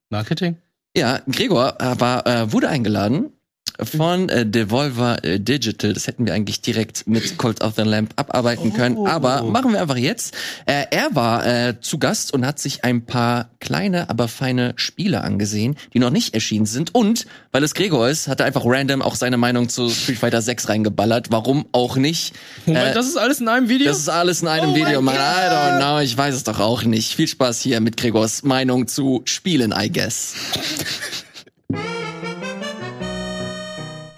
Marketing? Ja, Gregor war, äh, wurde eingeladen von äh, Devolver äh, Digital. Das hätten wir eigentlich direkt mit Cult of the Lamp abarbeiten können. Oh. Aber machen wir einfach jetzt. Äh, er war äh, zu Gast und hat sich ein paar kleine, aber feine Spiele angesehen, die noch nicht erschienen sind. Und weil es Gregor ist, hat er einfach random auch seine Meinung zu Street Fighter 6 reingeballert. Warum auch nicht? Moment, Äh, das ist alles in einem Video? das ist alles in einem Oh Video, man. I don't know, ich weiß es doch auch nicht. Viel Spaß hier mit Gregors Meinung zu Spielen, I guess.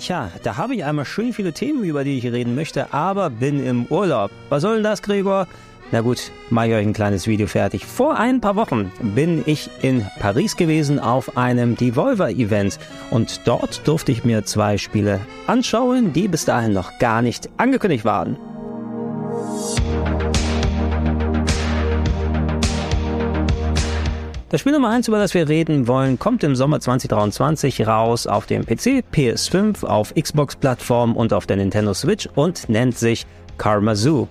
Tja, da habe ich einmal schön viele Themen, über die ich reden möchte, aber bin im Urlaub. Was soll denn das, Gregor? Na gut, mache ich euch ein kleines Video fertig. Vor ein paar Wochen bin ich in Paris gewesen auf einem Devolver-Event und dort durfte ich mir zwei Spiele anschauen, die bis dahin noch gar nicht angekündigt waren. Das Spiel Nummer 1, über das wir reden wollen, kommt im Sommer 2023 raus auf dem PC, PS5, auf Xbox-Plattform und auf der Nintendo Switch und nennt sich Karma Zoo.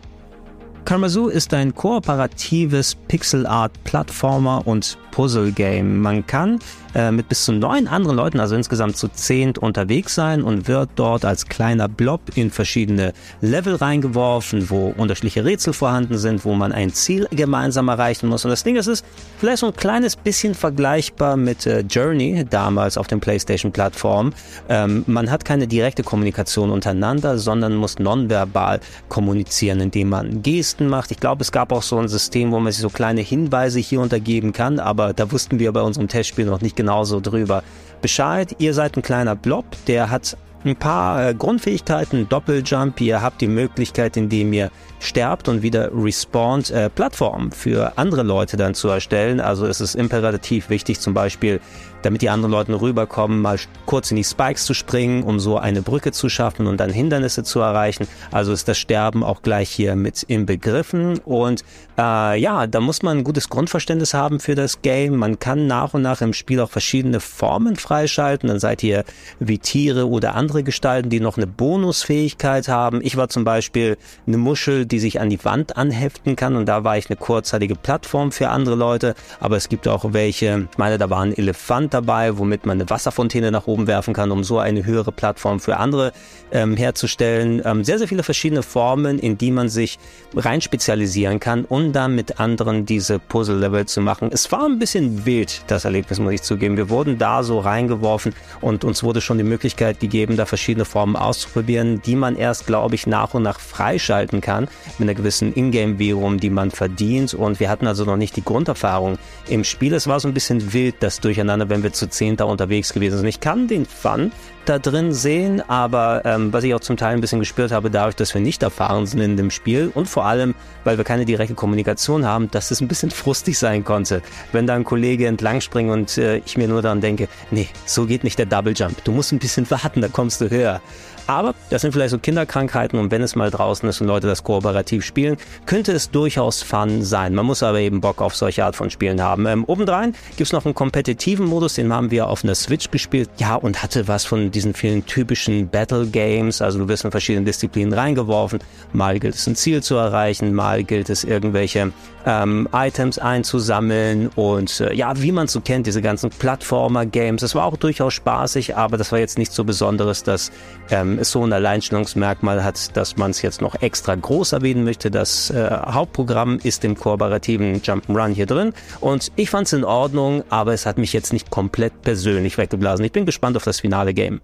Karma Zoo ist ein kooperatives Pixel-Art-Plattformer und Puzzle-Game. Man kann äh, mit bis zu neun anderen Leuten, also insgesamt zu zehnt, unterwegs sein und wird dort als kleiner Blob in verschiedene Level reingeworfen, wo unterschiedliche Rätsel vorhanden sind, wo man ein Ziel gemeinsam erreichen muss. Und das Ding ist, es ist vielleicht so ein kleines bisschen vergleichbar mit äh, Journey, damals auf den PlayStation-Plattformen. Ähm, man hat keine direkte Kommunikation untereinander, sondern muss nonverbal kommunizieren, indem man Gesten macht. Ich glaube, es gab auch so ein System, wo man sich so kleine Hinweise hier untergeben kann, aber da wussten wir bei unserem Testspiel noch nicht genauso drüber Bescheid. Ihr seid ein kleiner Blob, der hat ein paar äh, Grundfähigkeiten, Doppeljump, ihr habt die Möglichkeit, indem ihr sterbt und wieder respawnt, äh, Plattformen für andere Leute dann zu erstellen. Also es ist imperativ wichtig, zum Beispiel, damit die anderen Leute rüberkommen, mal kurz in die Spikes zu springen, um so eine Brücke zu schaffen und dann Hindernisse zu erreichen. Also ist das Sterben auch gleich hier mit inbegriffen. Und äh, ja, da muss man ein gutes Grundverständnis haben für das Game. Man kann nach und nach im Spiel auch verschiedene Formen freischalten. Dann seid ihr wie Tiere oder andere Gestalten, die noch eine Bonusfähigkeit haben. Ich war zum Beispiel eine Muschel, die sich an die Wand anheften kann und da war ich eine kurzzeitige Plattform für andere Leute. Aber es gibt auch welche, ich meine, da war ein Elefant dabei, womit man eine Wasserfontäne nach oben werfen kann, um so eine höhere Plattform für andere ähm, herzustellen. Ähm, sehr, sehr viele verschiedene Formen, in die man sich rein spezialisieren kann, um dann mit anderen diese Puzzle-Level zu machen. Es war ein bisschen wild, das Erlebnis, muss ich zugeben. Wir wurden da so reingeworfen und uns wurde schon die Möglichkeit gegeben, da verschiedene Formen auszuprobieren, die man erst, glaube ich, nach und nach freischalten kann, mit einer gewissen Ingame-Währung, die man verdient. Und wir hatten also noch nicht die Grunderfahrung im Spiel. Es war so ein bisschen wild, das Durcheinander, wenn wir zu zehn unterwegs gewesen sind. Ich kann den Fun da drin sehen, aber ähm, was ich auch zum Teil ein bisschen gespürt habe, dadurch, dass wir nicht erfahren sind in dem Spiel und vor allem, weil wir keine direkte Kommunikation haben, dass es ein bisschen <laughs> frustig sein konnte, wenn da ein Kollege entlang springt und äh, ich mir nur daran denke, nee, so geht nicht der Double Jump. Du musst ein bisschen <laughs> warten, da kommst du höher. Aber das sind vielleicht so Kinderkrankheiten und wenn es mal draußen ist und Leute das kooperativ spielen, könnte es durchaus Fun sein. Man muss aber eben Bock auf solche Art von Spielen haben. Ähm, obendrein gibt's noch einen kompetitiven Modus, den haben wir auf einer Switch gespielt. Ja, und hatte was von diesen vielen typischen Battle Games. Also du wirst in verschiedene Disziplinen reingeworfen. Mal gilt es ein Ziel zu erreichen, mal gilt es irgendwelche ähm, Items einzusammeln und äh, ja, wie man so kennt, diese ganzen Plattformer-Games. Es war auch durchaus spaßig, aber das war jetzt nichts so Besonderes, dass ähm, es so ein Alleinstellungsmerkmal hat, dass man es jetzt noch extra groß erwähnen möchte. Das äh, Hauptprogramm ist im kooperativen Jump'n'Run hier drin und ich fand es in Ordnung, aber es hat mich jetzt nicht komplett persönlich weggeblasen. Ich bin gespannt auf das finale Game.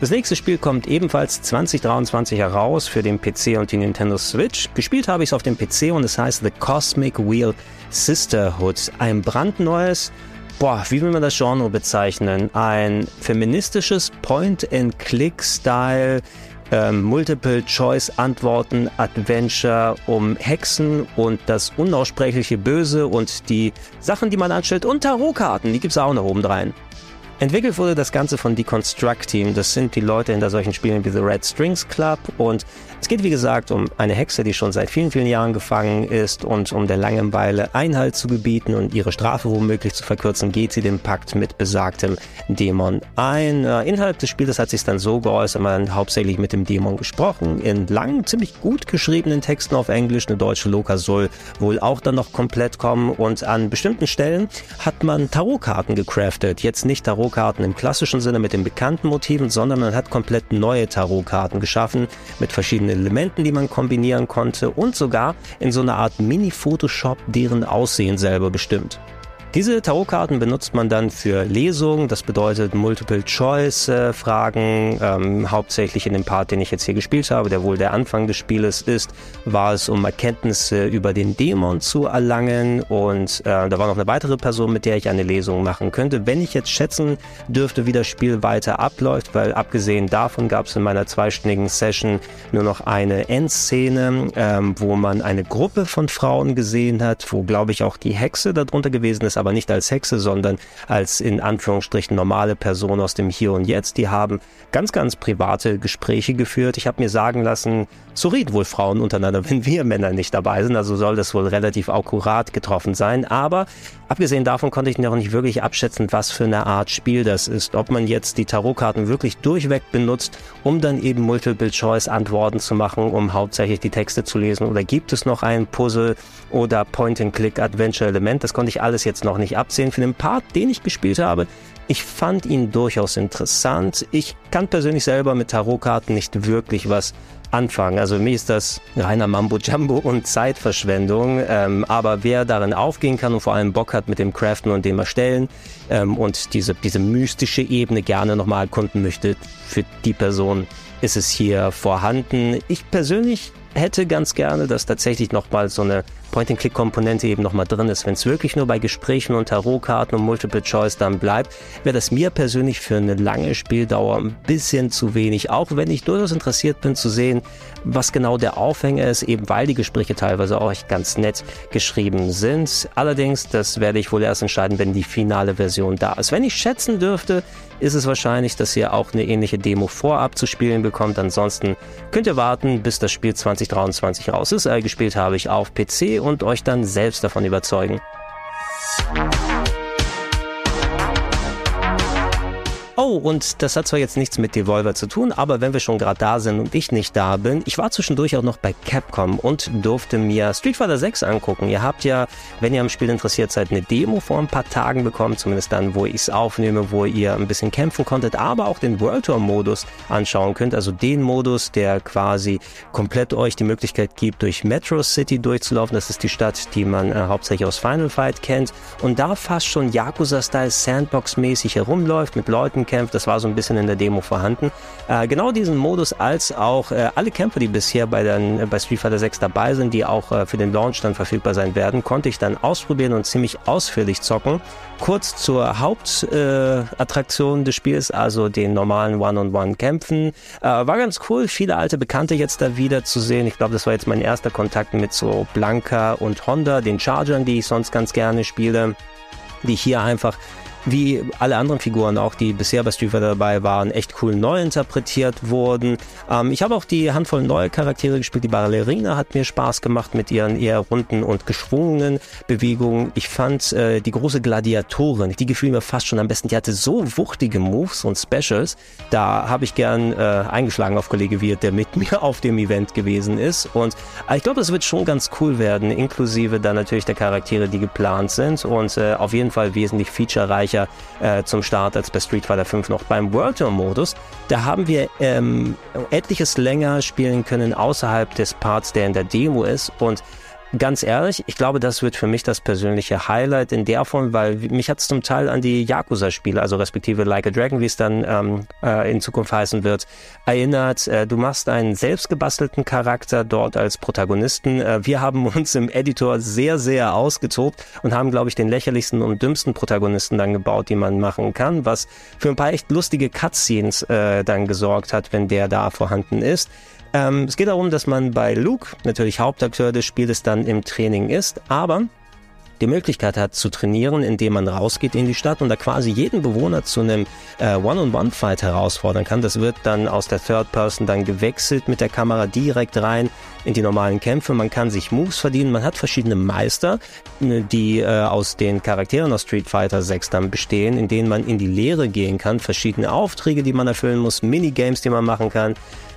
Das nächste Spiel kommt ebenfalls 2023 heraus für den PC und die Nintendo Switch. Gespielt habe ich es auf dem PC und es heißt The Cosmic Wheel Sisterhood. Ein brandneues, boah, wie will man das Genre bezeichnen? Ein feministisches Point-and-Click-Style ähm, Multiple-Choice-Antworten, Adventure um Hexen und das unaussprechliche Böse und die Sachen, die man anstellt und Tarotkarten, die gibt's auch noch oben rein. Entwickelt wurde das Ganze von Deconstruct Team. Das sind die Leute hinter solchen Spielen wie The Red Strings Club. Und es geht, wie gesagt, um eine Hexe, die schon seit vielen, vielen Jahren gefangen ist. Und um der Langeweile Einhalt zu gebieten und ihre Strafe womöglich zu verkürzen, geht sie den Pakt mit besagtem Dämon ein. Äh, innerhalb des Spiels hat sich dann so geäußert, man hauptsächlich mit dem Dämon gesprochen. In langen, ziemlich gut geschriebenen Texten auf Englisch. Eine deutsche Loka soll wohl auch dann noch komplett kommen. Und an bestimmten Stellen hat man Tarotkarten gecraftet. Jetzt nicht Tarot Tarotkarten im klassischen Sinne mit den bekannten Motiven, sondern man hat komplett neue Tarotkarten geschaffen mit verschiedenen Elementen, die man kombinieren konnte und sogar in so einer Art Mini-Photoshop deren Aussehen selber bestimmt. Diese Tarotkarten benutzt man dann für Lesungen, das bedeutet Multiple-Choice-Fragen. Ähm, hauptsächlich in dem Part, den ich jetzt hier gespielt habe, der wohl der Anfang des Spieles ist, war es, um Erkenntnisse über den Dämon zu erlangen. Und äh, da war noch eine weitere Person, mit der ich eine Lesung machen könnte. Wenn ich jetzt schätzen dürfte, wie das Spiel weiter abläuft, weil abgesehen davon gab es in meiner zweistündigen Session nur noch eine Endszene, ähm, wo man eine Gruppe von Frauen gesehen hat, wo glaube ich auch die Hexe darunter gewesen ist, aber nicht als Hexe, sondern als in Anführungsstrichen normale Person aus dem Hier und Jetzt. Die haben ganz, ganz private Gespräche geführt. Ich habe mir sagen lassen, so reden wohl Frauen untereinander, <laughs> wenn wir Männer nicht dabei sind. Also soll das wohl relativ akkurat getroffen sein. Aber abgesehen davon konnte ich noch nicht wirklich abschätzen, was für eine Art Spiel das ist. Ob man jetzt die Tarotkarten wirklich durchweg benutzt, um dann eben Multiple-Choice-Antworten zu machen, um hauptsächlich die Texte zu lesen. Oder gibt es noch ein Puzzle oder Point-and-Click-Adventure-Element? Das konnte ich alles jetzt noch nicht absehen. Für den Part, den ich gespielt habe, ich fand ihn durchaus interessant. Ich kann persönlich selber mit Tarotkarten nicht wirklich was anfangen. Also mir ist das reiner Mambo-Jumbo <laughs> und Zeitverschwendung. Ähm, aber wer darin aufgehen kann und vor allem Bock hat mit dem Craften und dem Erstellen ähm, und diese, diese mystische Ebene gerne nochmal erkunden möchte, für die Person ist es hier vorhanden. Ich persönlich hätte ganz gerne, dass tatsächlich nochmal so eine Point-and-Click-Komponente eben nochmal drin ist. Wenn es wirklich nur bei Gesprächen und Tarotkarten und Multiple Choice dann bleibt, wäre das mir persönlich für eine lange Spieldauer ein bisschen zu wenig. Auch wenn ich durchaus interessiert bin zu sehen, was genau der Aufhänger ist, eben weil die Gespräche teilweise auch echt ganz nett geschrieben sind. Allerdings, das werde ich wohl erst entscheiden, wenn die finale Version da ist. Wenn ich schätzen dürfte, ist es wahrscheinlich, dass ihr auch eine ähnliche Demo vorab zu spielen bekommt. Ansonsten könnt ihr warten, bis das Spiel 2023 raus ist. Äh, gespielt habe ich auf PC und euch dann selbst davon überzeugen. Und das hat zwar jetzt nichts mit Devolver zu tun, aber wenn wir schon gerade da sind und ich nicht da bin, ich war zwischendurch auch noch bei Capcom und durfte mir Street Fighter 6 angucken. Ihr habt ja, wenn ihr am Spiel interessiert seid, eine Demo vor ein paar Tagen bekommen, zumindest dann, wo ich es aufnehme, wo ihr ein bisschen kämpfen konntet, aber auch den World Tour Modus anschauen könnt, also den Modus, der quasi komplett euch die Möglichkeit gibt, durch Metro City durchzulaufen. Das ist die Stadt, die man äh, hauptsächlich aus Final Fight kennt und da fast schon Yakuza-Style Sandbox-mäßig herumläuft, mit Leuten kämpft. Das war so ein bisschen in der Demo vorhanden. Äh, genau diesen Modus als auch äh, alle Kämpfe, die bisher bei, den, äh, bei Street Fighter 6 dabei sind, die auch äh, für den Launch dann verfügbar sein werden, konnte ich dann ausprobieren und ziemlich ausführlich zocken. Kurz zur Hauptattraktion äh, des Spiels, also den normalen One-on-One-Kämpfen. Äh, war ganz cool, viele alte Bekannte jetzt da wieder zu sehen. Ich glaube, das war jetzt mein erster Kontakt mit so Blanca und Honda, den Chargern, die ich sonst ganz gerne spiele die hier einfach wie alle anderen Figuren auch, die bisher bei Street Fighter dabei waren, echt cool neu interpretiert wurden. Ähm, ich habe auch die Handvoll neue Charaktere gespielt. Die Ballerina hat mir Spaß gemacht mit ihren eher runden und geschwungenen Bewegungen. Ich fand äh, die große Gladiatorin, die gefiel mir fast schon am besten. Die hatte so wuchtige Moves und Specials. Da habe ich gern äh, eingeschlagen auf Kollege Wirt, der mit <laughs> mir auf dem Event gewesen ist. Und äh, ich glaube, es wird schon ganz cool werden, inklusive dann natürlich der Charaktere, die geplant sind und äh, auf jeden Fall wesentlich featurereicher sicher äh, zum Start als bei Street Fighter 5 noch. Beim World Tour Modus, da haben wir ähm, etliches länger spielen können außerhalb des Parts, der in der Demo ist und Ganz ehrlich, ich glaube, das wird für mich das persönliche Highlight in der Form, weil mich hat es zum Teil an die Yakuza-Spiele, also respektive Like a Dragon, wie es dann ähm, äh, in Zukunft heißen wird, erinnert. Äh, du machst einen selbstgebastelten Charakter dort als Protagonisten. Äh, wir haben uns im Editor sehr, sehr ausgetobt und haben, glaube ich, den lächerlichsten und dümmsten Protagonisten dann gebaut, die man machen kann, was für ein paar echt lustige Cutscenes äh, dann gesorgt hat, wenn der da vorhanden ist. Ähm, es geht darum, dass man bei Luke, natürlich Hauptakteur des Spieles, dann im Training ist, aber die Möglichkeit hat zu trainieren, indem man rausgeht in die Stadt und da quasi jeden Bewohner zu einem äh, One-on-One-Fight herausfordern kann. Das wird dann aus der Third Person dann gewechselt mit der Kamera direkt rein in die normalen Kämpfe. Man kann sich Moves verdienen. Man hat verschiedene Meister, äh, die äh, aus den Charakteren aus Street Fighter 6 dann bestehen, in denen man in die Lehre gehen kann. Verschiedene Aufträge, die man erfüllen muss, Minigames, die man machen kann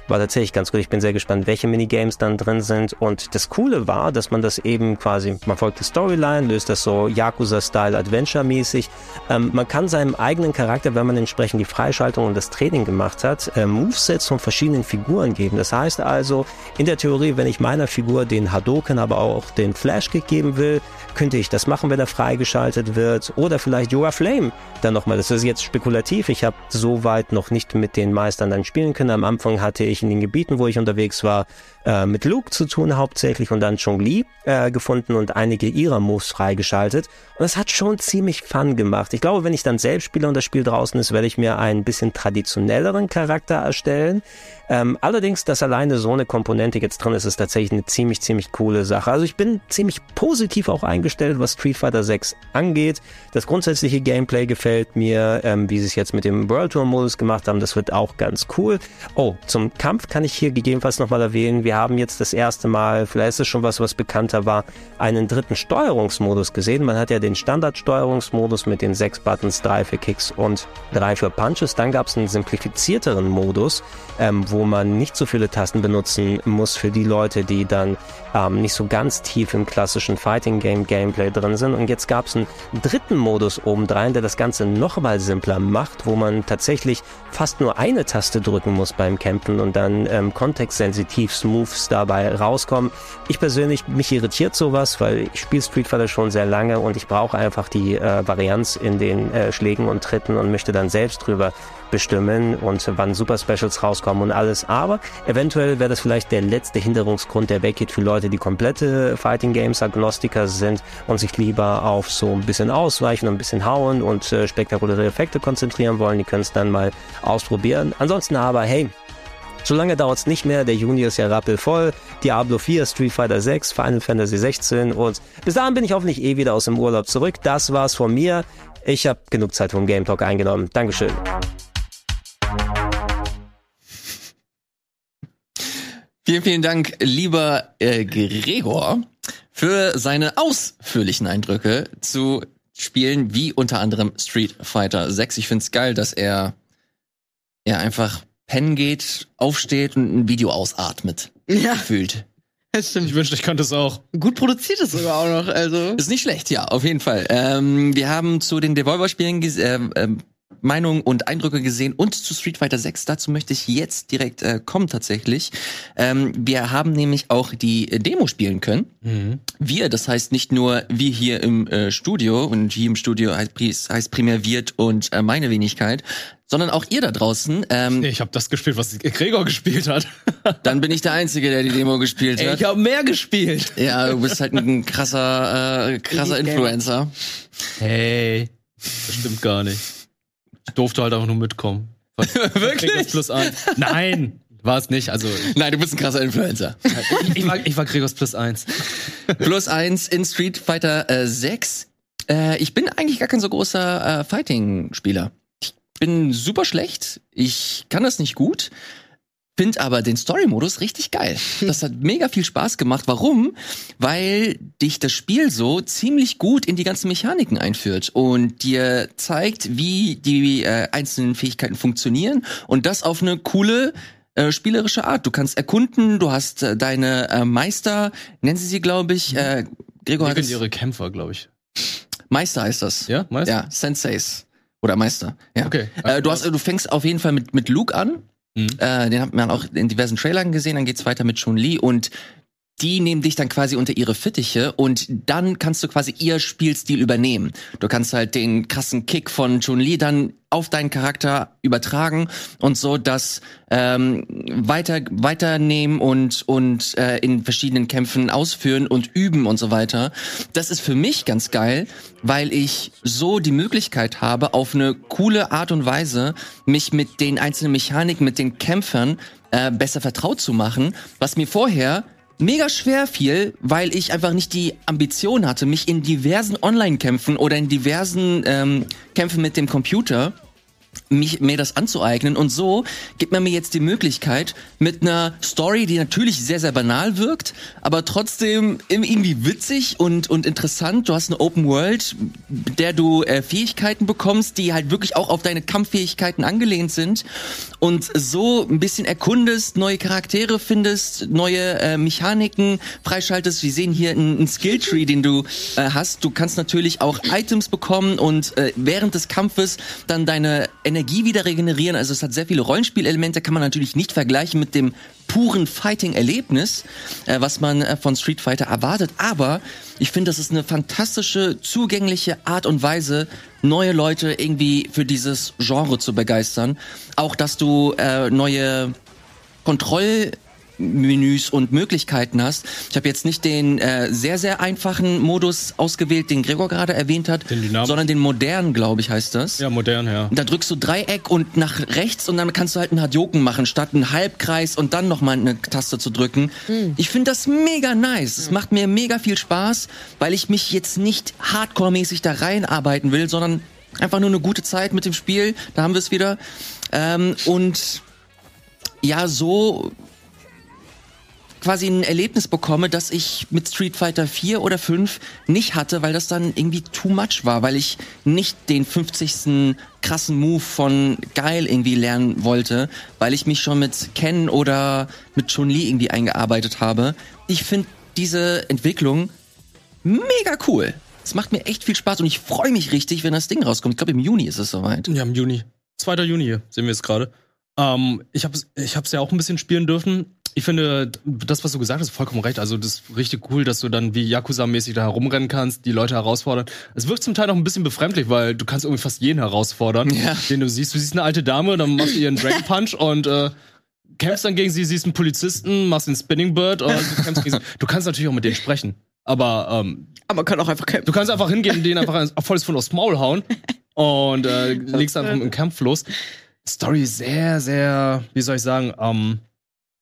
war tatsächlich ganz gut. Ich bin sehr gespannt, welche Minigames dann drin sind. Und das Coole war, dass man das eben quasi, man folgt die Storyline, löst das so Yakuza-Style Adventure-mäßig. Ähm, man kann seinem eigenen Charakter, wenn man entsprechend die Freischaltung und das Training gemacht hat, äh, Movesets von verschiedenen Figuren geben. Das heißt also, in der Theorie, wenn ich meiner Figur den Hadoken, aber auch den Flash-Kick geben will, könnte ich das machen, wenn er freigeschaltet wird. Oder vielleicht Yoga Flame dann nochmal. Das ist jetzt spekulativ. Ich habe soweit noch nicht mit den Meistern dann spielen können. Am Anfang hatte ich in den Gebieten, wo ich unterwegs war, äh, mit Luke zu tun hauptsächlich und dann Chong-Li äh, gefunden und einige ihrer Moves freigeschaltet. Und es hat schon ziemlich Fun gemacht. Ich glaube, wenn ich dann selbst spiele und das Spiel draußen ist, werde ich mir einen bisschen traditionelleren Charakter erstellen. Ähm, allerdings, dass alleine so eine Komponente jetzt drin ist, ist tatsächlich eine ziemlich, ziemlich coole Sache. Also ich bin ziemlich positiv auch eingestellt, was Street Fighter 6 angeht. Das grundsätzliche Gameplay gefällt mir, ähm, wie sie es jetzt mit dem World Tour Modus gemacht haben. Das wird auch ganz cool. Oh, zum Kampf kann ich hier gegebenenfalls nochmal erwähnen. Wir haben jetzt das erste Mal, vielleicht ist es schon was, was bekannter war, einen dritten Steuerungsmodus gesehen. Man hat ja den Standard-Steuerungsmodus mit den sechs Buttons, drei für Kicks und drei für Punches. Dann gab es einen simplifizierteren Modus, ähm, wo man nicht so viele Tasten benutzen muss für die Leute, die dann ähm, nicht so ganz tief im klassischen Fighting Game Gameplay drin sind. Und jetzt gab es einen dritten Modus obendrein, der das Ganze nochmal simpler macht, wo man tatsächlich fast nur eine Taste drücken muss beim Kämpfen und dann ähm, kontextsensitiv Moves dabei rauskommen. Ich persönlich, mich irritiert sowas, weil ich spiele Street Fighter schon sehr lange und ich brauche einfach die äh, Varianz in den äh, Schlägen und Tritten und möchte dann selbst drüber bestimmen und wann Super Specials rauskommen und alles. Aber eventuell wäre das vielleicht der letzte Hinderungsgrund, der weggeht für Leute, die komplette Fighting Games Agnostiker sind und sich lieber auf so ein bisschen ausweichen und ein bisschen hauen und äh, spektakuläre Effekte konzentrieren wollen. Die können es dann mal ausprobieren. Ansonsten aber, hey, so lange dauert es nicht mehr, der Juni ist ja rappelvoll. Diablo 4, Street Fighter 6, Final Fantasy 16 und bis dahin bin ich hoffentlich eh wieder aus dem Urlaub zurück. Das war's von mir. Ich habe genug Zeit vom Game Talk eingenommen. Dankeschön. Vielen, vielen Dank, lieber äh, Gregor, für seine ausführlichen Eindrücke zu Spielen wie unter anderem Street Fighter 6. Ich find's geil, dass er ja einfach pennen geht, aufsteht und ein Video ausatmet. Ja. Fühlt. Das stimmt. Ich wünschte, ich könnte es auch. Gut produziert ist sogar auch noch, also. Ist nicht schlecht, ja, auf jeden Fall. Ähm, wir haben zu den Devolver-Spielen ges- äh, ähm, Meinungen und Eindrücke gesehen und zu Street Fighter 6. Dazu möchte ich jetzt direkt äh, kommen tatsächlich. Ähm, wir haben nämlich auch die äh, Demo spielen können. Wir, das heißt nicht nur wir hier im äh, Studio und hier im Studio heißt, heißt primär Wirt und äh, meine Wenigkeit, sondern auch ihr da draußen. Ähm, ich habe das gespielt, was Gregor gespielt hat. <laughs> Dann bin ich der Einzige, der die Demo gespielt Ey, hat. ich habe mehr gespielt. Ja, du bist halt ein krasser, äh, krasser. Influencer. Hey, das stimmt gar nicht. Ich durfte halt einfach nur mitkommen. <laughs> Wirklich? Gregors plus eins. Nein, war es nicht. Also Nein, du bist ein krasser Influencer. ich, ich, war, ich war Gregors plus eins. Plus eins in Street Fighter äh, 6. Äh, ich bin eigentlich gar kein so großer äh, Fighting-Spieler. Ich bin super schlecht. Ich kann das nicht gut. Find aber den Story-Modus richtig geil. Das hat mega viel Spaß gemacht. Warum? Weil dich das Spiel so ziemlich gut in die ganzen Mechaniken einführt und dir zeigt, wie die äh, einzelnen Fähigkeiten funktionieren und das auf eine coole äh, spielerische Art. Du kannst erkunden, du hast äh, deine äh, Meister, nennen sie sie, glaube ich. Äh, Gregor hat ihre Kämpfer, glaube ich. Meister heißt das. Ja, meinst du? Ja, Senseis. Oder Meister. Ja. Okay. Äh, du, hast, du fängst auf jeden Fall mit, mit Luke an. Mhm. Äh, den hat man auch in diversen Trailern gesehen. Dann geht's weiter mit Chun-Li und die nehmen dich dann quasi unter ihre Fittiche und dann kannst du quasi ihr Spielstil übernehmen. Du kannst halt den krassen Kick von Chun-Li dann auf deinen Charakter übertragen und so das ähm, weiter weiternehmen und und äh, in verschiedenen Kämpfen ausführen und üben und so weiter. Das ist für mich ganz geil, weil ich so die Möglichkeit habe, auf eine coole Art und Weise mich mit den einzelnen Mechaniken, mit den Kämpfern äh, besser vertraut zu machen, was mir vorher mega schwer fiel, weil ich einfach nicht die Ambition hatte, mich in diversen Online-Kämpfen oder in diversen ähm, Kämpfen mit dem Computer mich, mir das anzueignen. Und so gibt man mir jetzt die Möglichkeit, mit einer Story, die natürlich sehr, sehr banal wirkt, aber trotzdem irgendwie witzig und, und interessant. Du hast eine Open World, der du äh, Fähigkeiten bekommst, die halt wirklich auch auf deine Kampffähigkeiten angelehnt sind. Und so ein bisschen erkundest, neue Charaktere findest, neue äh, Mechaniken freischaltest. Wir sehen hier einen, einen Skilltree, den du äh, hast. Du kannst natürlich auch Items bekommen und äh, während des Kampfes dann deine Energie wieder regenerieren. Also es hat sehr viele Rollenspielelemente, kann man natürlich nicht vergleichen mit dem puren Fighting-Erlebnis, äh, was man äh, von Street Fighter erwartet. Aber ich finde, das ist eine fantastische, zugängliche Art und Weise, neue Leute irgendwie für dieses Genre zu begeistern. Auch, dass du äh, neue Kontroll Menüs und Möglichkeiten hast. Ich habe jetzt nicht den äh, sehr, sehr einfachen Modus ausgewählt, den Gregor gerade erwähnt hat, Den sondern den modernen, glaube ich, heißt das. Ja, modern, ja. Da drückst du Dreieck und nach rechts und dann kannst du halt einen Hadjoken machen, statt einen Halbkreis und dann nochmal eine Taste zu drücken. Ich finde das mega nice. Es macht mir mega viel Spaß, weil ich mich jetzt nicht hardcore-mäßig da reinarbeiten will, sondern einfach nur eine gute Zeit mit dem Spiel. Da haben wir es wieder. Ähm, und ja, so quasi ein Erlebnis bekomme, das ich mit Street Fighter 4 oder 5 nicht hatte, weil das dann irgendwie too much war, weil ich nicht den 50. krassen Move von Geil irgendwie lernen wollte, weil ich mich schon mit Ken oder mit Chun-Li irgendwie eingearbeitet habe. Ich finde diese Entwicklung mega cool. Es macht mir echt viel Spaß und ich freue mich richtig, wenn das Ding rauskommt. Ich glaube, im Juni ist es soweit. Ja, im Juni. 2. Juni sehen wir es gerade. Ähm, ich habe ich hab's ja auch ein bisschen spielen dürfen. Ich finde, das, was du gesagt hast, vollkommen recht. Also, das ist richtig cool, dass du dann wie Yakuza-mäßig da herumrennen kannst, die Leute herausfordern. Es wirkt zum Teil noch ein bisschen befremdlich, weil du kannst irgendwie fast jeden herausfordern, Ja. den du siehst. Du siehst eine alte Dame, dann machst du ihren <laughs> Dragon Punch und äh, kämpfst dann gegen sie, siehst einen Polizisten, machst den Spinning Bird und du kämpfst gegen sie. Du kannst natürlich auch mit denen sprechen. Aber ähm, Aber man kann auch einfach kämpfen. Du kannst einfach hingehen und den einfach ein volles Pfund aufs Maul hauen und äh, <laughs> legst einfach im Kampf los. Story sehr, sehr, wie soll ich sagen, ähm,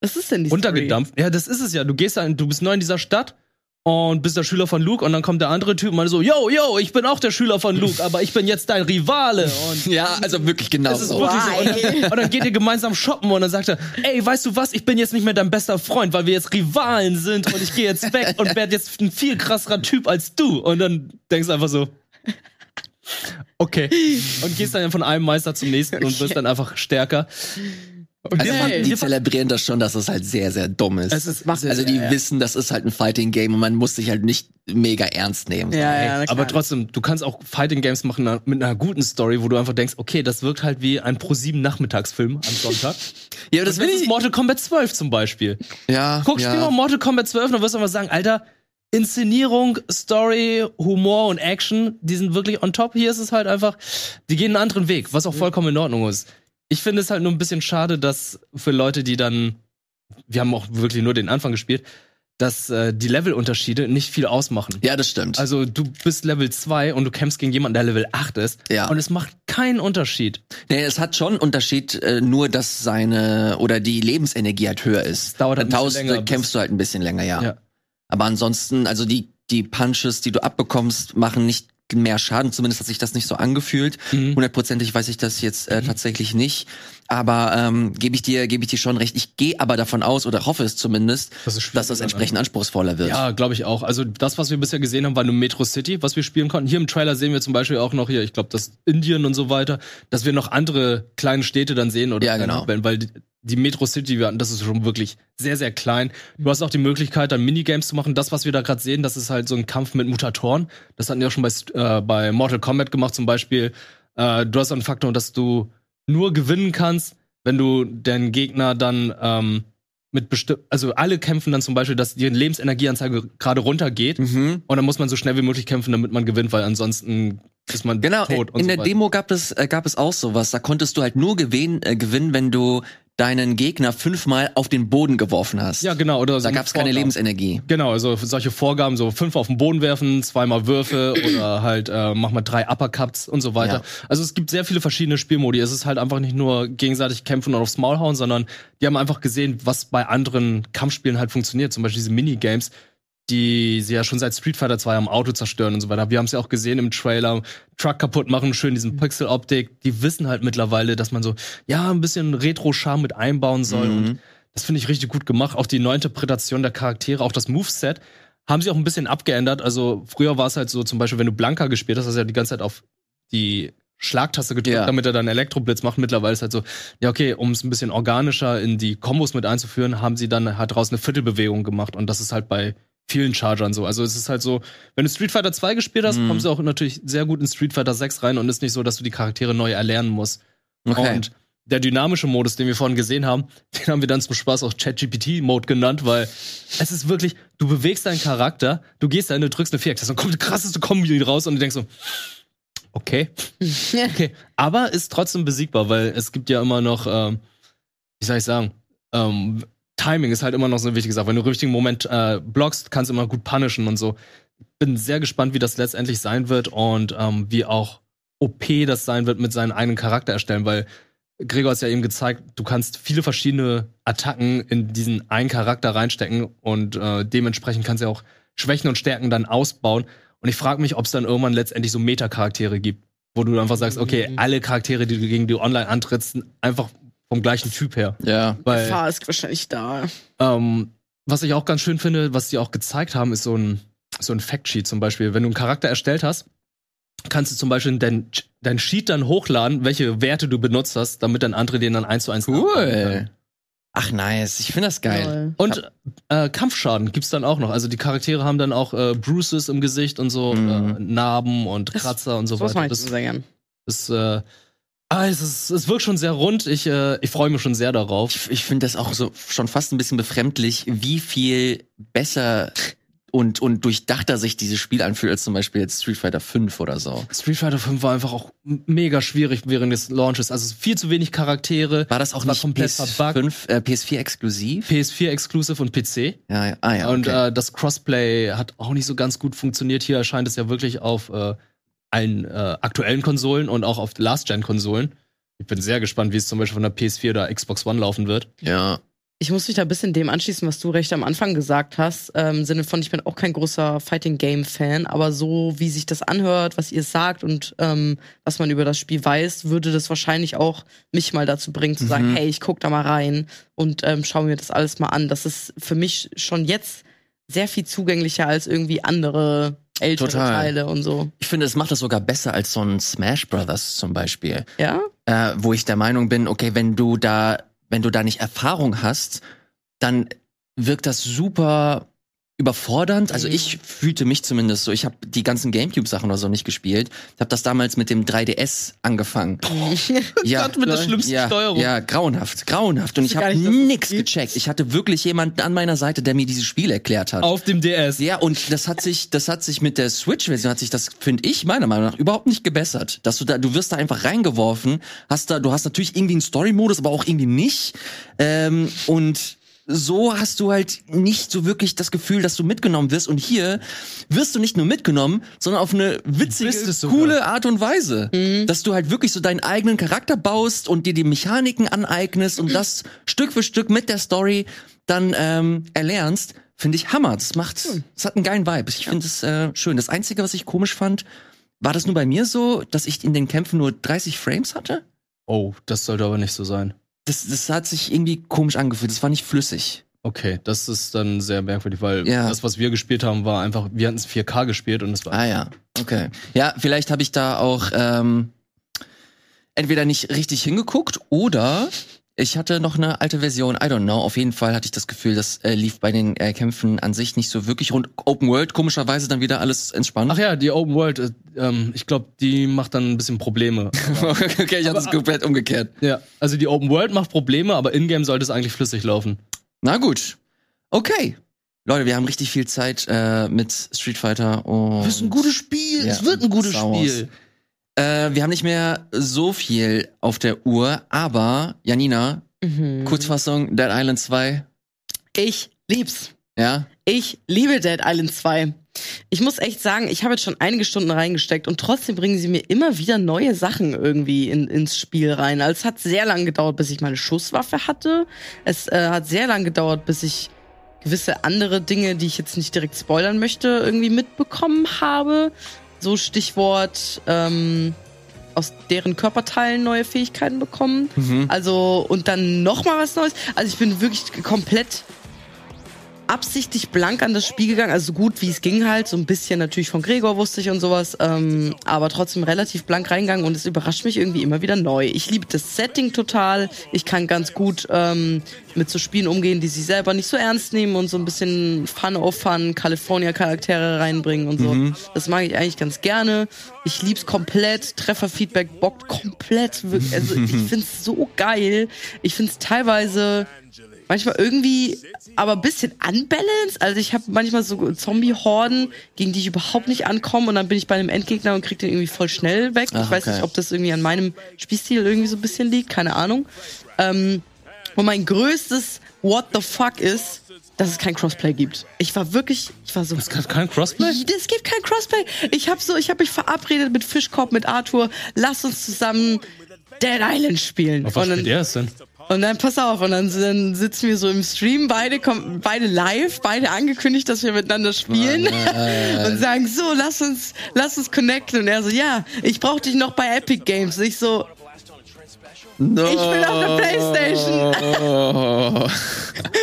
Was ist denn die runtergedampft. Ja, das ist es ja. Du gehst da, du bist neu in dieser Stadt und bist der Schüler von Luke und dann kommt der andere Typ und meint so, yo, yo, ich bin auch der Schüler von Luke, aber ich bin jetzt dein Rivale. Und <laughs> Ja, also wirklich genau das ist so. wirklich so. Und dann, und dann geht ihr gemeinsam shoppen und dann sagt er, ey, weißt du was, ich bin jetzt nicht mehr dein bester Freund, weil wir jetzt Rivalen sind und ich gehe jetzt weg <laughs> und werde jetzt ein viel krasserer Typ als du. Und dann denkst du einfach so, okay. Und gehst dann von einem Meister zum nächsten und wirst dann einfach stärker. Und Also wir die zelebrieren das schon, dass es halt sehr, sehr dumm ist. Es ist also die wissen, das ist halt ein Fighting Game und man muss sich halt nicht mega ernst nehmen. Ja, ja, na klar. aber trotzdem, du kannst auch Fighting Games machen mit einer guten Story, wo du einfach denkst, okay, das wirkt halt wie ein Pro7 Nachmittagsfilm am Sonntag. <laughs> Ja, das Das will ist ich. Mortal Kombat 12 zum Beispiel. Ja, Guck, ja. spiel mal Mortal Kombat 12 und dann wirst du einfach sagen, Alter, Inszenierung, Story, Humor und Action, die sind wirklich on top. Hier ist es halt einfach, die gehen einen anderen Weg, was auch vollkommen in Ordnung ist. Ich finde es halt nur ein bisschen schade, dass für Leute, die dann, wir haben auch wirklich nur den Anfang gespielt, dass äh, die Levelunterschiede nicht viel ausmachen. Ja, das stimmt. Also du bist Level 2 und du kämpfst gegen jemanden, der Level 8 ist. Ja. Und es macht keinen Unterschied. Nee, es hat schon einen Unterschied, äh, nur dass seine oder die Lebensenergie halt höher ist. dauert halt Dann ein bisschen tausend länger, kämpfst du halt ein bisschen länger, ja. Ja. Aber ansonsten, also die, die Punches, die du abbekommst, machen nicht mehr Schaden. Zumindest hat sich das nicht so angefühlt. Mhm. Hundertprozentig weiß ich das jetzt äh, tatsächlich nicht. Aber ähm, gebe ich dir, gebe ich dir schon recht. Ich gehe aber davon aus oder hoffe es zumindest, Das dass das entsprechend anspruchsvoller wird. Ja, glaube ich auch. Also das, was wir bisher gesehen haben, war nur Metro City, was wir spielen konnten. Hier im Trailer sehen wir zum Beispiel auch noch hier, ich glaube, das Indien und so weiter, dass wir noch andere kleine Städte dann sehen oder Ja, genau. weil die, Metro City, die wir hatten, das ist schon wirklich sehr, sehr klein. Du hast auch die Möglichkeit, dann Minigames zu machen. Das, was wir da gerade sehen, das ist halt so ein Kampf mit Mutatoren. Das hatten wir auch schon bei, äh, bei Mortal Kombat gemacht zum Beispiel. Äh, du hast einen Faktor, dass du nur gewinnen kannst, wenn du den Gegner dann ähm, mit bestimmt, also alle kämpfen dann zum Beispiel, dass die Lebensenergieanzeige gerade runtergeht Mhm. und dann muss man so schnell wie möglich kämpfen, damit man gewinnt, weil ansonsten ist man Genau, tot. Und in so der weiter. Demo gab es, äh, gab es auch sowas. Da konntest du halt nur gewinnen, äh, gewinnen, wenn du deinen Gegner fünfmal auf den Boden geworfen hast. Ja, genau. Oder so Da gab es keine. Lebensenergie. Genau, also solche Vorgaben, so fünf auf den Boden werfen, zweimal Würfe <clears throat> oder halt äh, mach mal drei Uppercuts und so weiter. Ja. Also es gibt sehr viele verschiedene Spielmodi. Es ist halt einfach nicht nur gegenseitig kämpfen und aufs Maul hauen, sondern die haben einfach gesehen, was bei anderen Kampfspielen halt funktioniert. Zum Beispiel diese Minigames, die sie ja schon seit Street Fighter 2 am Auto zerstören und so weiter. Wir haben es ja auch gesehen im Trailer. Truck kaputt machen, schön diesen Pixel-Optik. Die wissen halt mittlerweile, dass man so, ja, ein bisschen Retro-Charme mit einbauen soll. Mhm. Und das finde ich richtig gut gemacht. Auch die Neuinterpretation der Charaktere, auch das Moveset haben sie auch ein bisschen abgeändert. Also früher war es halt so, zum Beispiel, wenn du Blanka gespielt hast, hast du ja die ganze Zeit auf die Schlagtaste gedrückt, Ja. damit er dann Elektroblitz macht. Mittlerweile ist halt so, ja okay, um es ein bisschen organischer in die Kombos mit einzuführen, haben sie dann halt draußen eine Viertelbewegung gemacht. Und das ist halt bei vielen Chargern so. Also es ist halt so, wenn du Street Fighter 2 gespielt hast, Mhm. kommst du auch natürlich sehr gut in Street Fighter 6 rein und ist nicht so, dass du die Charaktere neu erlernen musst. Okay. Und der dynamische Modus, den wir vorhin gesehen haben, <laughs> den haben wir dann zum Spaß auch ChatGPT-Mode genannt, weil es ist wirklich, du bewegst deinen Charakter, du gehst da hin, du drückst eine Viereck, dann kommt die krasseste Kombi raus und du denkst so, okay, <laughs> okay. Aber ist trotzdem besiegbar, weil es gibt ja immer noch, ähm, wie soll ich sagen, ähm, Timing ist halt immer noch so eine wichtige Sache. Wenn du im richtigen Moment äh, blockst, kannst du immer gut punishen und so. Bin sehr gespannt, wie das letztendlich sein wird und ähm, wie auch OP das sein wird mit seinem eigenen Charakter erstellen, weil Gregor hat ja eben gezeigt, du kannst viele verschiedene Attacken in diesen einen Charakter reinstecken und äh, dementsprechend kannst du ja auch Schwächen und Stärken dann ausbauen. Und ich frage mich, ob es dann irgendwann letztendlich so Meta-Charaktere gibt, wo du einfach sagst, okay, alle Charaktere, die du gegen die online antrittst, einfach vom gleichen Typ her. Ja. Weil Gefahr ist wahrscheinlich da. ähm, was ich auch ganz schön finde, was die auch gezeigt haben, ist so ein, so ein Factsheet zum Beispiel. Wenn du einen Charakter erstellt hast, kannst du zum Beispiel dein, dein Sheet dann hochladen, welche Werte du benutzt hast, damit dann andere den dann eins zu eins. Cool. Ach nice, ich finde das geil. Und äh, Kampfschaden gibt's dann auch noch. Also die Charaktere haben dann auch äh, Bruises im Gesicht und so, Mhm. äh, Narben und Das- Kratzer und so weiter. Das, sehr gern. das, äh, ah, es, ist, es wirkt schon sehr rund. Ich, äh, ich freue mich schon sehr darauf. Ich, ich finde das auch so schon fast ein bisschen befremdlich, wie viel besser und, und durchdachter sich dieses Spiel anfühlt als zum Beispiel jetzt Street Fighter 5 oder so. Street Fighter 5 war einfach auch mega schwierig während des Launches. Also viel zu wenig Charaktere. War das auch war nicht komplett verbuggt. PS5, äh, PS4 exklusiv? PS4 Exclusive und PC. Ja, ja. Ah, ja, Und okay. äh, das Crossplay hat auch nicht so ganz gut funktioniert. Hier erscheint es ja wirklich auf äh, allen äh, aktuellen Konsolen und auch auf Last-Gen-Konsolen. Ich bin sehr gespannt, wie es zum Beispiel von der PS4 oder Xbox One laufen wird. ja. Ich muss mich da ein bisschen dem anschließen, was du recht am Anfang gesagt hast. Ähm, Im Sinne von, ich bin auch kein großer Fighting Game Fan, aber so wie sich das anhört, was ihr sagt und ähm, was man über das Spiel weiß, würde das wahrscheinlich auch mich mal dazu bringen, zu sagen, Mhm. hey, ich guck da mal rein und ähm, schau mir das alles mal an. Das ist für mich schon jetzt sehr viel zugänglicher als irgendwie andere ältere Total. Teile und so. Ich finde, es macht das sogar besser als so ein Smash Brothers zum Beispiel. Ja? äh, wo ich der Meinung bin, okay, wenn du da, wenn du da nicht Erfahrung hast, dann wirkt das super überfordernd. Also Mhm. ich fühlte mich zumindest so. Ich habe die ganzen GameCube-Sachen oder so nicht gespielt. Ich habe das damals mit dem 3DS angefangen. <laughs> ja, Gott, mit der schlimmsten ja, Steuerung. Ja, grauenhaft, grauenhaft. Und ich habe nix gecheckt. Ich hatte wirklich jemanden an meiner Seite, der mir dieses Spiel erklärt hat. Auf dem DS. Ja, und das hat sich, das hat sich mit der Switch-Version hat sich das, finde ich, meiner Meinung nach, überhaupt nicht gebessert. Dass du da, du wirst da einfach reingeworfen, hast da, du hast natürlich irgendwie einen Story-Modus, aber auch irgendwie nicht. Ähm, und so hast du halt nicht so wirklich das Gefühl, dass du mitgenommen wirst. Und hier wirst du nicht nur mitgenommen, sondern auf eine witzige, es coole Art und Weise. Dass du halt wirklich so deinen eigenen Charakter baust und dir die Mechaniken aneignest und das Stück für Stück mit der Story dann ähm, erlernst, finde ich Hammer. Das macht, das hat einen geilen Vibe. Ich finde es äh, schön. Das Einzige, was ich komisch fand, war das nur bei mir so, dass ich in den Kämpfen nur 30 Frames hatte? Oh, das sollte aber nicht so sein. Das, das hat sich irgendwie komisch angefühlt. Das war nicht flüssig. Okay, das ist dann sehr merkwürdig, weil Ja. das, was wir gespielt haben, war einfach, wir hatten es 4K gespielt und es war Ah ja, okay. Ja, vielleicht habe ich da auch ähm, entweder nicht richtig hingeguckt oder ich hatte noch eine alte Version. I don't know. Auf jeden Fall hatte ich das Gefühl, das äh, lief bei den äh, Kämpfen an sich nicht so wirklich rund. Open World, komischerweise dann wieder alles entspannt. Ach ja, die Open World, äh, ähm, ich glaube, die macht dann ein bisschen Probleme. <laughs> okay, ich hatte es komplett umgekehrt. ja, also die Open World macht Probleme, aber in-game sollte es eigentlich flüssig laufen. Na gut. Okay. Leute, wir haben richtig viel Zeit äh, mit Street Fighter und Spiel. Ja, es wird ein gutes. Spiel. Äh, wir haben nicht mehr so viel auf der Uhr, aber Janina, Mhm. Kurzfassung, Dead Island 2. Ich lieb's. Ja. Ich liebe Dead Island 2. Ich muss echt sagen, ich habe jetzt schon einige Stunden reingesteckt und trotzdem bringen sie mir immer wieder neue Sachen irgendwie in, ins Spiel rein. Also es hat sehr lange gedauert, bis ich meine Schusswaffe hatte. Es äh, hat sehr lange gedauert, bis ich gewisse andere Dinge, die ich jetzt nicht direkt spoilern möchte, irgendwie mitbekommen habe. So Stichwort ähm, aus deren Körperteilen neue Fähigkeiten bekommen. Also und dann noch mal was Neues. Also ich bin wirklich komplett absichtlich blank an das Spiel gegangen, also so gut wie es ging halt, so ein bisschen natürlich von Gregor wusste ich und sowas, ähm, aber trotzdem relativ blank reingegangen und es überrascht mich irgendwie immer wieder neu. Ich liebe das Setting total, ich kann ganz gut ähm, mit so Spielen umgehen, die sich selber nicht so ernst nehmen und so ein bisschen Fun of Fun, California-Charaktere reinbringen und so. Das mag ich eigentlich ganz gerne. Ich lieb's komplett, Trefferfeedback bockt komplett, also ich <laughs> find's so geil. Ich find's teilweise manchmal irgendwie aber ein bisschen unbalanced. Also ich habe manchmal so Zombie-Horden, gegen die ich überhaupt nicht ankomme und dann bin ich bei einem Endgegner und krieg den irgendwie voll schnell weg. Ach, ich weiß okay. nicht, ob das irgendwie an meinem Spielstil irgendwie so ein bisschen liegt, keine Ahnung. Ähm, und mein größtes What the fuck ist, dass es kein Crossplay gibt. Ich war wirklich, ich war so Es gibt kein Crossplay? es gibt kein Crossplay. Ich habe so, ich habe mich verabredet mit Fischkorb, mit Arthur. Lass uns zusammen Dead Island spielen. Auf was spielt er es denn? Und dann pass auf, und dann, dann sitzen wir so im Stream, beide kommen, beide live, beide angekündigt, dass wir miteinander spielen <laughs> und sagen so, lass uns, lass uns connecten. Und er so, ja, ich brauche dich noch bei Epic Games. Und ich so, No. ich bin auf der Playstation. <laughs>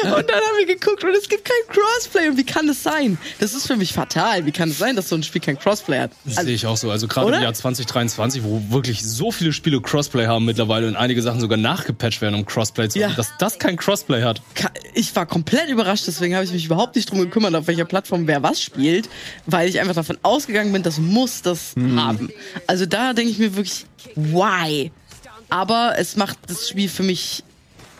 Und dann haben wir geguckt und es gibt kein Crossplay. Und wie kann das sein? Das ist für mich fatal. Wie kann es sein, dass so ein Spiel kein Crossplay hat? Das Also, sehe ich auch so. Also gerade im Jahr 2023, wo wirklich so viele Spiele Crossplay haben mittlerweile und einige Sachen sogar nachgepatcht werden, um Crossplay zu Ja. haben, dass das kein Crossplay hat. ich war komplett überrascht, deswegen habe ich mich überhaupt nicht drum gekümmert, auf welcher Plattform wer was spielt, weil ich einfach davon ausgegangen bin, das muss das haben. Also da denke ich mir wirklich, why? Aber es macht das Spiel für mich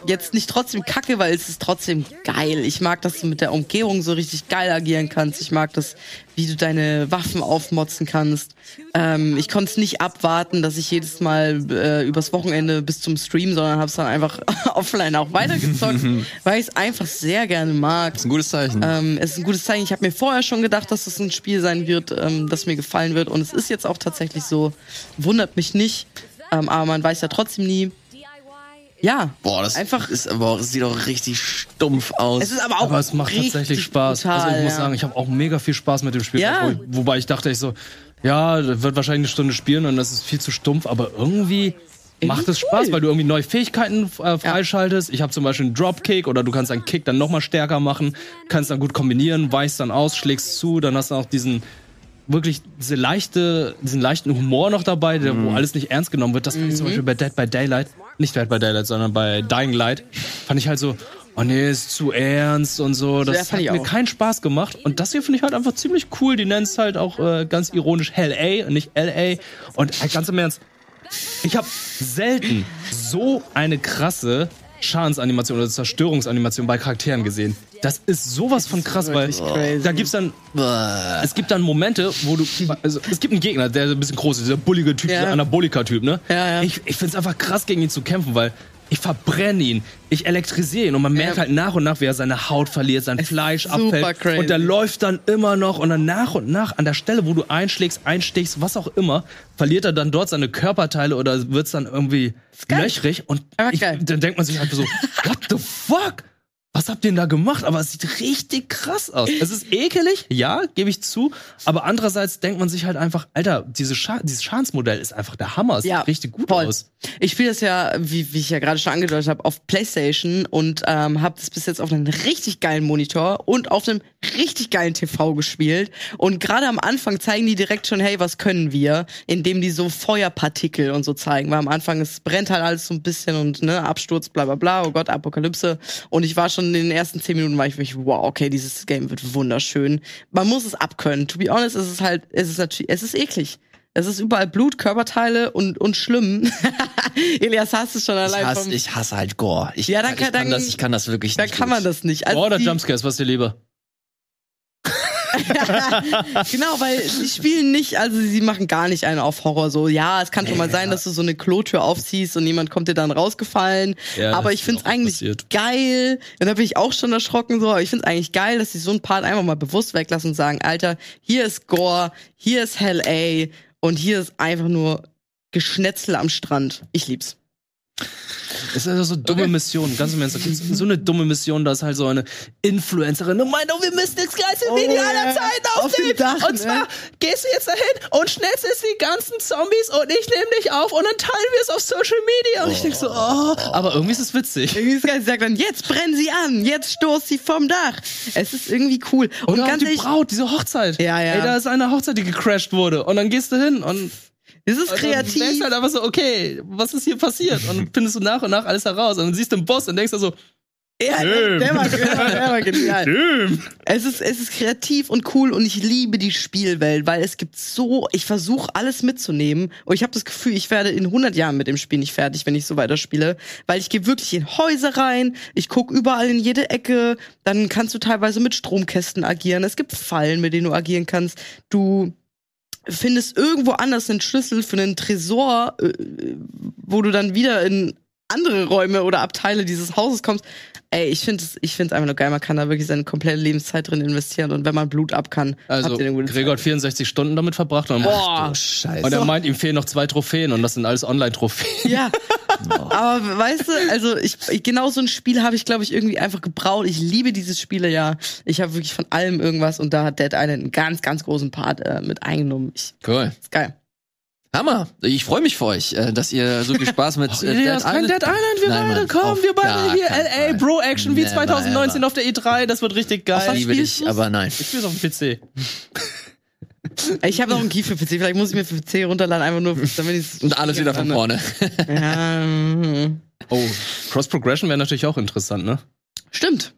jetzt nicht trotzdem kacke, weil es ist trotzdem geil. Ich mag, dass du mit der Umgebung so richtig geil agieren kannst. Ich mag das, wie du deine Waffen aufmotzen kannst. Ähm, ich konnte es nicht abwarten, dass ich jedes Mal äh, übers Wochenende bis zum Stream, sondern habe es dann einfach <laughs> offline auch weitergezockt, <laughs> weil ich es einfach sehr gerne mag. Das ist ein gutes Zeichen. Ähm, es ist ein gutes Zeichen. Ich habe mir vorher schon gedacht, dass es ein Spiel sein wird, ähm, das mir gefallen wird. Und es ist jetzt auch tatsächlich so. Wundert mich nicht. Ähm, aber man weiß ja trotzdem nie. Ja. Boah, das einfach. ist aber das sieht auch richtig stumpf aus. Es ist aber auch. Aber es macht tatsächlich Spaß. Brutal, also ich muss ja. sagen, ich habe auch mega viel Spaß mit dem Spiel. Ja. Wo, wobei ich dachte, ich so, ja, wird wahrscheinlich eine Stunde spielen und das ist viel zu stumpf, aber irgendwie. Macht es cool. Spaß, weil du irgendwie neue Fähigkeiten äh, freischaltest. Ich habe zum Beispiel einen Dropkick oder du kannst einen Kick dann nochmal stärker machen, kannst dann gut kombinieren, weichst dann aus, schlägst zu, dann hast du auch diesen wirklich diese leichte, diesen leichten Humor noch dabei, der, wo alles nicht ernst genommen wird. Das fand ich zum Beispiel bei Dead by Daylight, nicht Dead by Daylight, sondern bei Dying Light, fand ich halt so, oh nee, ist zu ernst und so. Das hat mir auch. keinen Spaß gemacht. Und das hier finde ich halt einfach ziemlich cool. Die nennen es halt auch äh, ganz ironisch Hell A und nicht LA. Und äh, ganz im Ernst, ich habe selten so eine krasse Schadensanimation oder Zerstörungsanimation bei Charakteren gesehen. Das ist sowas von krass, weil da gibt's dann es gibt dann Momente, wo du also es gibt einen Gegner, der ein bisschen groß ist, dieser bullige Typ, Ja. dieser Anabolika-Typ, ne? Ja, ja. Ich, ich find's einfach krass gegen ihn zu kämpfen, weil ich verbrenne ihn, ich elektrisiere ihn und man merkt Ja. halt nach und nach, wie er seine Haut verliert, sein Fleisch super abfällt crazy. und der läuft dann immer noch und dann nach und nach an der Stelle, wo du einschlägst, einstichst, was auch immer, verliert er dann dort seine Körperteile oder wird's dann irgendwie löchrig und ich, dann denkt man sich halt so, <laughs> what the fuck? Was habt ihr denn da gemacht? Aber es sieht richtig krass aus. Es ist ekelig, ja, gebe ich zu. Aber andererseits denkt man sich halt einfach, Alter, diese Scha dieses Schadensmodell ist einfach der Hammer. Es Ja, sieht richtig gut voll. aus. Ich spiele das ja, wie, wie ich ja gerade schon angedeutet habe, auf PlayStation und ähm, habe das bis jetzt auf einem richtig geilen Monitor und auf einem richtig geilen TV gespielt. Und gerade am Anfang zeigen die direkt schon, hey, was können wir, indem die so Feuerpartikel und so zeigen. Weil am Anfang es brennt halt alles so ein bisschen und ne Absturz, bla bla bla, oh Gott, Apokalypse. Und ich war schon in den ersten zehn Minuten war ich wirklich, wow, okay, dieses Game wird wunderschön. Man muss es abkönnen. To be honest, ist es halt, es ist natürlich, es ist eklig. Es ist überall Blut, Körperteile und, und schlimm. <laughs> Elias hasst es schon Ich allein hasse, vom, ich hasse halt Gore. Ich, Ja, dann ich kann- kann dann- das, ich kann das wirklich Da nicht. kann gut. man das nicht. Also Oh, oder die- Jumpscares, was dir lieber? <laughs> genau, weil sie spielen nicht, also sie machen gar nicht einen auf Horror. So, ja, es kann schon mal sein, dass du so eine Klotür aufziehst und jemand kommt dir dann rausgefallen. Ja, aber ich find's auch eigentlich passiert. geil. Und da bin ich auch schon erschrocken so. Aber ich find's eigentlich geil, dass sie so einen Part einfach mal bewusst weglassen und sagen, Alter, hier ist Gore, hier ist Hell A und hier ist einfach nur Geschnetzel am Strand. Ich lieb's. Es ist also so dumme Mission, ganz im Ernst. So eine dumme Mission, da ist halt so eine Influencerin und meint, oh, wir müssen das geilste Oh, Video aller Zeiten Auf aufnehmen. Dach, und ne? zwar gehst du jetzt dahin und schnellst jetzt die ganzen Zombies und ich nehme dich auf und dann teilen wir es auf Social Media. Und ich denk so, oh, aber irgendwie ist es witzig. Irgendwie ist geil. Sie sagt dann, jetzt brennen sie an, jetzt stoßt sie vom Dach. Es ist irgendwie cool. Und Und auch ganz die ehrlich, Braut, diese Hochzeit. Ja, ja. Ey, da ist eine Hochzeit, die gecrashed wurde. Und dann gehst du hin und es ist du kreativ. denkst halt einfach so, okay, was ist hier passiert? Und dann <laughs> findest du nach und nach alles heraus. Und dann siehst du den Boss und denkst dir so, Ja, der, der, war, der, war, der war genial. Damn. Es ist, es ist kreativ und cool und ich liebe die Spielwelt, weil es gibt so, ich versuche alles mitzunehmen und ich habe das Gefühl, ich werde in 100 Jahren mit dem Spiel nicht fertig, wenn ich so weiterspiele, weil ich gehe wirklich in Häuser rein, ich guck überall in jede Ecke, dann kannst du teilweise mit Stromkästen agieren, es gibt Fallen, mit denen du agieren kannst, du findest irgendwo anders einen Schlüssel für einen Tresor, äh, wo du dann wieder in andere Räume oder Abteile dieses Hauses kommst. Ey, ich finde es ich find's einfach nur geil. Man kann da wirklich seine komplette Lebenszeit drin investieren und wenn man Blut ab kann, Also, Gregor hat 64 Stunden damit verbracht. Und, Boah. Scheiße. und er meint, ihm fehlen noch zwei Trophäen und das sind alles Online-Trophäen. Ja. <laughs> Aber weißt du, also ich, ich genau so ein Spiel habe ich, glaube ich, irgendwie einfach gebraut. Ich liebe dieses Spiele ja. Ich habe wirklich von allem irgendwas und da hat Dead Island einen ganz, ganz großen Part äh, mit eingenommen. Ich, Cool. ist geil. Hammer. Ich freue mich für euch, äh, dass ihr so viel Spaß mit äh, ist kein Dead Island, wir Nein, beide Mann, kommen, wir beide hier LA Fall. Bro Action wie Never 2019 ever. auf der E3, das wird richtig geil. Was liebe dich, aber nein. Ich spiel's auf dem PC. Ich habe noch einen Key für PC. Vielleicht muss ich mir für PC runterladen, einfach nur, damit ich Und alles wieder von vorne. Ja. <laughs> Oh, Cross Progression wäre natürlich auch interessant, ne? stimmt.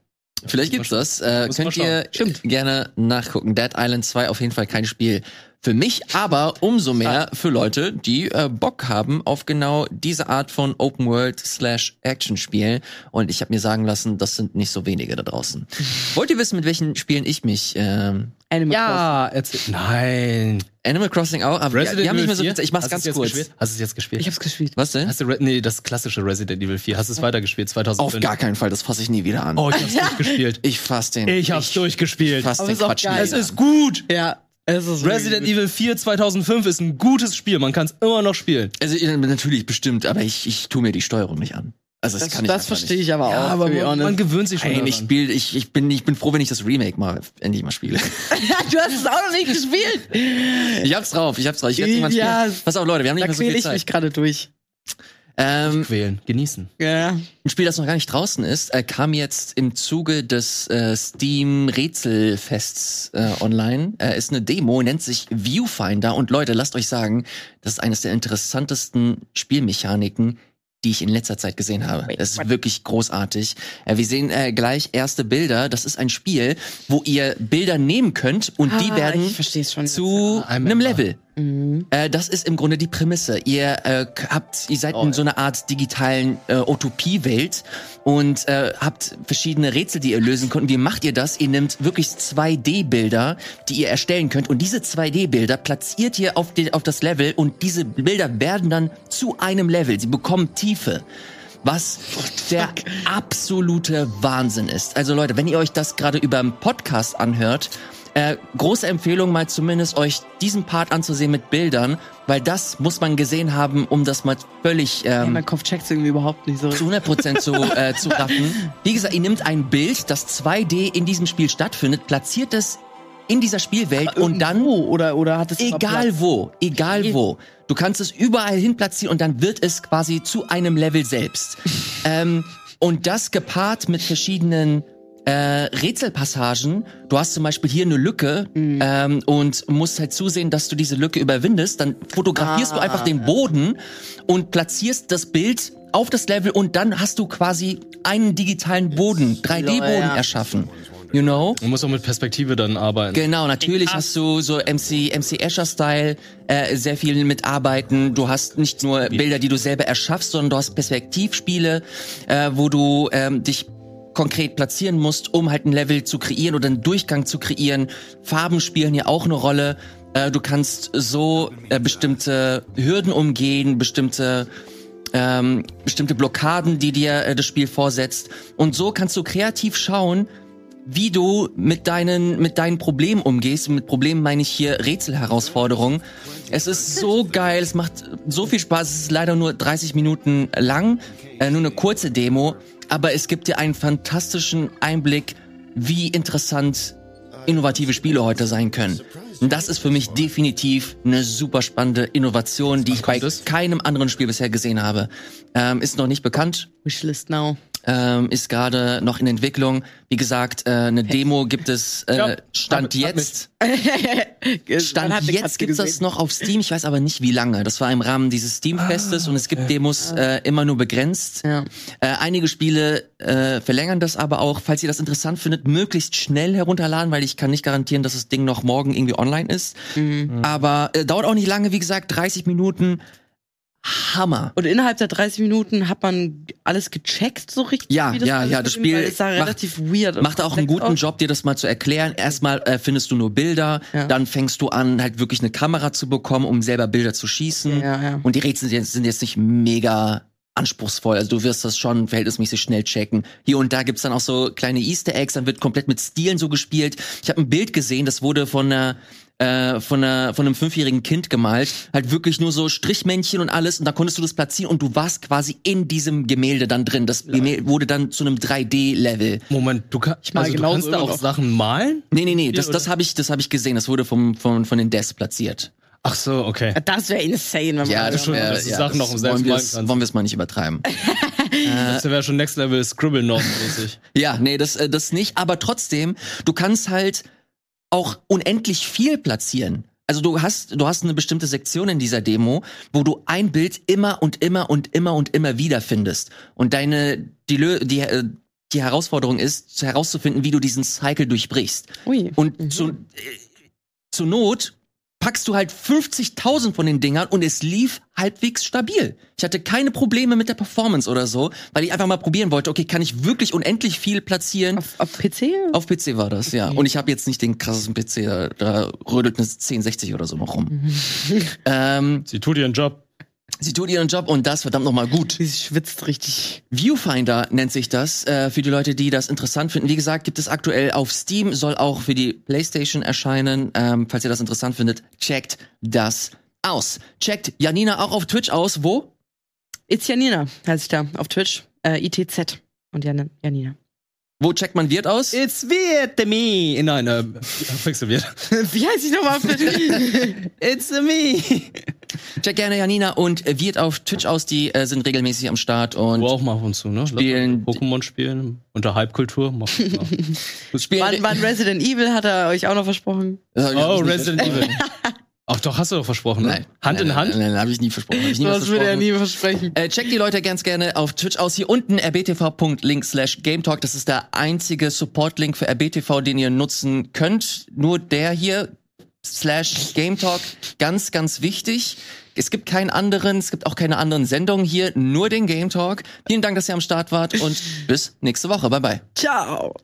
Vielleicht gibt's das. Äh, könnt ihr schauen. gerne nachgucken. Dead Island 2 auf jeden Fall kein Spiel für mich, aber umso mehr für Leute, die äh, Bock haben auf genau diese Art von Open World slash Action Spiel. Und ich habe mir sagen lassen, das sind nicht so wenige da draußen. <laughs> Wollt ihr wissen, mit welchen Spielen ich mich ähm, Animal Ja, erzähl. Nein. Animal Crossing auch, aber die, die haben nicht mehr so viel Zeit. Ich mach's Hast ganz jetzt kurz. Gespielt? Hast du es jetzt gespielt? Ich hab's gespielt. Was denn? Hast du Re nee, das klassische Resident Evil 4. Hast du es weitergespielt 2005? Auf gar keinen Fall, das fasse ich nie wieder an. Oh, ich hab's <laughs> durchgespielt. Ich fass den. Ich hab's durchgespielt. fass Aber den Quatsch nie Es ist gut. Ja, Resident Evil 4 2005 ist ein gutes Spiel. Man kann es immer noch spielen. Also äh, natürlich bestimmt, aber ich, ich tu mir die Steuerung nicht an. Also das, Das, kann ich das verstehe ich aber Ja, auch. aber to be man, man gewöhnt sich schon Nein, daran. ich spiel, ich, ich bin, ich bin froh, wenn ich das Remake mal endlich mal spiele. <laughs> du hast es auch noch nicht gespielt. Ich hab's drauf, ich hab's drauf. Ich irgendwann Ja, spielen. Pass auf, Leute, wir haben nicht Da mehr so quäle viel ich mich Zeit. gerade durch. Ähm, Quälen, genießen. Ja. ein Spiel, das noch gar nicht draußen ist, äh, kam jetzt im Zuge des äh, Steam Rätselfests äh, online. Äh, ist eine Demo, nennt sich Viewfinder. Und Leute, lasst euch sagen, das ist eines der interessantesten Spielmechaniken, die ich in letzter Zeit gesehen habe. Das ist wirklich großartig. Äh, wir sehen äh, gleich erste Bilder. Das ist ein Spiel, wo ihr Bilder nehmen könnt und die Ah, werden ich versteh's schon zu einem. Level. Mhm. Äh, das ist im Grunde die Prämisse. Ihr äh, habt, ihr seid Oh, in ja. so einer Art digitalen äh, Utopiewelt und äh, habt verschiedene Rätsel, die ihr lösen könnt. Und wie macht ihr das? Ihr nehmt wirklich 2D-Bilder, die ihr erstellen könnt. Und diese 2D-Bilder platziert ihr auf, den, auf das Level und diese Bilder werden dann zu einem Level. Sie bekommen Tiefe. Was der absolute Wahnsinn ist. Also Leute, wenn ihr euch das gerade über einen Podcast anhört, äh, große Empfehlung mal zumindest euch diesen Part anzusehen mit Bildern, weil das muss man gesehen haben, um das mal völlig ähm, mein Kopf checkt's irgendwie überhaupt nicht so. zu 100% zu, äh, zu raffen. Wie gesagt, ihr nehmt ein Bild, das 2D in diesem Spiel stattfindet, platziert es in dieser Spielwelt und dann oder oder hat es Egal wo, egal wo. Du kannst es überall hin platzieren und dann wird es quasi zu einem Level selbst. <laughs> ähm, und das gepaart mit verschiedenen äh, Rätselpassagen. Du hast zum Beispiel hier eine Lücke Mhm. ähm, und musst halt zusehen, dass du diese Lücke überwindest. Dann fotografierst du Ah. einfach den Boden und platzierst das Bild auf das Level und dann hast du quasi einen digitalen Boden, 3D-Boden ja. erschaffen. You know? Man muss auch mit Perspektive dann arbeiten. Genau, natürlich hast du so MC, MC Escher-Style äh, sehr viel mitarbeiten. Du hast nicht nur Bilder, die du selber erschaffst, sondern du hast Perspektivspiele, äh, wo du ähm, dich konkret platzieren musst, um halt ein Level zu kreieren oder einen Durchgang zu kreieren. Farben spielen hier auch eine Rolle. Äh, du kannst so äh, bestimmte Hürden umgehen, bestimmte ähm, bestimmte Blockaden, die dir äh, das Spiel vorsetzt. Und so kannst du kreativ schauen, wie du mit deinen, mit deinen Problemen umgehst. Mit Problemen meine ich hier Rätselherausforderungen. Es ist so geil, es macht so viel Spaß. Es ist leider nur 30 Minuten lang, äh, nur eine kurze Demo, aber es gibt dir einen fantastischen Einblick, wie interessant innovative Spiele heute sein können. Und das ist für mich definitiv eine super spannende Innovation, die ich bei keinem anderen Spiel bisher gesehen habe. Ähm, ist noch nicht bekannt, Wishlist now. Ähm, ist gerade noch in Entwicklung. Wie gesagt, äh, eine Demo gibt es äh, Stand jetzt. <laughs> Stand jetzt Katze gibt's das noch auf Steam. Ich weiß aber nicht, wie lange. Das war im Rahmen dieses Steam-Festes und es gibt Demos äh, immer nur begrenzt. Ja. Äh, einige Spiele äh, verlängern das aber auch. Falls ihr das interessant findet, möglichst schnell herunterladen, weil ich kann nicht garantieren, dass das Ding noch morgen irgendwie online ist. Mhm. Aber äh, dauert auch nicht lange, wie gesagt, 30 Minuten. Hammer. Und innerhalb der 30 Minuten hat man alles gecheckt, so richtig? Ja, das ja, ja, das? Spiel Weil sah macht- relativ weird Macht auch einen guten aus. Job, dir das mal zu erklären. Erstmal äh, findest du nur Bilder, Ja. dann fängst du an, halt wirklich eine Kamera zu bekommen, um selber Bilder zu schießen. Ja, ja. Und die Rätsel sind jetzt, sind jetzt nicht mega anspruchsvoll. Also du wirst das schon verhältnismäßig schnell checken. Hier und da gibt's dann auch so kleine Easter Eggs, dann wird komplett mit Stilen so gespielt. Ich habe ein Bild gesehen, das wurde von einer äh, von, einer, von einem fünfjährigen Kind gemalt, halt wirklich nur so Strichmännchen und alles und da konntest du das platzieren und du warst quasi in diesem Gemälde dann drin. Das Gemälde wurde dann zu einem 3D-Level. Moment, du, kann, mal also, du genauso kannst da auch. Sachen malen? Nee, nee, nee, das, das habe ich, das hab ich gesehen. Das wurde vom, von, von den Devs platziert. Ach so, okay. Das wäre insane, wenn man Ja, das, schon, wär, dass du ja, Sachen noch selbst wollen wir malen es- kannst. wollen wir es mal nicht übertreiben. <laughs> Das wäre schon Next Level Scribble mäßig. Ja, nee, das, äh, das nicht, aber trotzdem, du kannst halt auch unendlich viel platzieren. Also du hast, du hast eine bestimmte Sektion in dieser Demo, wo du ein Bild immer und immer und immer und immer wieder findest. Und deine, die, die, äh, die Herausforderung ist, herauszufinden, wie du diesen Cycle durchbrichst. Ui. Und zu, äh, zur Not packst du halt 50.000 von den Dingern und es lief halbwegs stabil. Ich hatte keine Probleme mit der Performance oder so, weil ich einfach mal probieren wollte, okay, kann ich wirklich unendlich viel platzieren? Auf, auf PC? Auf PC war das, ja. Und ich habe jetzt nicht den krassesten PC, da, da rödelt eine 1060 oder so noch rum. ähm, Sie tut ihren Job. Sie tut ihren Job und das verdammt nochmal gut. Sie schwitzt richtig. Viewfinder nennt sich das, äh, für die Leute, die das interessant finden. Wie gesagt, gibt es aktuell auf Steam, soll auch für die PlayStation erscheinen. Ähm, falls ihr das interessant findet, checkt das aus. Checkt Janina auch auf Twitch aus. Wo? It's Janina, heißt ich da, auf Twitch. Äh, ITZ. Und Jan Janina. Wo checkt man Wirt aus? It's weird me. Nein, äh, Pixel wird. Wie heißt ich nochmal Twitch? It's me. Check gerne Janina und Wirt auf Twitch aus. Die äh, sind regelmäßig am Start und Du auch mal ab und zu, ne? Spielen- Pokémon spielen. Unter ja. <laughs> spielen. wann, wann Resident Evil hat er euch auch noch versprochen? Oh, Resident. Evil. Ach doch, hast du doch versprochen, ne? Nein. Hand in nein, Hand? Nein, nein, nein habe ich nie versprochen. Hab ich nie Das würde er versprochen. nie versprechen. Äh, checkt die Leute ganz gerne auf Twitch aus. Hier unten rbtv.link slash gametalk. Das ist der einzige Support-Link für rbtv, den ihr nutzen könnt. Nur der hier slash gametalk. Ganz, ganz wichtig. Es gibt keinen anderen, es gibt auch keine anderen Sendungen hier, nur den Game Talk. Vielen Dank, dass ihr am Start wart und <laughs> bis nächste Woche. Bye bye. Ciao.